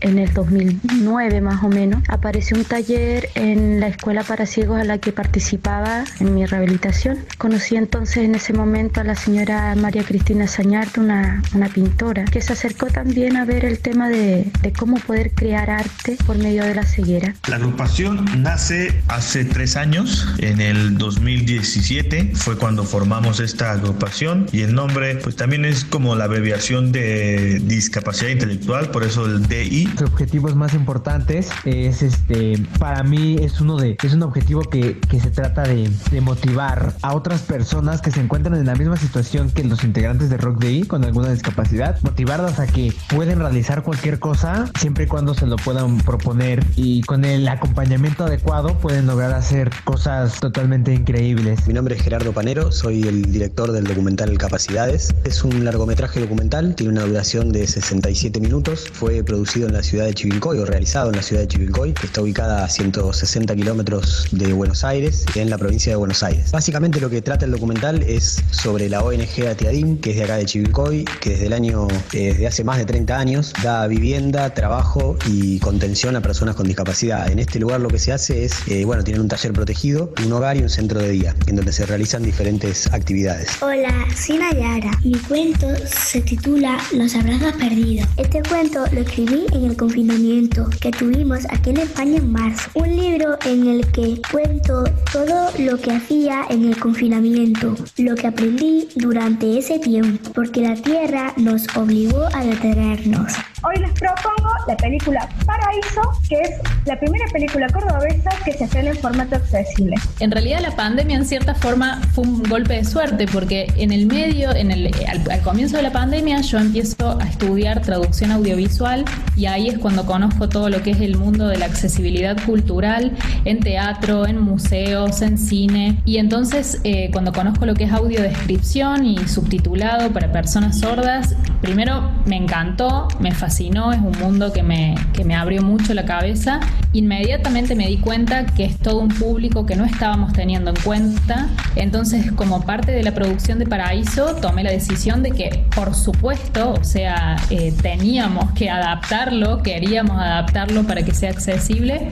en el 2009 más o menos, apareció un taller en la escuela para ciegos a la que participaba en mi rehabilitación. Conocí entonces en ese momento a la señora María Cristina Sañarte, una, una pintora, que se acercó también a ver el tema de, de cómo poder crear arte por medio de la ceguera. La agrupación nace hace tres años, en el 2017 fue cuando formamos esta agrupación y el nombre pues también es como la abreviación de discapacidad intelectual, por eso el DI. Los objetivos más importantes es este, para mí es uno de, es un objetivo que, que se trata de, de motivar a otras personas que se encuentran en la misma situación que los integrantes de Rock DI con alguna discapacidad, motivarlas a que pueden realizar cualquier cosa siempre y cuando se lo puedan proponer y con el acompañamiento adecuado pueden lograr hacer cosas totalmente increíbles. Mi nombre es Gerardo Panero, soy el director del documental Capacidades. Es un largometraje documental, tiene una duración de 67 minutos, fue producido en la ciudad de Chivilcoy o realizado en la ciudad de Chivilcoy, que está ubicada a 160 kilómetros de Buenos Aires, en la provincia de Buenos Aires. Básicamente lo que trata el documental es sobre la ONG Atiadim, que es de acá de Chivilcoy, que desde el año, eh, desde hace más de 30 años, da vivienda, trabajo y contención a personas con discapacidad. En este lugar lo que se hace es, eh, bueno, tienen un taller protegido, un hogar y un centro de día, en donde se realizan diferentes actividades. Hola, soy Nayara. Mi cuento se titula Los abrazos perdidos. Este cuento lo escribí en el confinamiento que tuvimos aquí en España en marzo. Un libro en el que cuento todo lo que hacía en el confinamiento, lo que aprendí durante ese tiempo, porque la Tierra nos obligó a detenernos. Hoy les propongo la película Paraíso, que es la primera película cordobesa que se estrena en formato accesible. En realidad la pandemia en cierta forma fue un golpe de suerte porque en el medio, en el, al, al comienzo de la pandemia yo empiezo a estudiar traducción audiovisual y ahí es cuando conozco todo lo que es el mundo de la accesibilidad cultural en teatro, en museos, en cine y entonces eh, cuando conozco lo que es audiodescripción y subtitulado para personas sordas, primero me encantó, me fascinó, es un mundo que me, que me abrió mucho la cabeza. Inmediatamente me di cuenta que es todo un público que no estábamos teniendo en cuenta. Entonces, como parte de la producción de Paraíso, tomé la decisión de que, por supuesto, o sea, eh, teníamos que adaptarlo, queríamos adaptarlo para que sea accesible.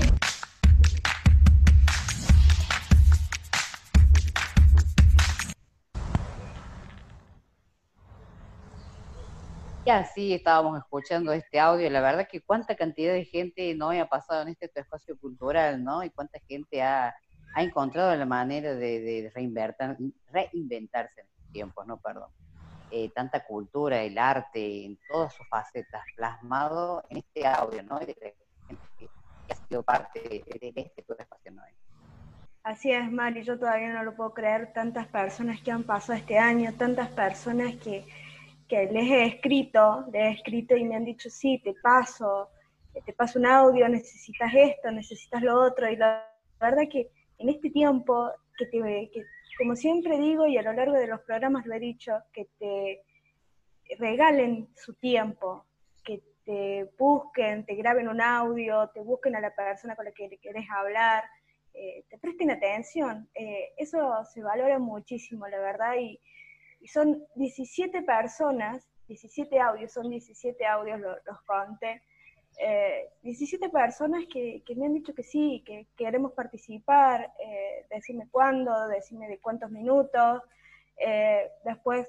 Y así estábamos escuchando este audio, la verdad que cuánta cantidad de gente no ha pasado en este espacio cultural, ¿no? Y cuánta gente ha, ha encontrado la manera de, de reinventar- reinventarse en estos tiempos, ¿no? Perdón. eh, tanta cultura, el arte, en todas sus facetas, plasmado en este audio, ¿no? Y de que, ha sido parte de, de este espacio Noé. Así es, Mari, yo todavía no lo puedo creer, tantas personas que han pasado este año, tantas personas que, que les he escrito, les he escrito y me han dicho, sí, te paso, te paso un audio, necesitas esto, necesitas lo otro, y la verdad que en este tiempo, que, te, que como siempre digo y a lo largo de los programas lo he dicho, que te regalen su tiempo, que te busquen, te graben un audio, te busquen a la persona con la que querés hablar, eh, te presten atención. Eh, eso se valora muchísimo, la verdad, y, y, son 17 personas, 17 audios, son 17 audios, los conté, 17 eh, personas que, me han dicho que sí, que queremos participar, eh, decirme cuándo, decirme de cuántos minutos, eh, después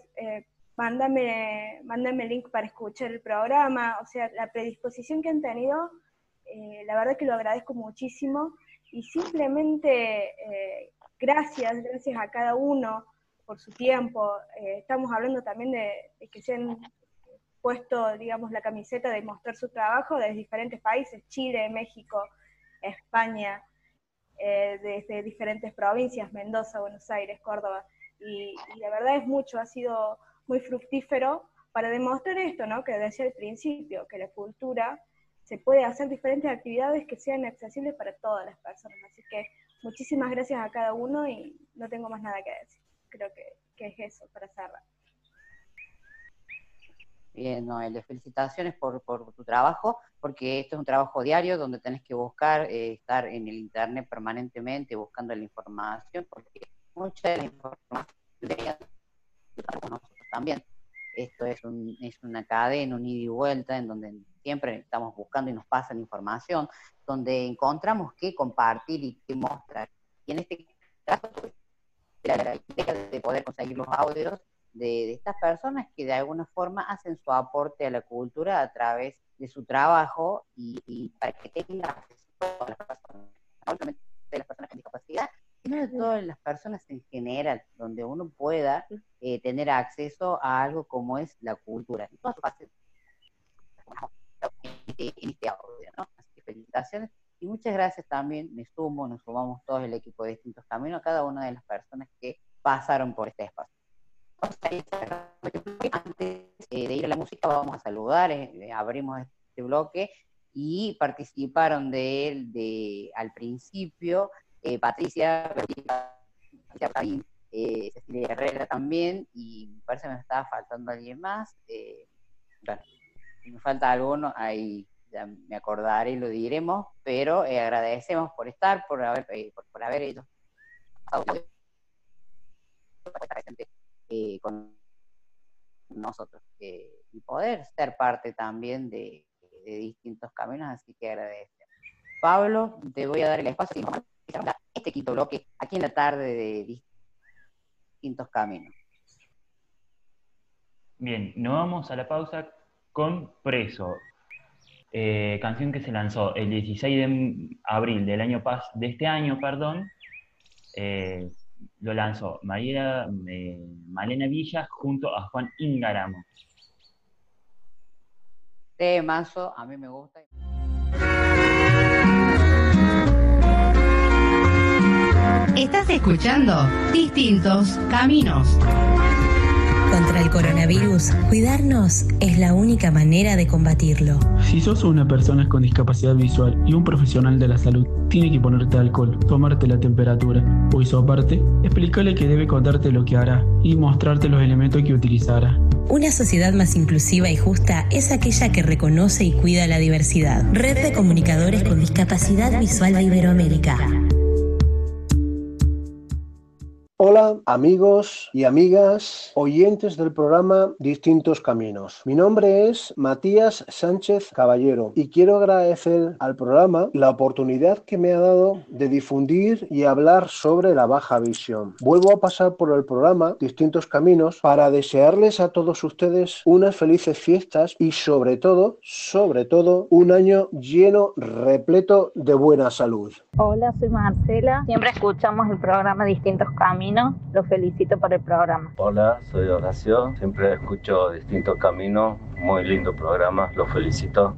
mándame, mándame link para escuchar el programa, o sea, la predisposición que han tenido, la verdad que lo agradezco muchísimo y simplemente gracias, gracias a cada uno por su tiempo. estamos hablando también de, que sean puesto, digamos, la camiseta de mostrar su trabajo desde diferentes países, Chile, México, España, eh, desde diferentes provincias, Mendoza, Buenos Aires, Córdoba. Y, la verdad es mucho, ha sido muy fructífero para demostrar esto, ¿no? Que decía al principio, que la cultura se puede hacer diferentes actividades que sean accesibles para todas las personas. Así que muchísimas gracias a cada uno y no tengo más nada que decir. Creo que, que es eso para cerrar. Bien, Noel, felicitaciones por, por, tu trabajo, porque esto es un trabajo diario donde tenés que buscar, eh, estar en el Internet permanentemente buscando la información, porque mucha de la información nosotros también. Esto es, un, es una cadena, un ida y vuelta, en donde siempre estamos buscando y nos pasan información, donde encontramos qué compartir y qué mostrar. Y en este caso, la idea de poder conseguir los audios de, estas personas que de alguna forma hacen su aporte a la cultura a través de su trabajo y, para que tengan acceso a las personas, no solamente de las personas con discapacidad, sino de todas las personas en general, donde uno pueda eh, tener acceso a algo como es la cultura, en todas sus en este audio, ¿no? Así que felicitaciones y muchas gracias también, me sumo, nos sumamos todos el equipo de Distintos Caminos, a cada una de las personas que pasaron por este espacio. Antes eh, de ir a la música vamos a saludar, eh, abrimos este bloque y participaron de él de, al principio eh, Patricia, Patricia Cecilia Herrera también y me parece que me estaba faltando alguien más. bueno, si me falta alguno, ahí ya me acordaré y lo diremos, pero agradecemos por estar, por haber, por, por haber hecho eh, con nosotros eh, y poder ser parte también de, distintos caminos, así que agradezco. Pablo, te voy a dar el espacio este quinto bloque aquí en la tarde de distintos caminos. Bien, nos vamos a la pausa con Preso, eh, canción que se lanzó el 16 de abril del año pas de este año, perdón, eh, lo lanzó María, eh, Malena Villa junto a Juan Ingaramo. De mazo, a mí me gusta. Estás escuchando Distintos Caminos. Contra el coronavirus, cuidarnos es la única manera de combatirlo. Si sos una persona con discapacidad visual y un profesional de la salud, tiene que ponerte alcohol, tomarte la temperatura o aparte, explícale que debe contarte lo que hará y mostrarte los elementos que utilizará. Una sociedad más inclusiva y justa es aquella que reconoce y cuida la diversidad. Red de Comunicadores con Discapacidad Visual de Iberoamérica. Hola amigos y amigas, oyentes del programa Distintos Caminos. Mi nombre es Matías Sánchez Caballero y quiero agradecer al programa la oportunidad que me ha dado de difundir y hablar sobre la baja visión. Vuelvo a pasar por el programa Distintos Caminos para desearles a todos ustedes unas felices fiestas y sobre todo, sobre todo, un año lleno, repleto de buena salud. Hola, soy Marcela. Siempre escuchamos el programa Distintos Caminos Caminos. Los felicito por el programa. Hola, soy Horacio. Siempre escucho Distintos Caminos. Muy lindo programa. Los felicito.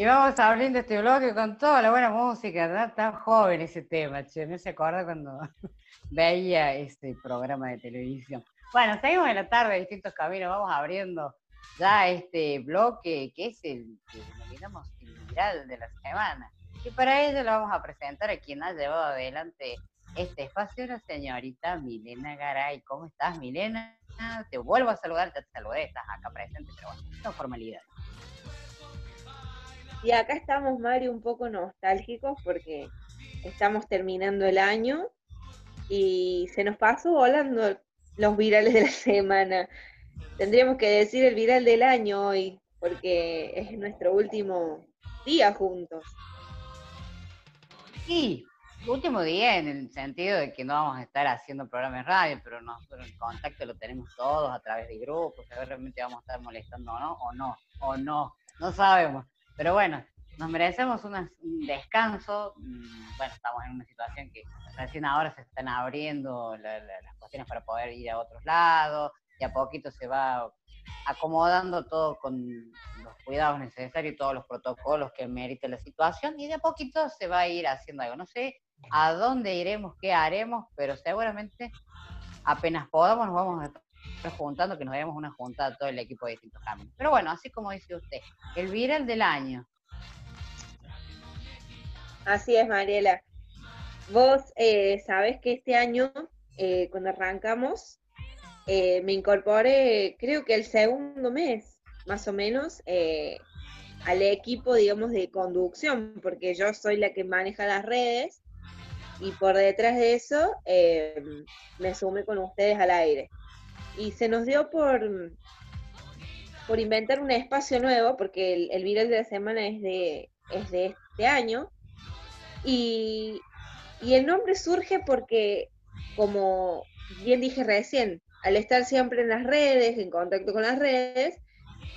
Y vamos abriendo este bloque con toda la buena música, ¿verdad? Tan joven ese tema, che, me se acuerda cuando veía este programa de televisión. Bueno, seguimos en la tarde, distintos caminos, vamos abriendo ya este bloque que es el que denominamos el viral de la semana. Y para ello lo vamos a presentar a quien ha llevado adelante este espacio, la señorita Milena Garay. ¿Cómo estás, Milena? Te vuelvo a saludar, te saludé, estás acá presente, pero bueno, son formalidades. Y acá estamos, Mario, un poco nostálgicos porque estamos terminando el año y se nos pasó volando los virales de la semana. Tendríamos que decir el viral del año hoy porque es nuestro último día juntos. Sí, último día en el sentido de que no vamos a estar haciendo programa en radio, pero nosotros el contacto lo tenemos todos a través de grupos, ver realmente vamos a estar molestando o no, o no, o no, no sabemos. Pero bueno, nos merecemos un descanso. mm, Bueno, estamos en una situación que recién ahora se están abriendo la- la- las cuestiones para poder ir a otros lados, y a poquito se va acomodando todo con los cuidados necesarios y todos los protocolos que merita la situación, y de a poquito se va a ir haciendo algo. No sé a dónde iremos, qué haremos, pero seguramente apenas podamos nos vamos a juntando, que nos demos una juntada todo el equipo de distintos caminos. Pero bueno, así como dice usted, el viral del año. Así es, Mariela. Vos eh, sabés que este año, eh, cuando arrancamos, eh, me incorporé, creo que el segundo mes, más o menos, eh, al equipo, digamos, de conducción, porque yo soy la que maneja las redes y por detrás de eso eh, me sumé con ustedes al aire. Y se nos dio por, por inventar un espacio nuevo, porque el, viral de la semana es de, es de este año, y, y el nombre surge porque, como bien dije recién, al estar siempre en las redes, en contacto con las redes,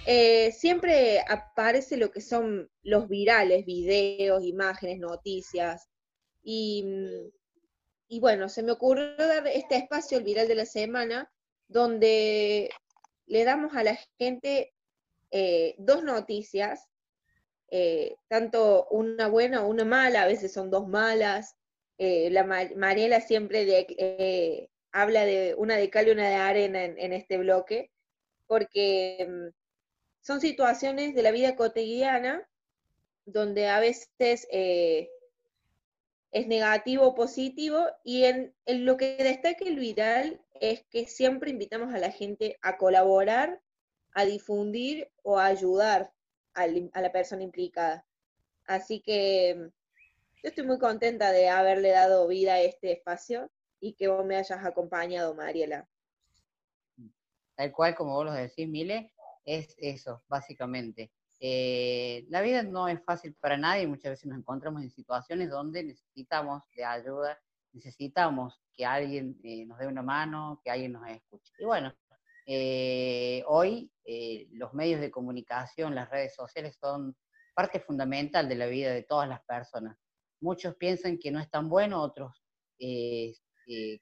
eh, siempre aparece lo que son los virales, videos, imágenes, noticias. Y, y bueno, se me ocurrió dar este espacio, el viral de la semana, donde le damos a la gente eh, dos noticias, eh, tanto una buena o una mala, a veces son dos malas. Eh, la Ma- Mariela siempre habla de una de cal y una de arena en, en este bloque, porque mm, son situaciones de la vida cotidiana donde a veces eh, es negativo o positivo, y en, en lo que destaca el viral es que siempre invitamos a la gente a colaborar, a difundir o a ayudar a la persona implicada. Así que mm, yo estoy muy contenta de haberle dado vida a este espacio y que vos me hayas acompañado, Mariela. tal cual como vos lo decís, Mile, es eso, básicamente. Eh, la vida no es fácil para nadie, muchas veces nos encontramos en situaciones donde necesitamos de ayuda, necesitamos que alguien eh, nos dé una mano, que alguien nos escuche. Y bueno, eh, hoy eh, los medios de comunicación, las redes sociales son parte fundamental de la vida de todas las personas. Muchos piensan que no es tan bueno, otros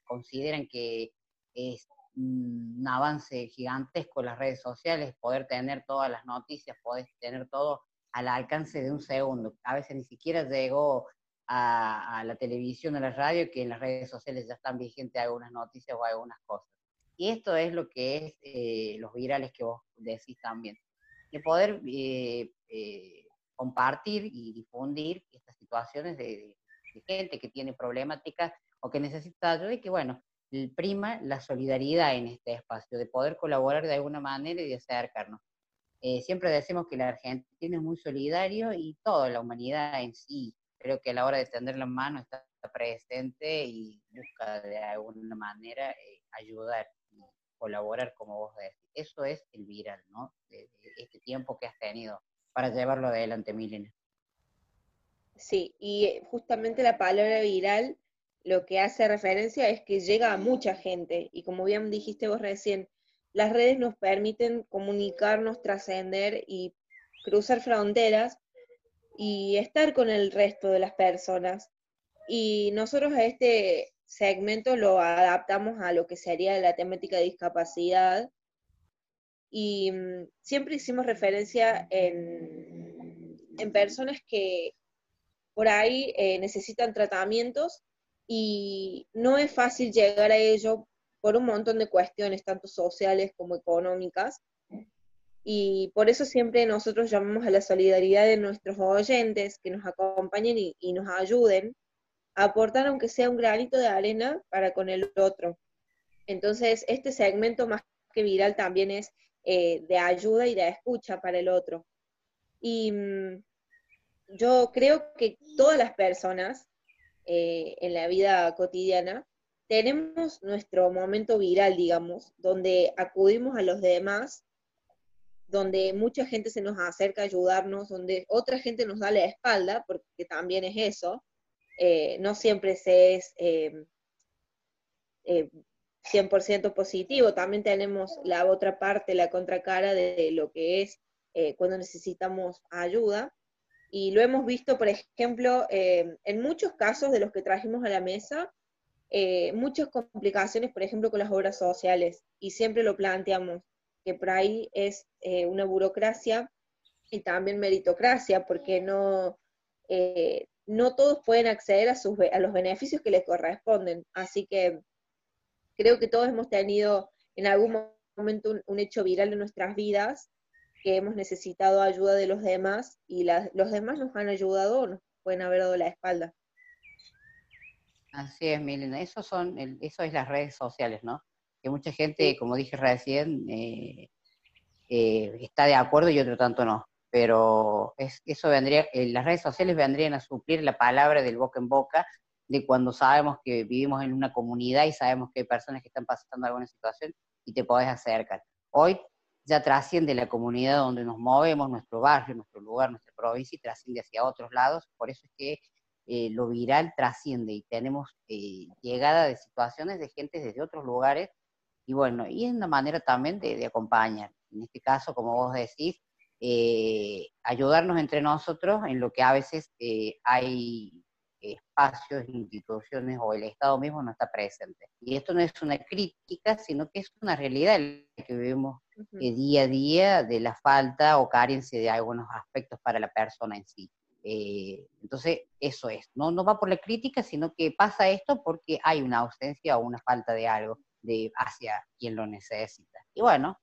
consideran que es un avance gigantesco las redes sociales, poder tener todas las noticias, poder tener todo al alcance de un segundo. A veces ni siquiera llegó a, a la televisión, a la radio, que en las redes sociales ya están vigentes algunas noticias o algunas cosas. Y esto es lo que es eh, los virales que vos decís también. de poder eh, eh, compartir y difundir estas situaciones de, de gente que tiene problemáticas o que necesita ayuda y que, bueno, prima la solidaridad en este espacio, de poder colaborar de alguna manera y de acercarnos. Eh, siempre decimos que la Argentina es muy solidario y toda la humanidad en sí, creo que a la hora de tender la mano está presente y busca de alguna manera eh, ayudar y colaborar, como vos decís. Eso es el viral, ¿no? Este tiempo que has tenido para llevarlo adelante, Milena. Sí, y eh, justamente la palabra viral lo que hace referencia es que llega a mucha gente y como bien dijiste vos recién, las redes nos permiten comunicarnos, trascender y cruzar fronteras y estar con el resto de las personas. Y nosotros este segmento lo adaptamos a lo que sería la temática de discapacidad y mm, siempre hicimos referencia en, en personas que por ahí eh, necesitan tratamientos y no es fácil llegar a ello por un montón de cuestiones, tanto sociales como económicas. Y por eso siempre nosotros llamamos a la solidaridad de nuestros oyentes que nos acompañen y, nos ayuden a aportar aunque sea un granito de arena para con el otro. Entonces, este segmento más que viral también es eh, de ayuda y de escucha para el otro. Y mm, yo creo que todas las personas eh, en la vida cotidiana, tenemos nuestro momento viral, digamos, donde acudimos a los demás, donde mucha gente se nos acerca a ayudarnos, donde otra gente nos da la espalda, porque también es eso, eh, no siempre se es 100% eh, positivo, también tenemos la otra parte, la contracara de lo que es cuando necesitamos ayuda. Y lo hemos visto, por ejemplo, eh, en muchos casos de los que trajimos a la mesa, eh, muchas complicaciones, por ejemplo, con las obras sociales. Y siempre lo planteamos, que por ahí es eh, una burocracia y también meritocracia, porque no, no todos pueden acceder a, sus, a los beneficios que les corresponden. Así que creo que todos hemos tenido en algún momento un hecho viral en nuestras vidas que hemos necesitado ayuda de los demás y los demás nos han ayudado o nos pueden haber dado la espalda. Así es, Milena. Eso, son eso es las redes sociales, ¿no? Que mucha gente, como dije recién, eh, eh, está de acuerdo y otro tanto no. Pero es, eso vendría, eh, las redes sociales vendrían a suplir la palabra del boca en boca de cuando sabemos que vivimos en una comunidad y sabemos que hay personas que están pasando alguna situación y te podés acercar. Hoy ya trasciende la comunidad donde nos movemos, nuestro barrio, nuestro lugar, nuestra provincia y trasciende hacia otros lados. Por eso es que eh, lo viral trasciende y tenemos eh, llegada de situaciones de gente desde otros lugares y bueno, y es una manera también de, acompañar. En este caso, como vos decís, eh, ayudarnos entre nosotros en lo que a veces hay espacios, instituciones o el Estado mismo no está presente. Y esto no es una crítica, sino que es una realidad que vivimos eh, día a día de la falta o carencia de algunos aspectos para la persona en sí. Eh, entonces, eso es, ¿no? no va por la crítica, sino que pasa esto porque hay una ausencia o una falta de algo de, hacia quien lo necesita. Y bueno,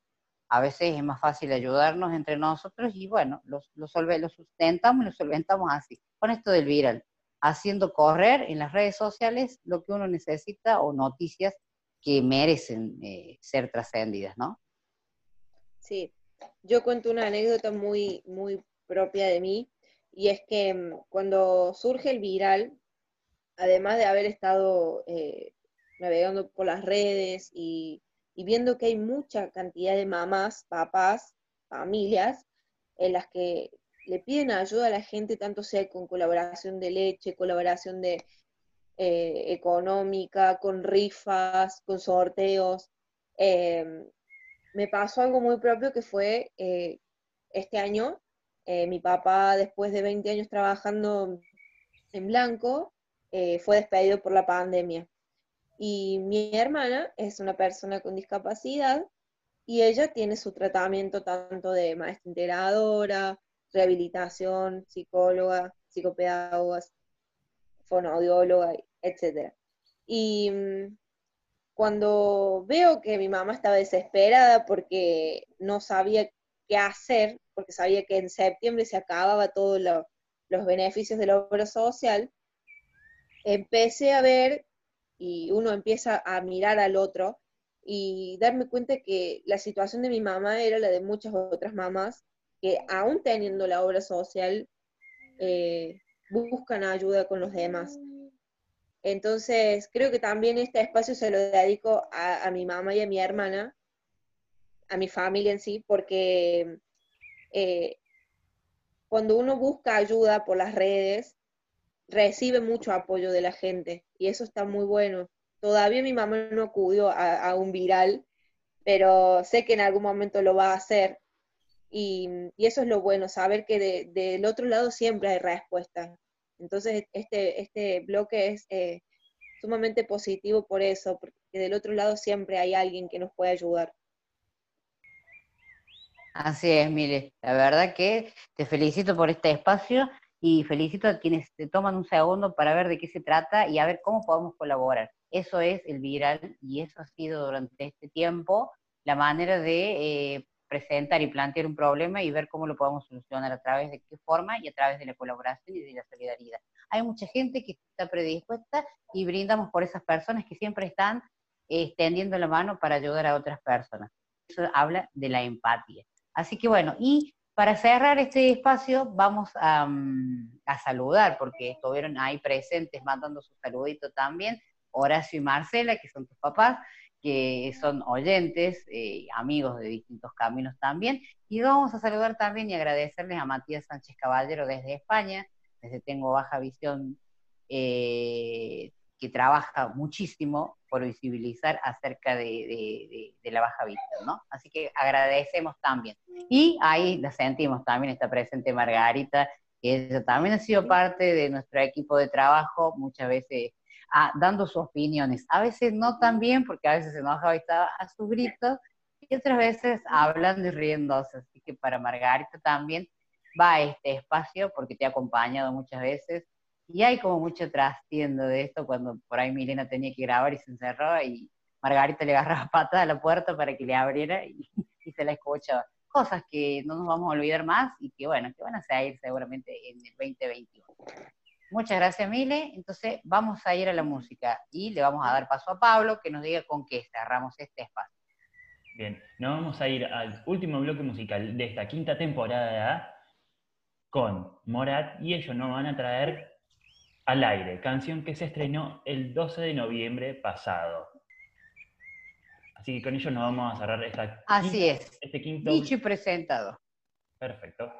a veces es más fácil ayudarnos entre nosotros y bueno, lo, lo, lo sustentamos y lo solventamos así, con esto del viral haciendo correr en las redes sociales lo que uno necesita o noticias que merecen eh, ser trascendidas, ¿no? Sí, yo cuento una anécdota muy, muy propia de mí, y es que mm, cuando surge el viral, además de haber estado eh, navegando por las redes y, y viendo que hay mucha cantidad de mamás, papás, familias, en las que le piden ayuda a la gente, tanto sea con colaboración de leche, colaboración de eh, económica, con rifas, con sorteos. Em, me pasó algo muy propio que fue eh, este año, eh, mi papá, después de 20 años trabajando en blanco, fue despedido por la pandemia. Y mi hermana es una persona con discapacidad y ella tiene su tratamiento tanto de maestra integradora, rehabilitación, psicóloga, psicopedagogas, fonoaudióloga, etc. Y mm, cuando veo que mi mamá estaba desesperada porque no sabía qué hacer, porque sabía que en septiembre se acababa todos los beneficios de la obra social, empecé a ver y uno empieza a mirar al otro y darme cuenta que la situación de mi mamá era la de muchas otras mamás que aún teniendo la obra social eh, buscan ayuda con los demás. Entonces, creo que también este espacio se lo dedico a, mi mamá y a mi hermana, a mi familia en sí, porque eh, cuando uno busca ayuda por las redes, recibe mucho apoyo de la gente y eso está muy bueno. Todavía mi mamá no acudió a, un viral, pero sé que en algún momento lo va a hacer y, eso es lo bueno, saber que del otro lado siempre hay respuesta. Entonces, este, este bloque es eh, sumamente positivo por eso, porque del otro lado siempre hay alguien que nos puede ayudar. Así es, Mile. La verdad que te felicito por este espacio y felicito a quienes te toman un segundo para ver de qué se trata y a ver cómo podemos colaborar. Eso es el viral y eso ha sido durante este tiempo la manera de eh, presentar y plantear un problema y ver cómo lo podemos solucionar a través de qué forma y a través de la colaboración y de la solidaridad. Hay mucha gente que está predispuesta y brindamos por esas personas que siempre están extendiendo la mano para ayudar a otras personas. Eso habla de la empatía. Así que bueno, y para cerrar este espacio vamos a, mm, a saludar, porque estuvieron ahí presentes mandando su saludito también, Horacio y Marcela, que son tus papás, que son oyentes, eh, amigos de distintos caminos también. Y vamos a saludar también y agradecerles a Matías Sánchez Caballero desde España, desde Tengo Baja Visión, eh, que trabaja muchísimo por visibilizar acerca de, la baja visión, ¿no? Así que agradecemos también. Y ahí la sentimos también, está presente Margarita, que ella también ha sido parte de nuestro equipo de trabajo, muchas veces dando sus opiniones. A veces no tan bien, porque a veces se enoja y está a su grito, y otras veces hablando y riéndose. Así que para Margarita también va a este espacio, porque te ha acompañado muchas veces, y hay como mucho trastiendo de esto cuando por ahí Milena tenía que grabar y se encerró y Margarita le agarraba patada a la puerta para que le abriera y, se la escuchaba. Cosas que no nos vamos a olvidar más y que bueno, que van a seguir seguramente en el 2021. Muchas gracias, Mile. Entonces, vamos a ir a la música y le vamos a dar paso a Pablo que nos diga con qué cerramos este espacio. Bien, nos vamos a ir al último bloque musical de esta quinta temporada con Morat y ellos nos van a traer al aire, canción que se estrenó el 12 de noviembre pasado. Así que con ellos nos vamos a cerrar esta Así es. este quinto. Dicho y presentado. Perfecto.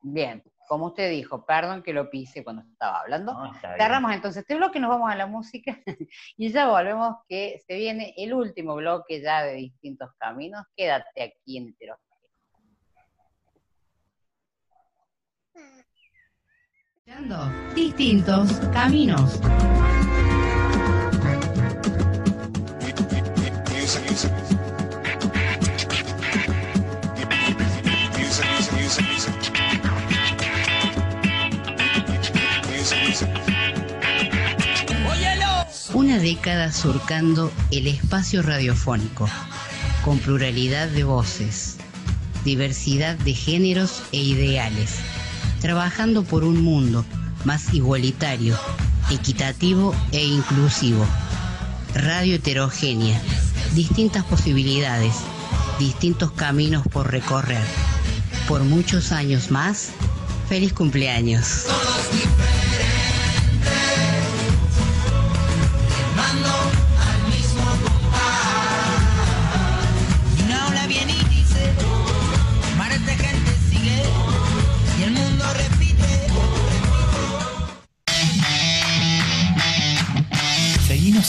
Bien como usted dijo, perdón que lo pise cuando estaba hablando. Cerramos entonces este bloque, nos vamos a la música y ya volvemos que se viene el último bloque ya de distintos caminos. Quédate aquí en. Distintos caminos. Una década surcando el espacio radiofónico, con pluralidad de voces, diversidad de géneros e ideales, trabajando por un mundo más igualitario, equitativo e inclusivo. Radio heterogénea, distintas posibilidades, distintos caminos por recorrer. Por muchos años más, feliz cumpleaños.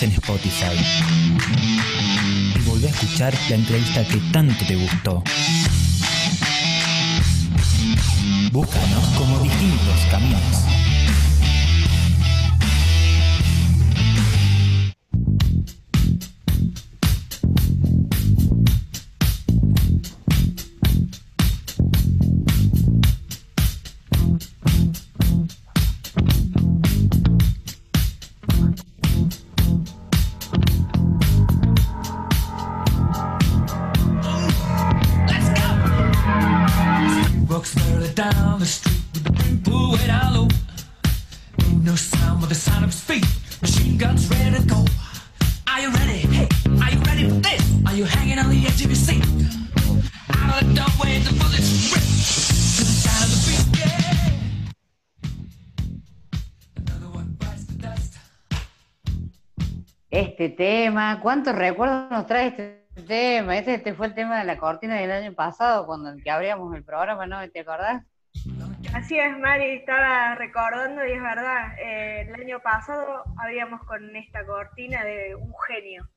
En Spotify. Y volví a escuchar la entrevista que tanto te gustó. Búscanos como distintos caminos. ¿Cuántos recuerdos nos trae este tema? Este, este fue el tema de la cortina del año pasado, cuando el que abríamos el programa, ¿no? ¿Te acordás? Así es, Mari, estaba recordando y es verdad, eh, el año pasado habíamos con esta cortina de un genio.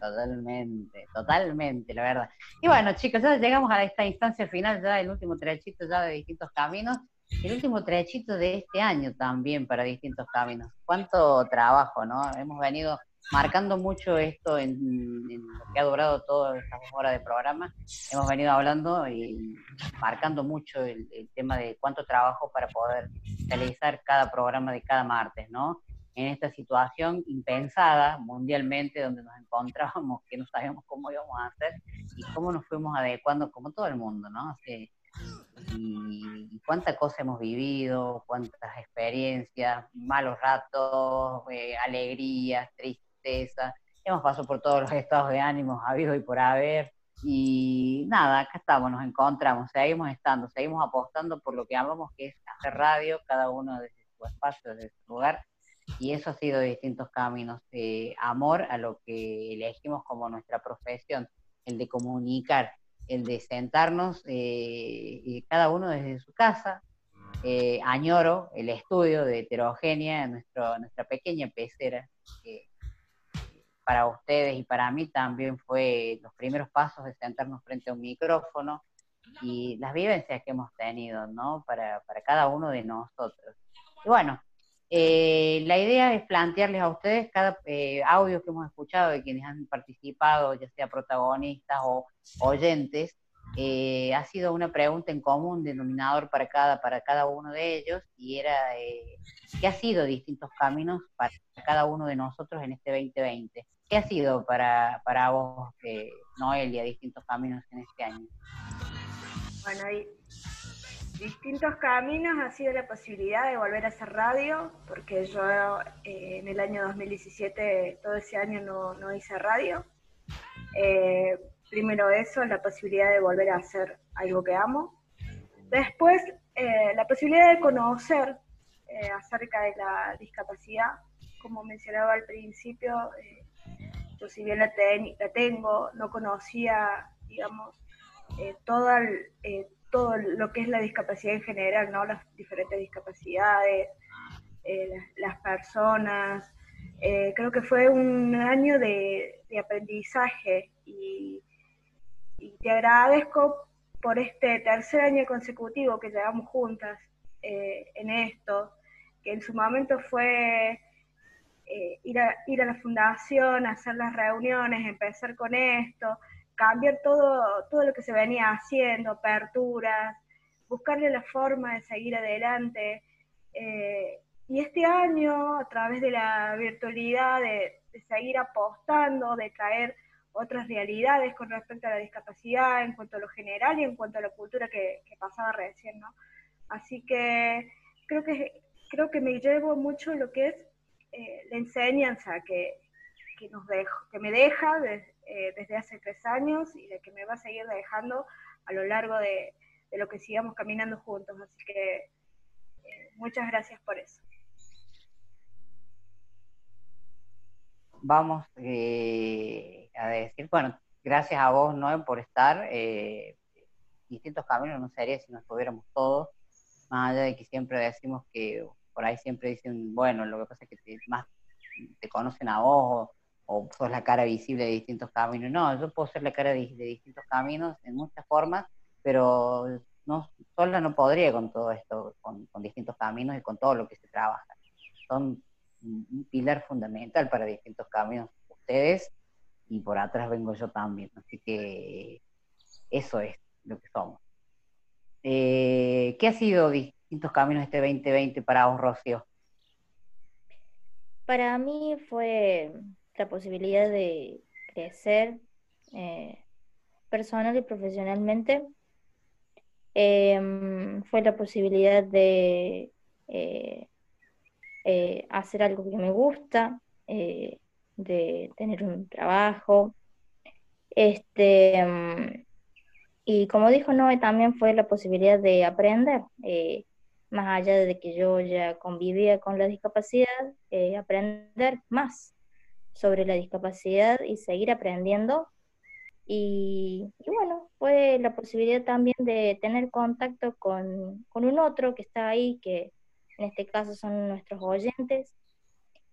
Totalmente, totalmente, la verdad. Y bueno, chicos, ya llegamos a esta instancia final, ya el último trechito ya de distintos caminos, el último trechito de este año también para distintos caminos. Cuánto trabajo, ¿no? Hemos venido marcando mucho esto en, lo que ha durado todas estas horas de programa. Hemos venido hablando y marcando mucho el, tema de cuánto trabajo para poder realizar cada programa de cada martes, ¿no? en esta situación impensada mundialmente donde nos encontrábamos, que no sabíamos cómo íbamos a hacer y cómo nos fuimos adecuando como todo el mundo, ¿no? Y, y cuántas cosas hemos vivido, cuántas experiencias, malos ratos, eh, alegrías, hemos pasado por todos los estados de ánimo habido y por haber, y nada, acá estamos, nos encontramos, seguimos estando, seguimos apostando por lo que amamos, que es hacer radio, cada uno desde su espacio, desde su lugar, y eso ha sido de distintos caminos, eh, amor a lo que elegimos como nuestra profesión, el de comunicar, el de sentarnos eh, cada uno desde su casa. Eh, añoro el estudio de heterogénea, nuestro, nuestra pequeña pecera, para ustedes y para mí también fue los primeros pasos de sentarnos frente a un micrófono y las vivencias que hemos tenido, ¿no? Para, para cada uno de nosotros. Y bueno, eh, la idea es plantearles a ustedes cada eh, audio que hemos escuchado de quienes han participado, ya sea protagonistas o oyentes, eh, ha sido una pregunta en común, denominador para cada, para cada uno de ellos, y era ¿qué ha sido distintos caminos para cada uno de nosotros en este 2020? ¿Qué ha sido para, para vos, eh, Noelia, distintos caminos en este año? Bueno, distintos caminos ha sido la posibilidad de volver a hacer radio, porque yo eh, en el año 2017, todo ese año no, no hice radio. Eh, primero eso, la posibilidad de volver a hacer algo que amo. Después, eh, la posibilidad de conocer acerca de la discapacidad, como mencionaba al principio, yo si bien la, ten- tengo, no conocía, digamos, eh, eh, todo lo que es la discapacidad en general, ¿no? Las diferentes discapacidades, eh, las, personas. Eh, creo que fue un año de, aprendizaje y, y te agradezco por este tercer año consecutivo que llevamos juntas en esto, que en su momento fue eh, ir, a, ir a la fundación, hacer las reuniones, empezar con esto, cambiar todo, todo lo que se venía haciendo, aperturas, buscarle la forma de seguir adelante. eh, y este año, a través de la virtualidad, de, de seguir apostando, de traer otras realidades con respecto a la discapacidad en cuanto a lo general y en cuanto a la cultura que, que pasaba recién, ¿no? Así que creo que creo que me llevo mucho lo que es eh, la enseñanza que, que nos dejo, que me deja de- eh, desde hace tres años y de que me va a seguir dejando a lo largo de, de lo que sigamos caminando juntos. Así que eh, muchas gracias por eso. vamos eh, a decir, bueno, gracias a vos, Noé, por estar. distintos caminos no sería si no estuviéramos todos, más allá de que siempre decimos que por ahí siempre dicen, bueno, lo que pasa es que más te conocen a vos o, sos la cara visible de distintos caminos. No, yo puedo ser la cara de, distintos caminos en muchas formas, pero sola no podría con todo esto, con, distintos caminos y con todo lo que se trabaja. Son un un pilar fundamental para distintos caminos ustedes y por atrás vengo yo también. Así que eso es lo que somos. Eh, ¿Qué ha sido distintos caminos este 2020 para vos, Rocío? Para mí fue la posibilidad de crecer eh, personal y profesionalmente. em, fue la posibilidad de eh, eh, hacer algo que me gusta, de tener un trabajo. Este, em, y como dijo Noé, también fue la posibilidad de aprender, más allá de que yo ya convivía con la discapacidad, aprender más sobre la discapacidad y seguir aprendiendo y, bueno, fue la posibilidad también de tener contacto con, un otro que está ahí, que en este caso son nuestros oyentes,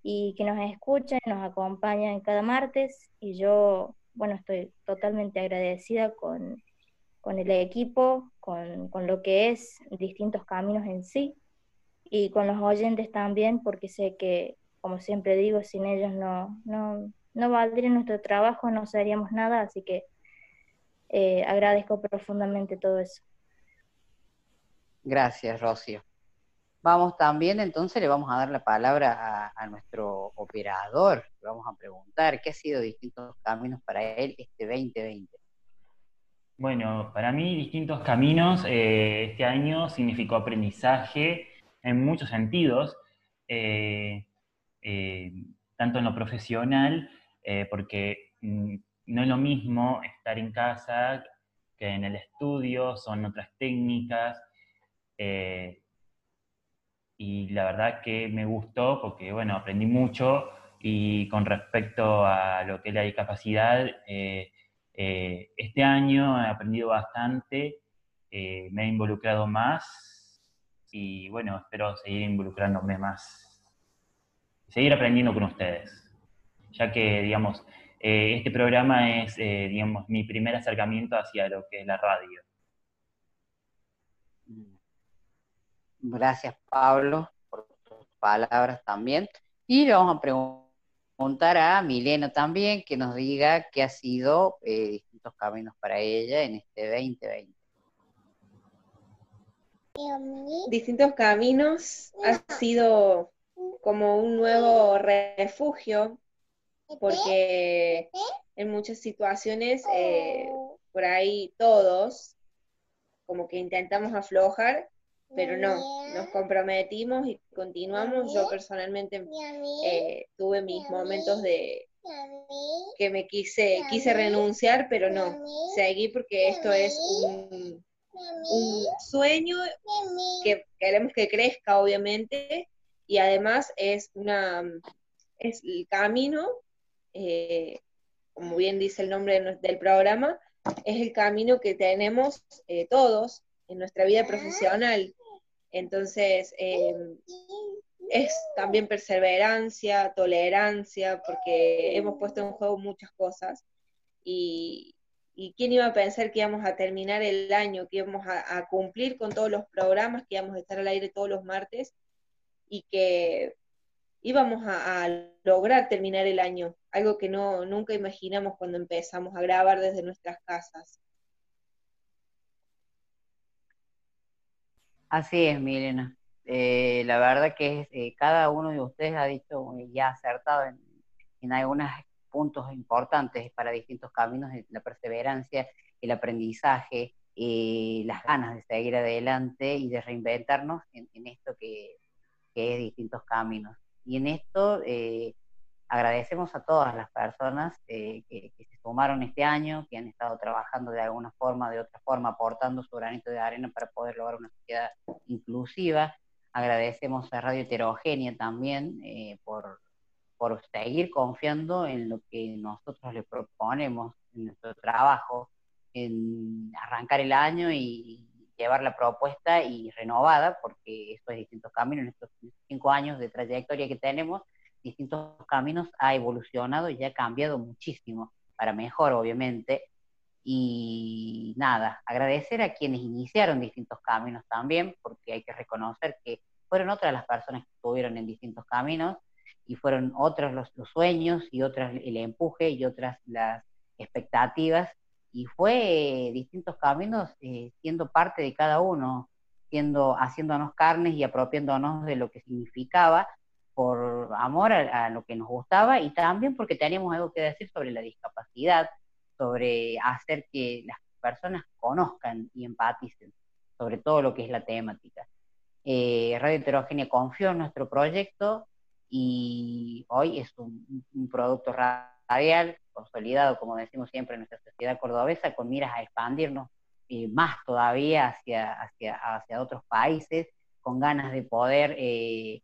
y que nos escuchan, nos acompañan cada martes. Y yo, bueno, estoy totalmente agradecida con, el equipo, con, lo que es distintos caminos en sí, y con los oyentes también, porque sé que, como siempre digo, sin ellos no, no, no valdría nuestro trabajo, no seríamos nada, así que eh, agradezco profundamente todo eso. Gracias, Rocío. Vamos también, entonces le vamos a dar la palabra a, nuestro operador. Le vamos a preguntar qué ha sido distintos caminos para él este 2020. Bueno, para mí distintos caminos eh, este año significó aprendizaje en muchos sentidos. Eh, tanto en lo profesional, eh, porque mm, no es lo mismo estar en casa que en el estudio, son otras técnicas. Eh, y la verdad que me gustó porque, bueno, aprendí mucho y con respecto a lo que es la discapacidad, eh, este año he aprendido bastante, me he involucrado más y, bueno, espero seguir involucrándome más, seguir aprendiendo con ustedes ya que, digamos, eh, este programa es, eh, digamos, mi primer acercamiento hacia lo que es la radio. Gracias, Pablo, por tus palabras también. Y le vamos a preguntar a Milena también que nos diga qué ha sido eh, distintos caminos para ella en este 2020. Distintos caminos ha sido como un nuevo refugio porque en muchas situaciones, eh, por ahí todos, como que intentamos aflojar, pero no, nos comprometimos y continuamos. Yo personalmente eh, tuve mis momentos de que me quise, quise renunciar, pero no, seguí porque esto es un, un sueño que queremos que crezca, obviamente, y además es una es el camino eh, como bien dice el nombre del programa, es el camino que tenemos eh, todos en nuestra vida profesional. Entonces, em, es también perseverancia, tolerancia, porque hemos puesto en juego muchas cosas. Y, quién iba a pensar que íbamos a terminar el año, que íbamos a, a, cumplir con todos los programas, que íbamos a estar al aire todos los martes y que íbamos a, lograr terminar el año, algo que no, nunca imaginamos cuando empezamos a grabar desde nuestras casas. Así es, Milena. Eh, la verdad que eh, cada uno de ustedes ha dicho y ha acertado en, en algunos puntos importantes para distintos caminos, la perseverancia, el aprendizaje, eh, las ganas de seguir adelante y de reinventarnos en, esto que, que es distintos caminos. Y en esto eh, agradecemos a todas las personas eh, que, se sumaron este año, que han estado trabajando de alguna forma, de otra forma, aportando su granito de arena para poder lograr una sociedad inclusiva. Agradecemos a Radio Heterogénea también eh, por, por seguir confiando en lo que nosotros le proponemos en nuestro trabajo, en arrancar el año y, llevar la propuesta y renovada, porque esto es distintos caminos, en estos cinco años de trayectoria que tenemos, distintos caminos ha evolucionado y ha cambiado muchísimo, para mejor obviamente. Y nada, agradecer a quienes iniciaron distintos caminos también, porque hay que reconocer que fueron otras las personas que estuvieron en distintos caminos y fueron otros los, sueños y otras el empuje y otras las expectativas y fue distintos caminos eh, siendo parte de cada uno, siendo, haciéndonos carnes y apropiándonos de lo que significaba por amor a, lo que nos gustaba y también porque teníamos algo que decir sobre la discapacidad, sobre hacer que las personas conozcan y empaticen sobre todo lo que es la temática. Eh, Radio Heterogénea confió en nuestro proyecto y hoy es un, producto radial consolidado, como decimos siempre, en nuestra sociedad cordobesa, con miras a expandirnos eh, más todavía hacia, hacia, hacia otros países, con ganas de poder eh,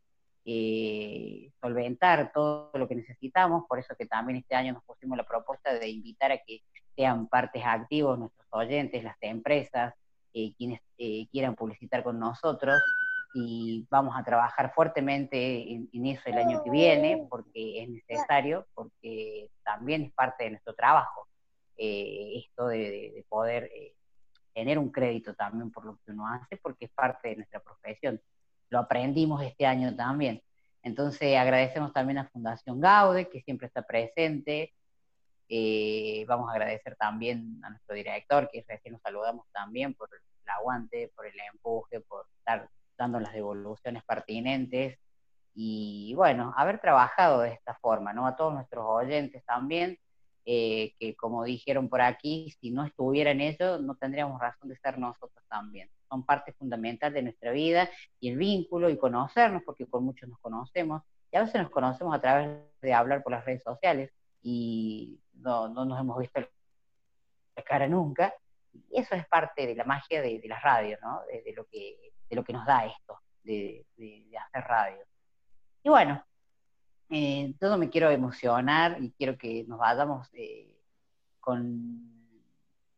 eh, solventar todo lo que necesitamos, por eso que también este año nos pusimos la propuesta de invitar a que sean partes activos nuestros oyentes, las empresas, eh, quienes eh, quieran publicitar con nosotros, y vamos a trabajar fuertemente en, eso el año que viene, porque es necesario, porque también es parte de nuestro trabajo, esto de, de, de poder tener un crédito también por lo que uno hace, porque es parte de nuestra profesión. Lo aprendimos este año también. Entonces agradecemos también a Fundación Gaude, que siempre está presente. Eh, vamos a agradecer también a nuestro director, que recién nos saludamos también por el aguante, por el empuje, por estar dando las devoluciones pertinentes y bueno, haber trabajado de esta forma, ¿no? A todos nuestros oyentes también, eh, que como dijeron por aquí, si no estuvieran ellos, no tendríamos razón de ser nosotros también. Son parte fundamental de nuestra vida y el vínculo y conocernos, porque con muchos nos conocemos, y a veces nos conocemos a través de hablar por las redes sociales y no, no nos hemos visto la cara nunca, y eso es parte de la magia de, de la radio, ¿no? De, lo que, de lo que nos da esto, de, hacer radio. Y bueno, eh, todo me quiero emocionar y quiero que nos vayamos eh, con,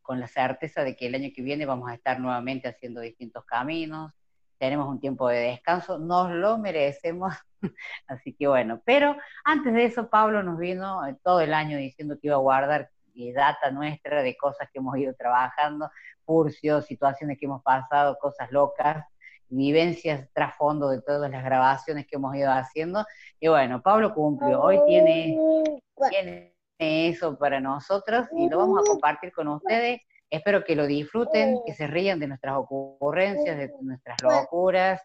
con la certeza de que el año que viene vamos a estar nuevamente haciendo distintos caminos, tenemos un tiempo de descanso, nos lo merecemos, así que bueno, pero antes de eso Pablo nos vino eh, todo el año diciendo que iba a guardar data nuestra de cosas que hemos ido trabajando, furcios, situaciones que hemos pasado, cosas locas, vivencias trasfondo de todas las grabaciones que hemos ido haciendo. Y bueno, Pablo cumplió, hoy tiene, tiene eso para nosotros y lo vamos a compartir con ustedes. Espero que lo disfruten, que se rían de nuestras ocurrencias, de nuestras locuras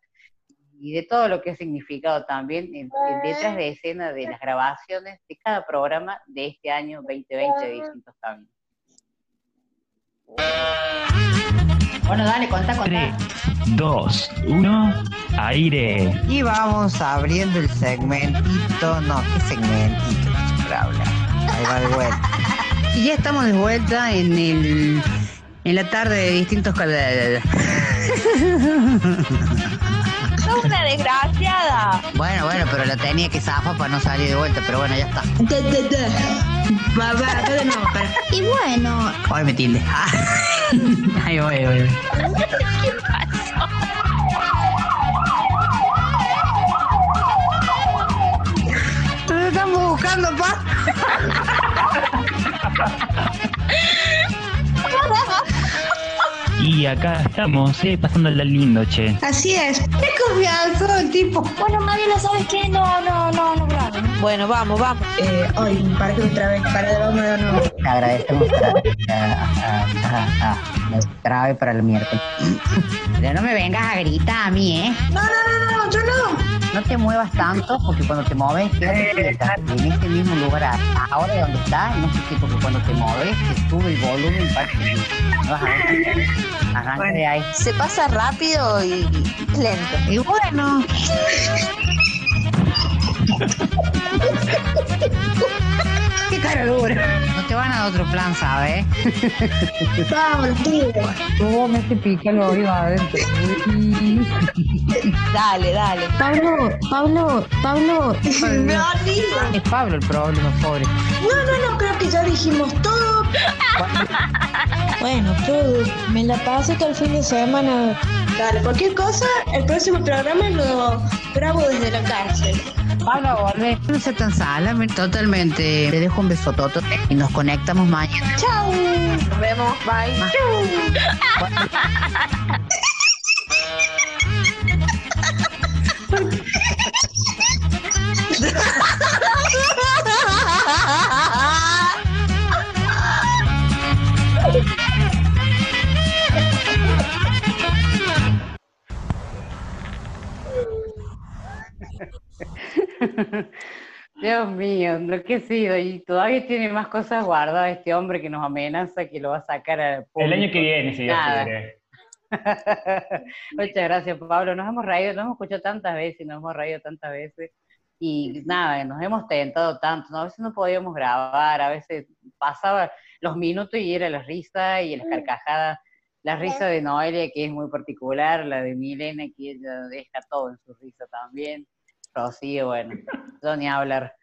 y de todo lo que ha significado también en, en detrás de escena de las grabaciones de cada programa de este año 2020 de distintos caminos. Bueno, dale, contá, contá. 3, 2, 1, aire. Y vamos abriendo el segmentito. No, ¿qué segmentito? Habla. Ahí va de vuelta. Y ya estamos de vuelta en el. En la tarde de distintos. ¡Sos una desgraciada! Bueno, bueno, pero la tenía que zafar para no salir de vuelta, pero bueno, ya está. Va, va, va de nuevo, para. Y bueno. Hoy me tilde. Ahí voy, voy. ¿Qué pasó? Buscando, pa. Y acá estamos, eh, pasándola lindo, che. Así es. Qué confianza el tipo. Bueno, Mariela, ¿sabes qué? No, no, no, no grabo. Bueno, vamos, vamos. Eh, hoy, para que otra vez, para vamos de nuevo. Te agradecemos otra vez para el miércoles. Pero no me vengas a gritar a mí, ¿eh? No, no, no, no, yo no. No te muevas tanto porque cuando te mueves quedas quieta. En este mismo lugar, ahora donde estás, en este tipo que cuando te mueves te sube el volumen para que no vas a ver. Arranca de ahí. Se pasa rápido y lento. Y bueno. Qué cara dura. No te van a dar otro plan, ¿sabes? Vamos, tío. Vos me te pica el oído adentro. Dale, dale. Pablo, Pablo, Pablo. Es Pablo el problema, pobre. No, no, no, creo que ya dijimos todo. Bueno, todo. Me la paso todo el fin de semana. Dale, cualquier cosa, el próximo programa lo grabo desde la cárcel. Pablo, volvé. No seas tan salame, totalmente. Te dejo un beso toto y nos conectamos mañana. Chao. Nos vemos. Bye. Dios mío, lo que he sido, y todavía tiene más cosas guardadas este hombre que nos amenaza que lo va a sacar al El año que viene, si Dios quiere. Muchas gracias, Pablo. Nos hemos reído, nos hemos escuchado tantas veces, nos hemos reído tantas veces. Y nada, nos hemos tentado tanto, ¿no? a veces no podíamos grabar, a veces pasaba los minutos y era la risa y las carcajadas. La risa de Noelia, que es muy particular, la de Milena, que ella deja todo en su risa también. Rocío, bueno, no ni hablar.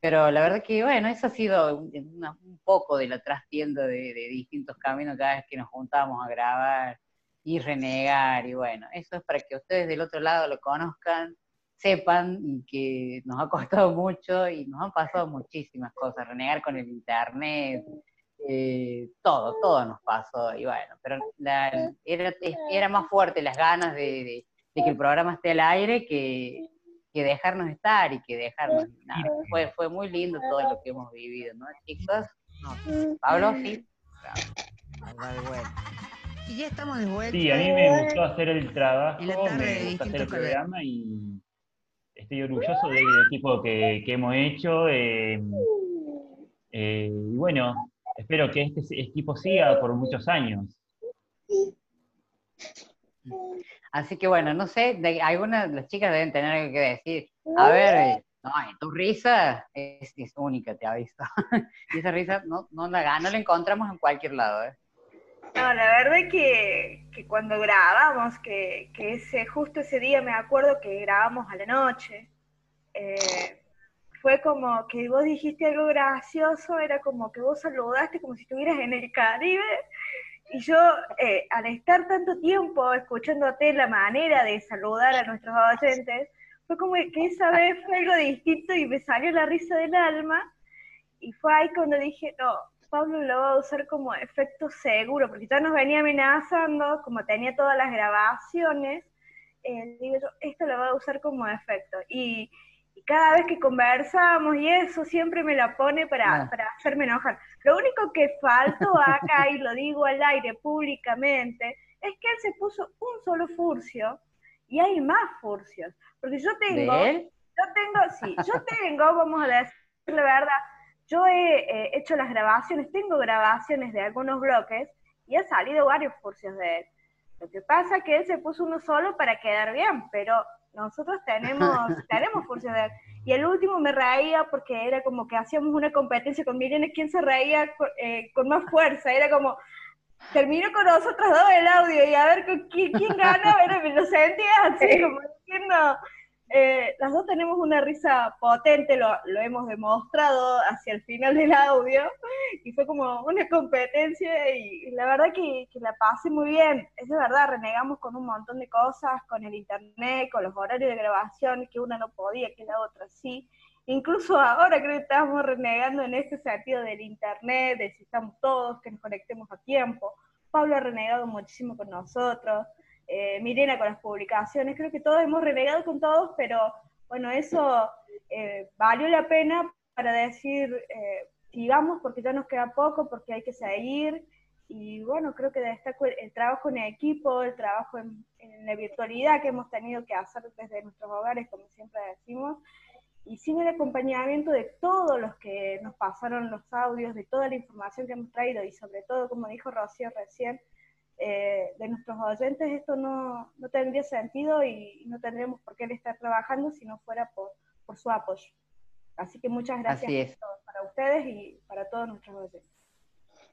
Pero la verdad que, bueno, eso ha sido un, un poco de la trastienda de, de distintos caminos cada vez que nos juntamos a grabar y renegar. Y bueno, eso es para que ustedes del otro lado lo conozcan, sepan y que nos ha costado mucho y nos han pasado muchísimas cosas. Renegar con el internet, eh, todo, todo nos pasó. Y bueno, pero la- era, era más fuerte las ganas de, de- de que el programa esté al aire que, que dejarnos estar y que dejarnos. nada, fue, fue muy lindo todo lo que hemos vivido, ¿no, chicos? No, Pablo, sí. Y ya estamos de vuelta. Sí, a mí me gustó hacer el trabajo, me gusta hacer el programa y estoy orgulloso del equipo que, que hemos hecho. eh, eh, y bueno, espero que este equipo siga por muchos años. Así que bueno, no sé, de, algunas de las chicas deben tener algo que decir. A ver, eh, no, y tu risa es, es única, te aviso. y esa risa no, no, la, no la encontramos en cualquier lado, ¿eh? No, la verdad que, que cuando grabamos, que, que ese, justo ese día me acuerdo que grabamos a la noche, eh, fue como que vos dijiste algo gracioso, era como que vos saludaste como si estuvieras en el Caribe, y yo, eh, al estar tanto tiempo escuchándote la manera de saludar a nuestros oyentes, fue como que esa vez fue algo distinto y me salió la risa del alma, y fue ahí cuando dije, no, Pablo lo va a usar como efecto seguro, porque ya nos venía amenazando, como tenía todas las grabaciones, eh, digo yo, esto lo va a usar como efecto. Y, y cada vez que conversamos y eso, siempre me la pone para, para hacerme enojar. Lo único que faltó acá, y lo digo al aire públicamente, es que él se puso un solo furcio, y hay más furcios. Porque yo tengo, yo tengo, sí, yo tengo, vamos a decir la verdad, yo he eh, hecho las grabaciones, tengo grabaciones de algunos bloques y han salido varios furcios de él. Lo que pasa es que él se puso uno solo para quedar bien, pero nosotros tenemos, tenemos él. Y el último me reía porque era como que hacíamos una competencia con Miriam, quién se reía con, eh, con más fuerza. Era como, terminó con nosotros dos el audio y a ver con quién, quién gana, pero me lo sentía así como diciendo, eh, las dos tenemos una risa potente, lo, lo hemos demostrado hacia el final del audio, y fue como una competencia y la verdad que, que la pasé muy bien, es de verdad, renegamos con un montón de cosas, con el internet, con los horarios de grabación, que una no podía, que la otra sí, incluso ahora creo que estamos renegando en este sentido del internet, de si estamos todos, que nos conectemos a tiempo, Pablo ha renegado muchísimo con nosotros, eh, Mirena con las publicaciones, creo que todos hemos renegado con todos, pero bueno, eso eh, valió la pena para decir, eh, sigamos porque ya nos queda poco, porque hay que seguir, y bueno, creo que destaco el, el trabajo en equipo, el trabajo en, en la virtualidad que hemos tenido que hacer desde nuestros hogares, como siempre decimos, y sin el acompañamiento de todos los que nos pasaron los audios, de toda la información que hemos traído, y sobre todo, como dijo Rocío recién, eh, de nuestros oyentes, esto no, no tendría sentido y, no tendríamos por qué él estar trabajando si no fuera por, por su apoyo. Así que muchas gracias Así es. por todo, para ustedes y para todos nuestros oyentes.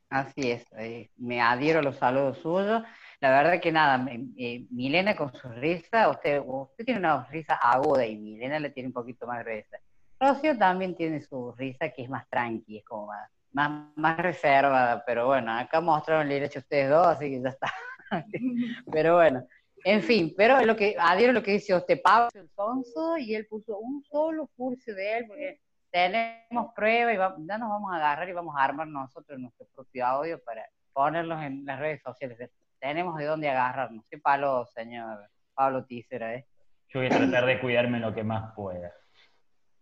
Así es, eh, me adhiero a los saludos suyos. La verdad que nada, eh, Milena con su risa, usted, usted tiene una risa aguda y Milena le tiene un poquito más gruesa. Rocío también tiene su risa que es más tranqui, es como más, más, más reservada, pero bueno, acá mostraron el derecho ustedes dos, así que ya está. pero bueno, en fin, pero lo que adhiero lo que dice usted, Pablo el sonso, y él puso un solo curso de él, porque tenemos prueba y va- ya nos vamos a agarrar y vamos a armar nosotros nuestro propio audio para ponerlos en las redes sociales. Tenemos de dónde agarrarnos. Sí, palo, señor Pablo Tícera, ¿eh? Yo voy a tratar de cuidarme lo que más pueda.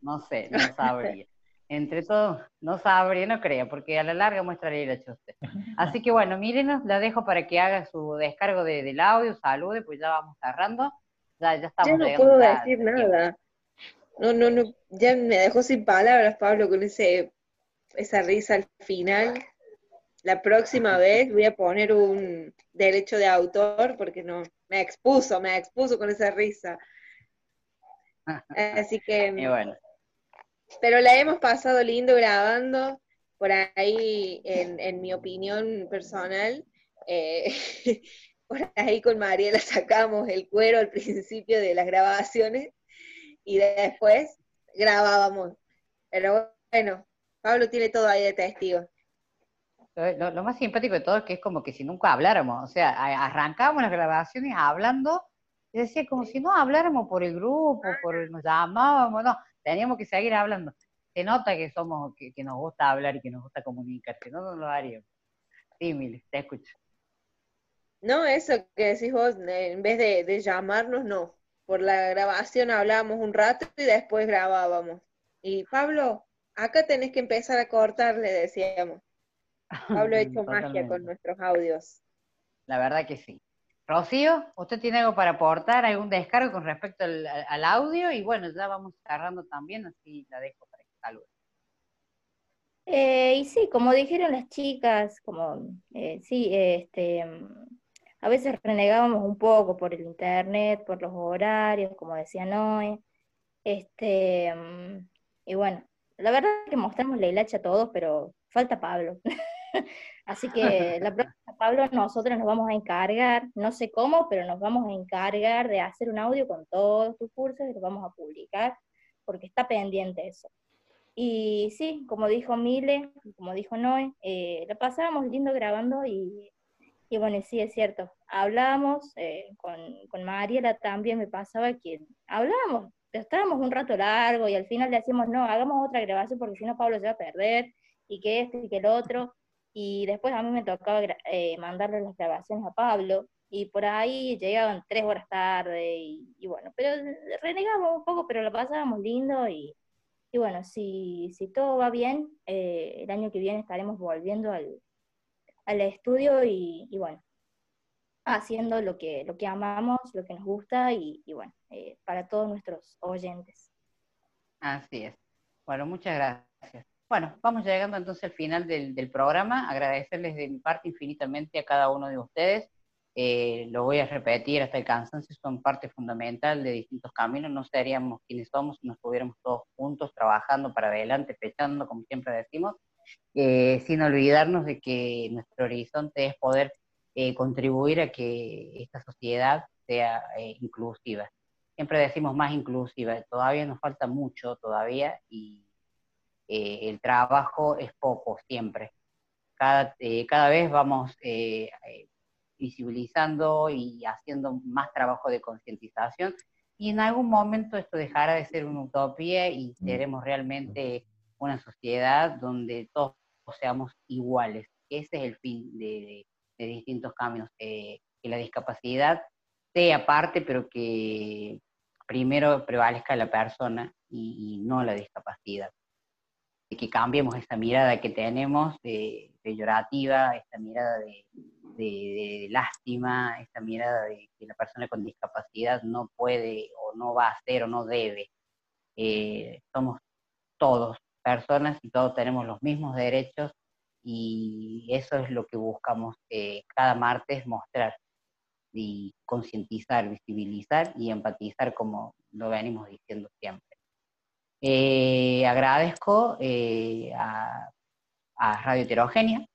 No sé, no sabría. Entre todos, no sabría, no creo, porque a la larga muestra el usted. Así que bueno, mírenos, la dejo para que haga su descargo de- del audio, salude, pues ya vamos cerrando. Ya, ya estamos Yo no puedo ya- decir nada. No, no, no, ya me dejó sin palabras Pablo con ese, esa risa al final. La próxima vez voy a poner un derecho de autor porque no, me expuso, me expuso con esa risa. Así que... Y bueno, Pero la hemos pasado lindo grabando. Por ahí, en, en mi opinión personal, eh, por ahí con Mariela sacamos el cuero al principio de las grabaciones y después grabábamos. Pero bueno, Pablo tiene todo ahí de testigo. lo, lo- más simpático de todo es que es como que si nunca habláramos, o sea, arrancábamos las grabaciones hablando, y decía como si no habláramos por el grupo, por nos llamábamos, no, teníamos que seguir hablando. Se nota que somos, que, que nos gusta hablar y que nos gusta comunicar, si no, no lo haríamos. Sí, Mili, te escucho. No, eso que decís vos, eh, en vez de, de llamarnos, no. Por la grabación hablábamos un rato y después grabábamos. Y Pablo, acá tenés que empezar a cortar, le decíamos. Pablo ha hecho magia con nuestros audios. La verdad que sí. Rocío, ¿usted tiene algo para aportar, algún descargo con respecto al, audio? Y bueno, ya vamos cerrando también, así la dejo para que salude. Eh, y sí, como dijeron las chicas, como eh, sí, este, a veces renegábamos un poco por el internet, por los horarios, como decía Noé. Este, y bueno, la verdad es que mostramos la hilacha a todos, pero falta Pablo. Así que la próxima, Pablo, nosotros nos vamos a encargar, no sé cómo, pero nos vamos a encargar de hacer un audio con todos tus cursos y los vamos a publicar, porque está pendiente eso. Y sí, como dijo Mile, como dijo Noé, eh, la pasábamos lindo grabando y, y bueno, sí, es cierto. Hablábamos eh, con, con Mariela también, me pasaba que hablábamos, estábamos un rato largo y al final le decíamos, no, hagamos otra grabación porque si no Pablo se va a perder y que esto y que el otro. Y después a mí me tocaba eh, mandarle las grabaciones a Pablo y por ahí llegaban tres horas tarde y, bueno, pero renegábamos un poco, pero lo pasábamos lindo y, y bueno, si, si todo va bien, eh, el año que viene estaremos volviendo al, al estudio y, y bueno, haciendo lo que, lo que amamos, lo que nos gusta y, y bueno, eh, para todos nuestros oyentes. Así es. Bueno, muchas gracias. Bueno, vamos llegando entonces al final del, del programa. Agradecerles de mi parte infinitamente a cada uno de ustedes. Eh, lo voy a repetir hasta el cansancio, son parte fundamental de distintos caminos. No seríamos quienes somos si no estuviéramos todos juntos trabajando para adelante, pechando, como siempre decimos, eh, sin olvidarnos de que nuestro horizonte es poder eh, contribuir a que esta sociedad sea eh, inclusiva. Siempre decimos más inclusiva, todavía nos falta mucho todavía y eh, el trabajo es poco siempre. Cada, eh, cada vez vamos eh, visibilizando y haciendo más trabajo de concientización y en algún momento esto dejará de ser una utopía y seremos realmente una sociedad donde todos seamos iguales. Ese es el fin de, distintos caminos, que la discapacidad sea parte, pero que primero prevalezca la persona y, y no la discapacidad. Que cambiemos esa mirada que tenemos de peyorativa, esta mirada de lástima, esta mirada de que la persona con discapacidad no puede o no va a hacer o no debe. Eh, somos todos personas y todos tenemos los mismos derechos y eso es lo que buscamos eh, cada martes mostrar y concientizar, visibilizar y empatizar como lo venimos diciendo siempre. Eh, agradezco eh, a, Radio Heterogénea,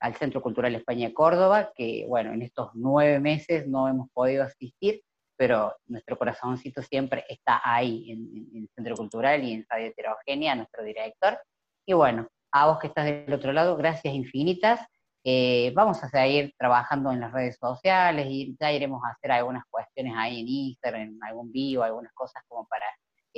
al Centro Cultural España Córdoba, que bueno, en estos nueve meses no hemos podido asistir, pero nuestro corazoncito siempre está ahí en, en el Centro Cultural y en Radio Heterogénea, nuestro director. Y bueno, a vos que estás del otro lado, gracias infinitas. Eh, vamos a seguir trabajando en las redes sociales y ya iremos a hacer algunas cuestiones ahí en Instagram, en algún vivo, algunas cosas como para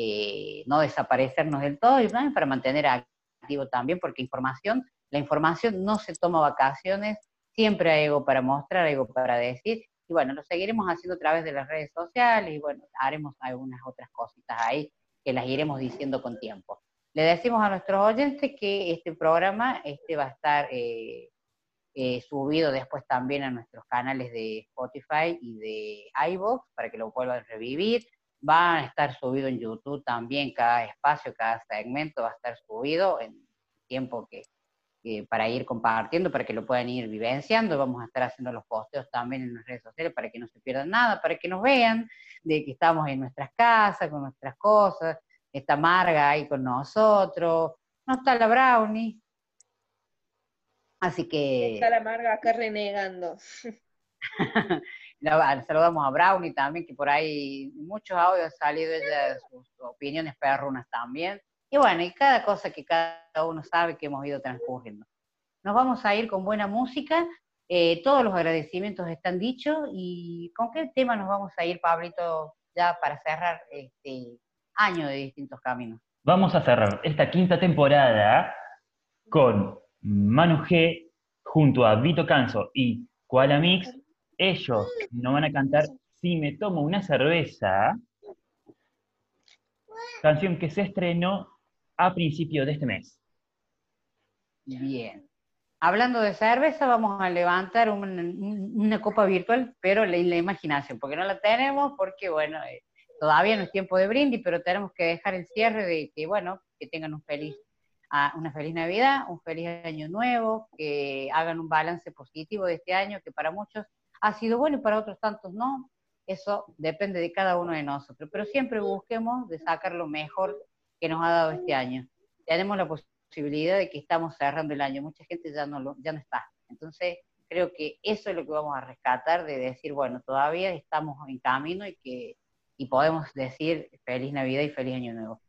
eh, no desaparecernos del todo y para mantener activo también, porque información, la información no se toma vacaciones, siempre hay algo para mostrar, algo para decir, y bueno, lo seguiremos haciendo a través de las redes sociales y bueno, haremos algunas otras cositas ahí que las iremos diciendo con tiempo. Le decimos a nuestros oyentes que este programa este va a estar eh, eh, subido después también a nuestros canales de Spotify y de iVoox para que lo vuelvan a revivir. Va a estar subido en YouTube también, cada espacio, cada segmento va a estar subido en tiempo que, para ir compartiendo, para que lo puedan ir vivenciando. Vamos a estar haciendo los posteos también en las redes sociales para que no se pierdan nada, para que nos vean de que estamos en nuestras casas, con nuestras cosas. Está Marga ahí con nosotros, no está la Brownie. Así que Está la Marga acá renegando. saludamos a Brownie también, que por ahí muchos audios han salido ella, sus opiniones perrunas también. Y bueno, y cada cosa que cada uno sabe que hemos ido transcurriendo. Nos vamos a ir con buena música, eh, todos los agradecimientos están dichos, y ¿con qué tema nos vamos a ir, Pablito, ya para cerrar este año de distintos caminos? Vamos a cerrar esta quinta temporada con Manu G junto a Vito Canso y Koala Mix. Ellos nos van a cantar Si me tomo una cerveza, canción que se estrenó a principio de este mes. Bien. Hablando de cerveza, vamos a levantar un- un- una copa virtual, pero en la imaginación, porque no la tenemos, porque bueno, eh, todavía no es tiempo de brindis, pero tenemos que dejar el cierre de que, bueno, que tengan ah, una feliz Navidad, un feliz año nuevo, que hagan un balance positivo de este año, que para muchos ha sido bueno y para otros tantos no. Eso depende de cada uno de nosotros, pero siempre busquemos de sacar lo mejor que nos ha dado este año. Tenemos la posibilidad de que estamos cerrando el año, mucha gente ya no, lo, ya no está. Entonces, creo que eso es lo que vamos a rescatar, de decir, bueno, todavía estamos en camino y que y podemos decir feliz Navidad y feliz Año Nuevo.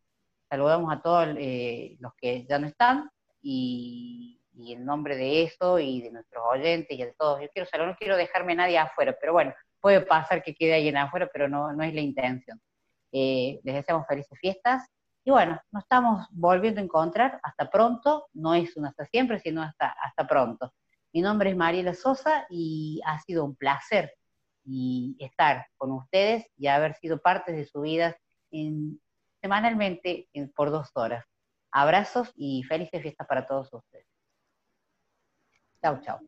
Saludamos a todos eh, los que ya no están y, y en nombre de eso y de nuestros oyentes y de todos, yo quiero saludar, no quiero dejarme a nadie afuera, pero bueno, puede pasar que quede alguien afuera, pero no, no es la intención. Eh, les deseamos felices fiestas y bueno, nos estamos volviendo a encontrar. Hasta pronto, no es un hasta siempre, sino hasta, hasta pronto. Mi nombre es Mariela Sosa y ha sido un placer y estar con ustedes y haber sido parte de su vida en- semanalmente en- por dos horas. Abrazos y felices fiestas para todos ustedes. Chau, chau.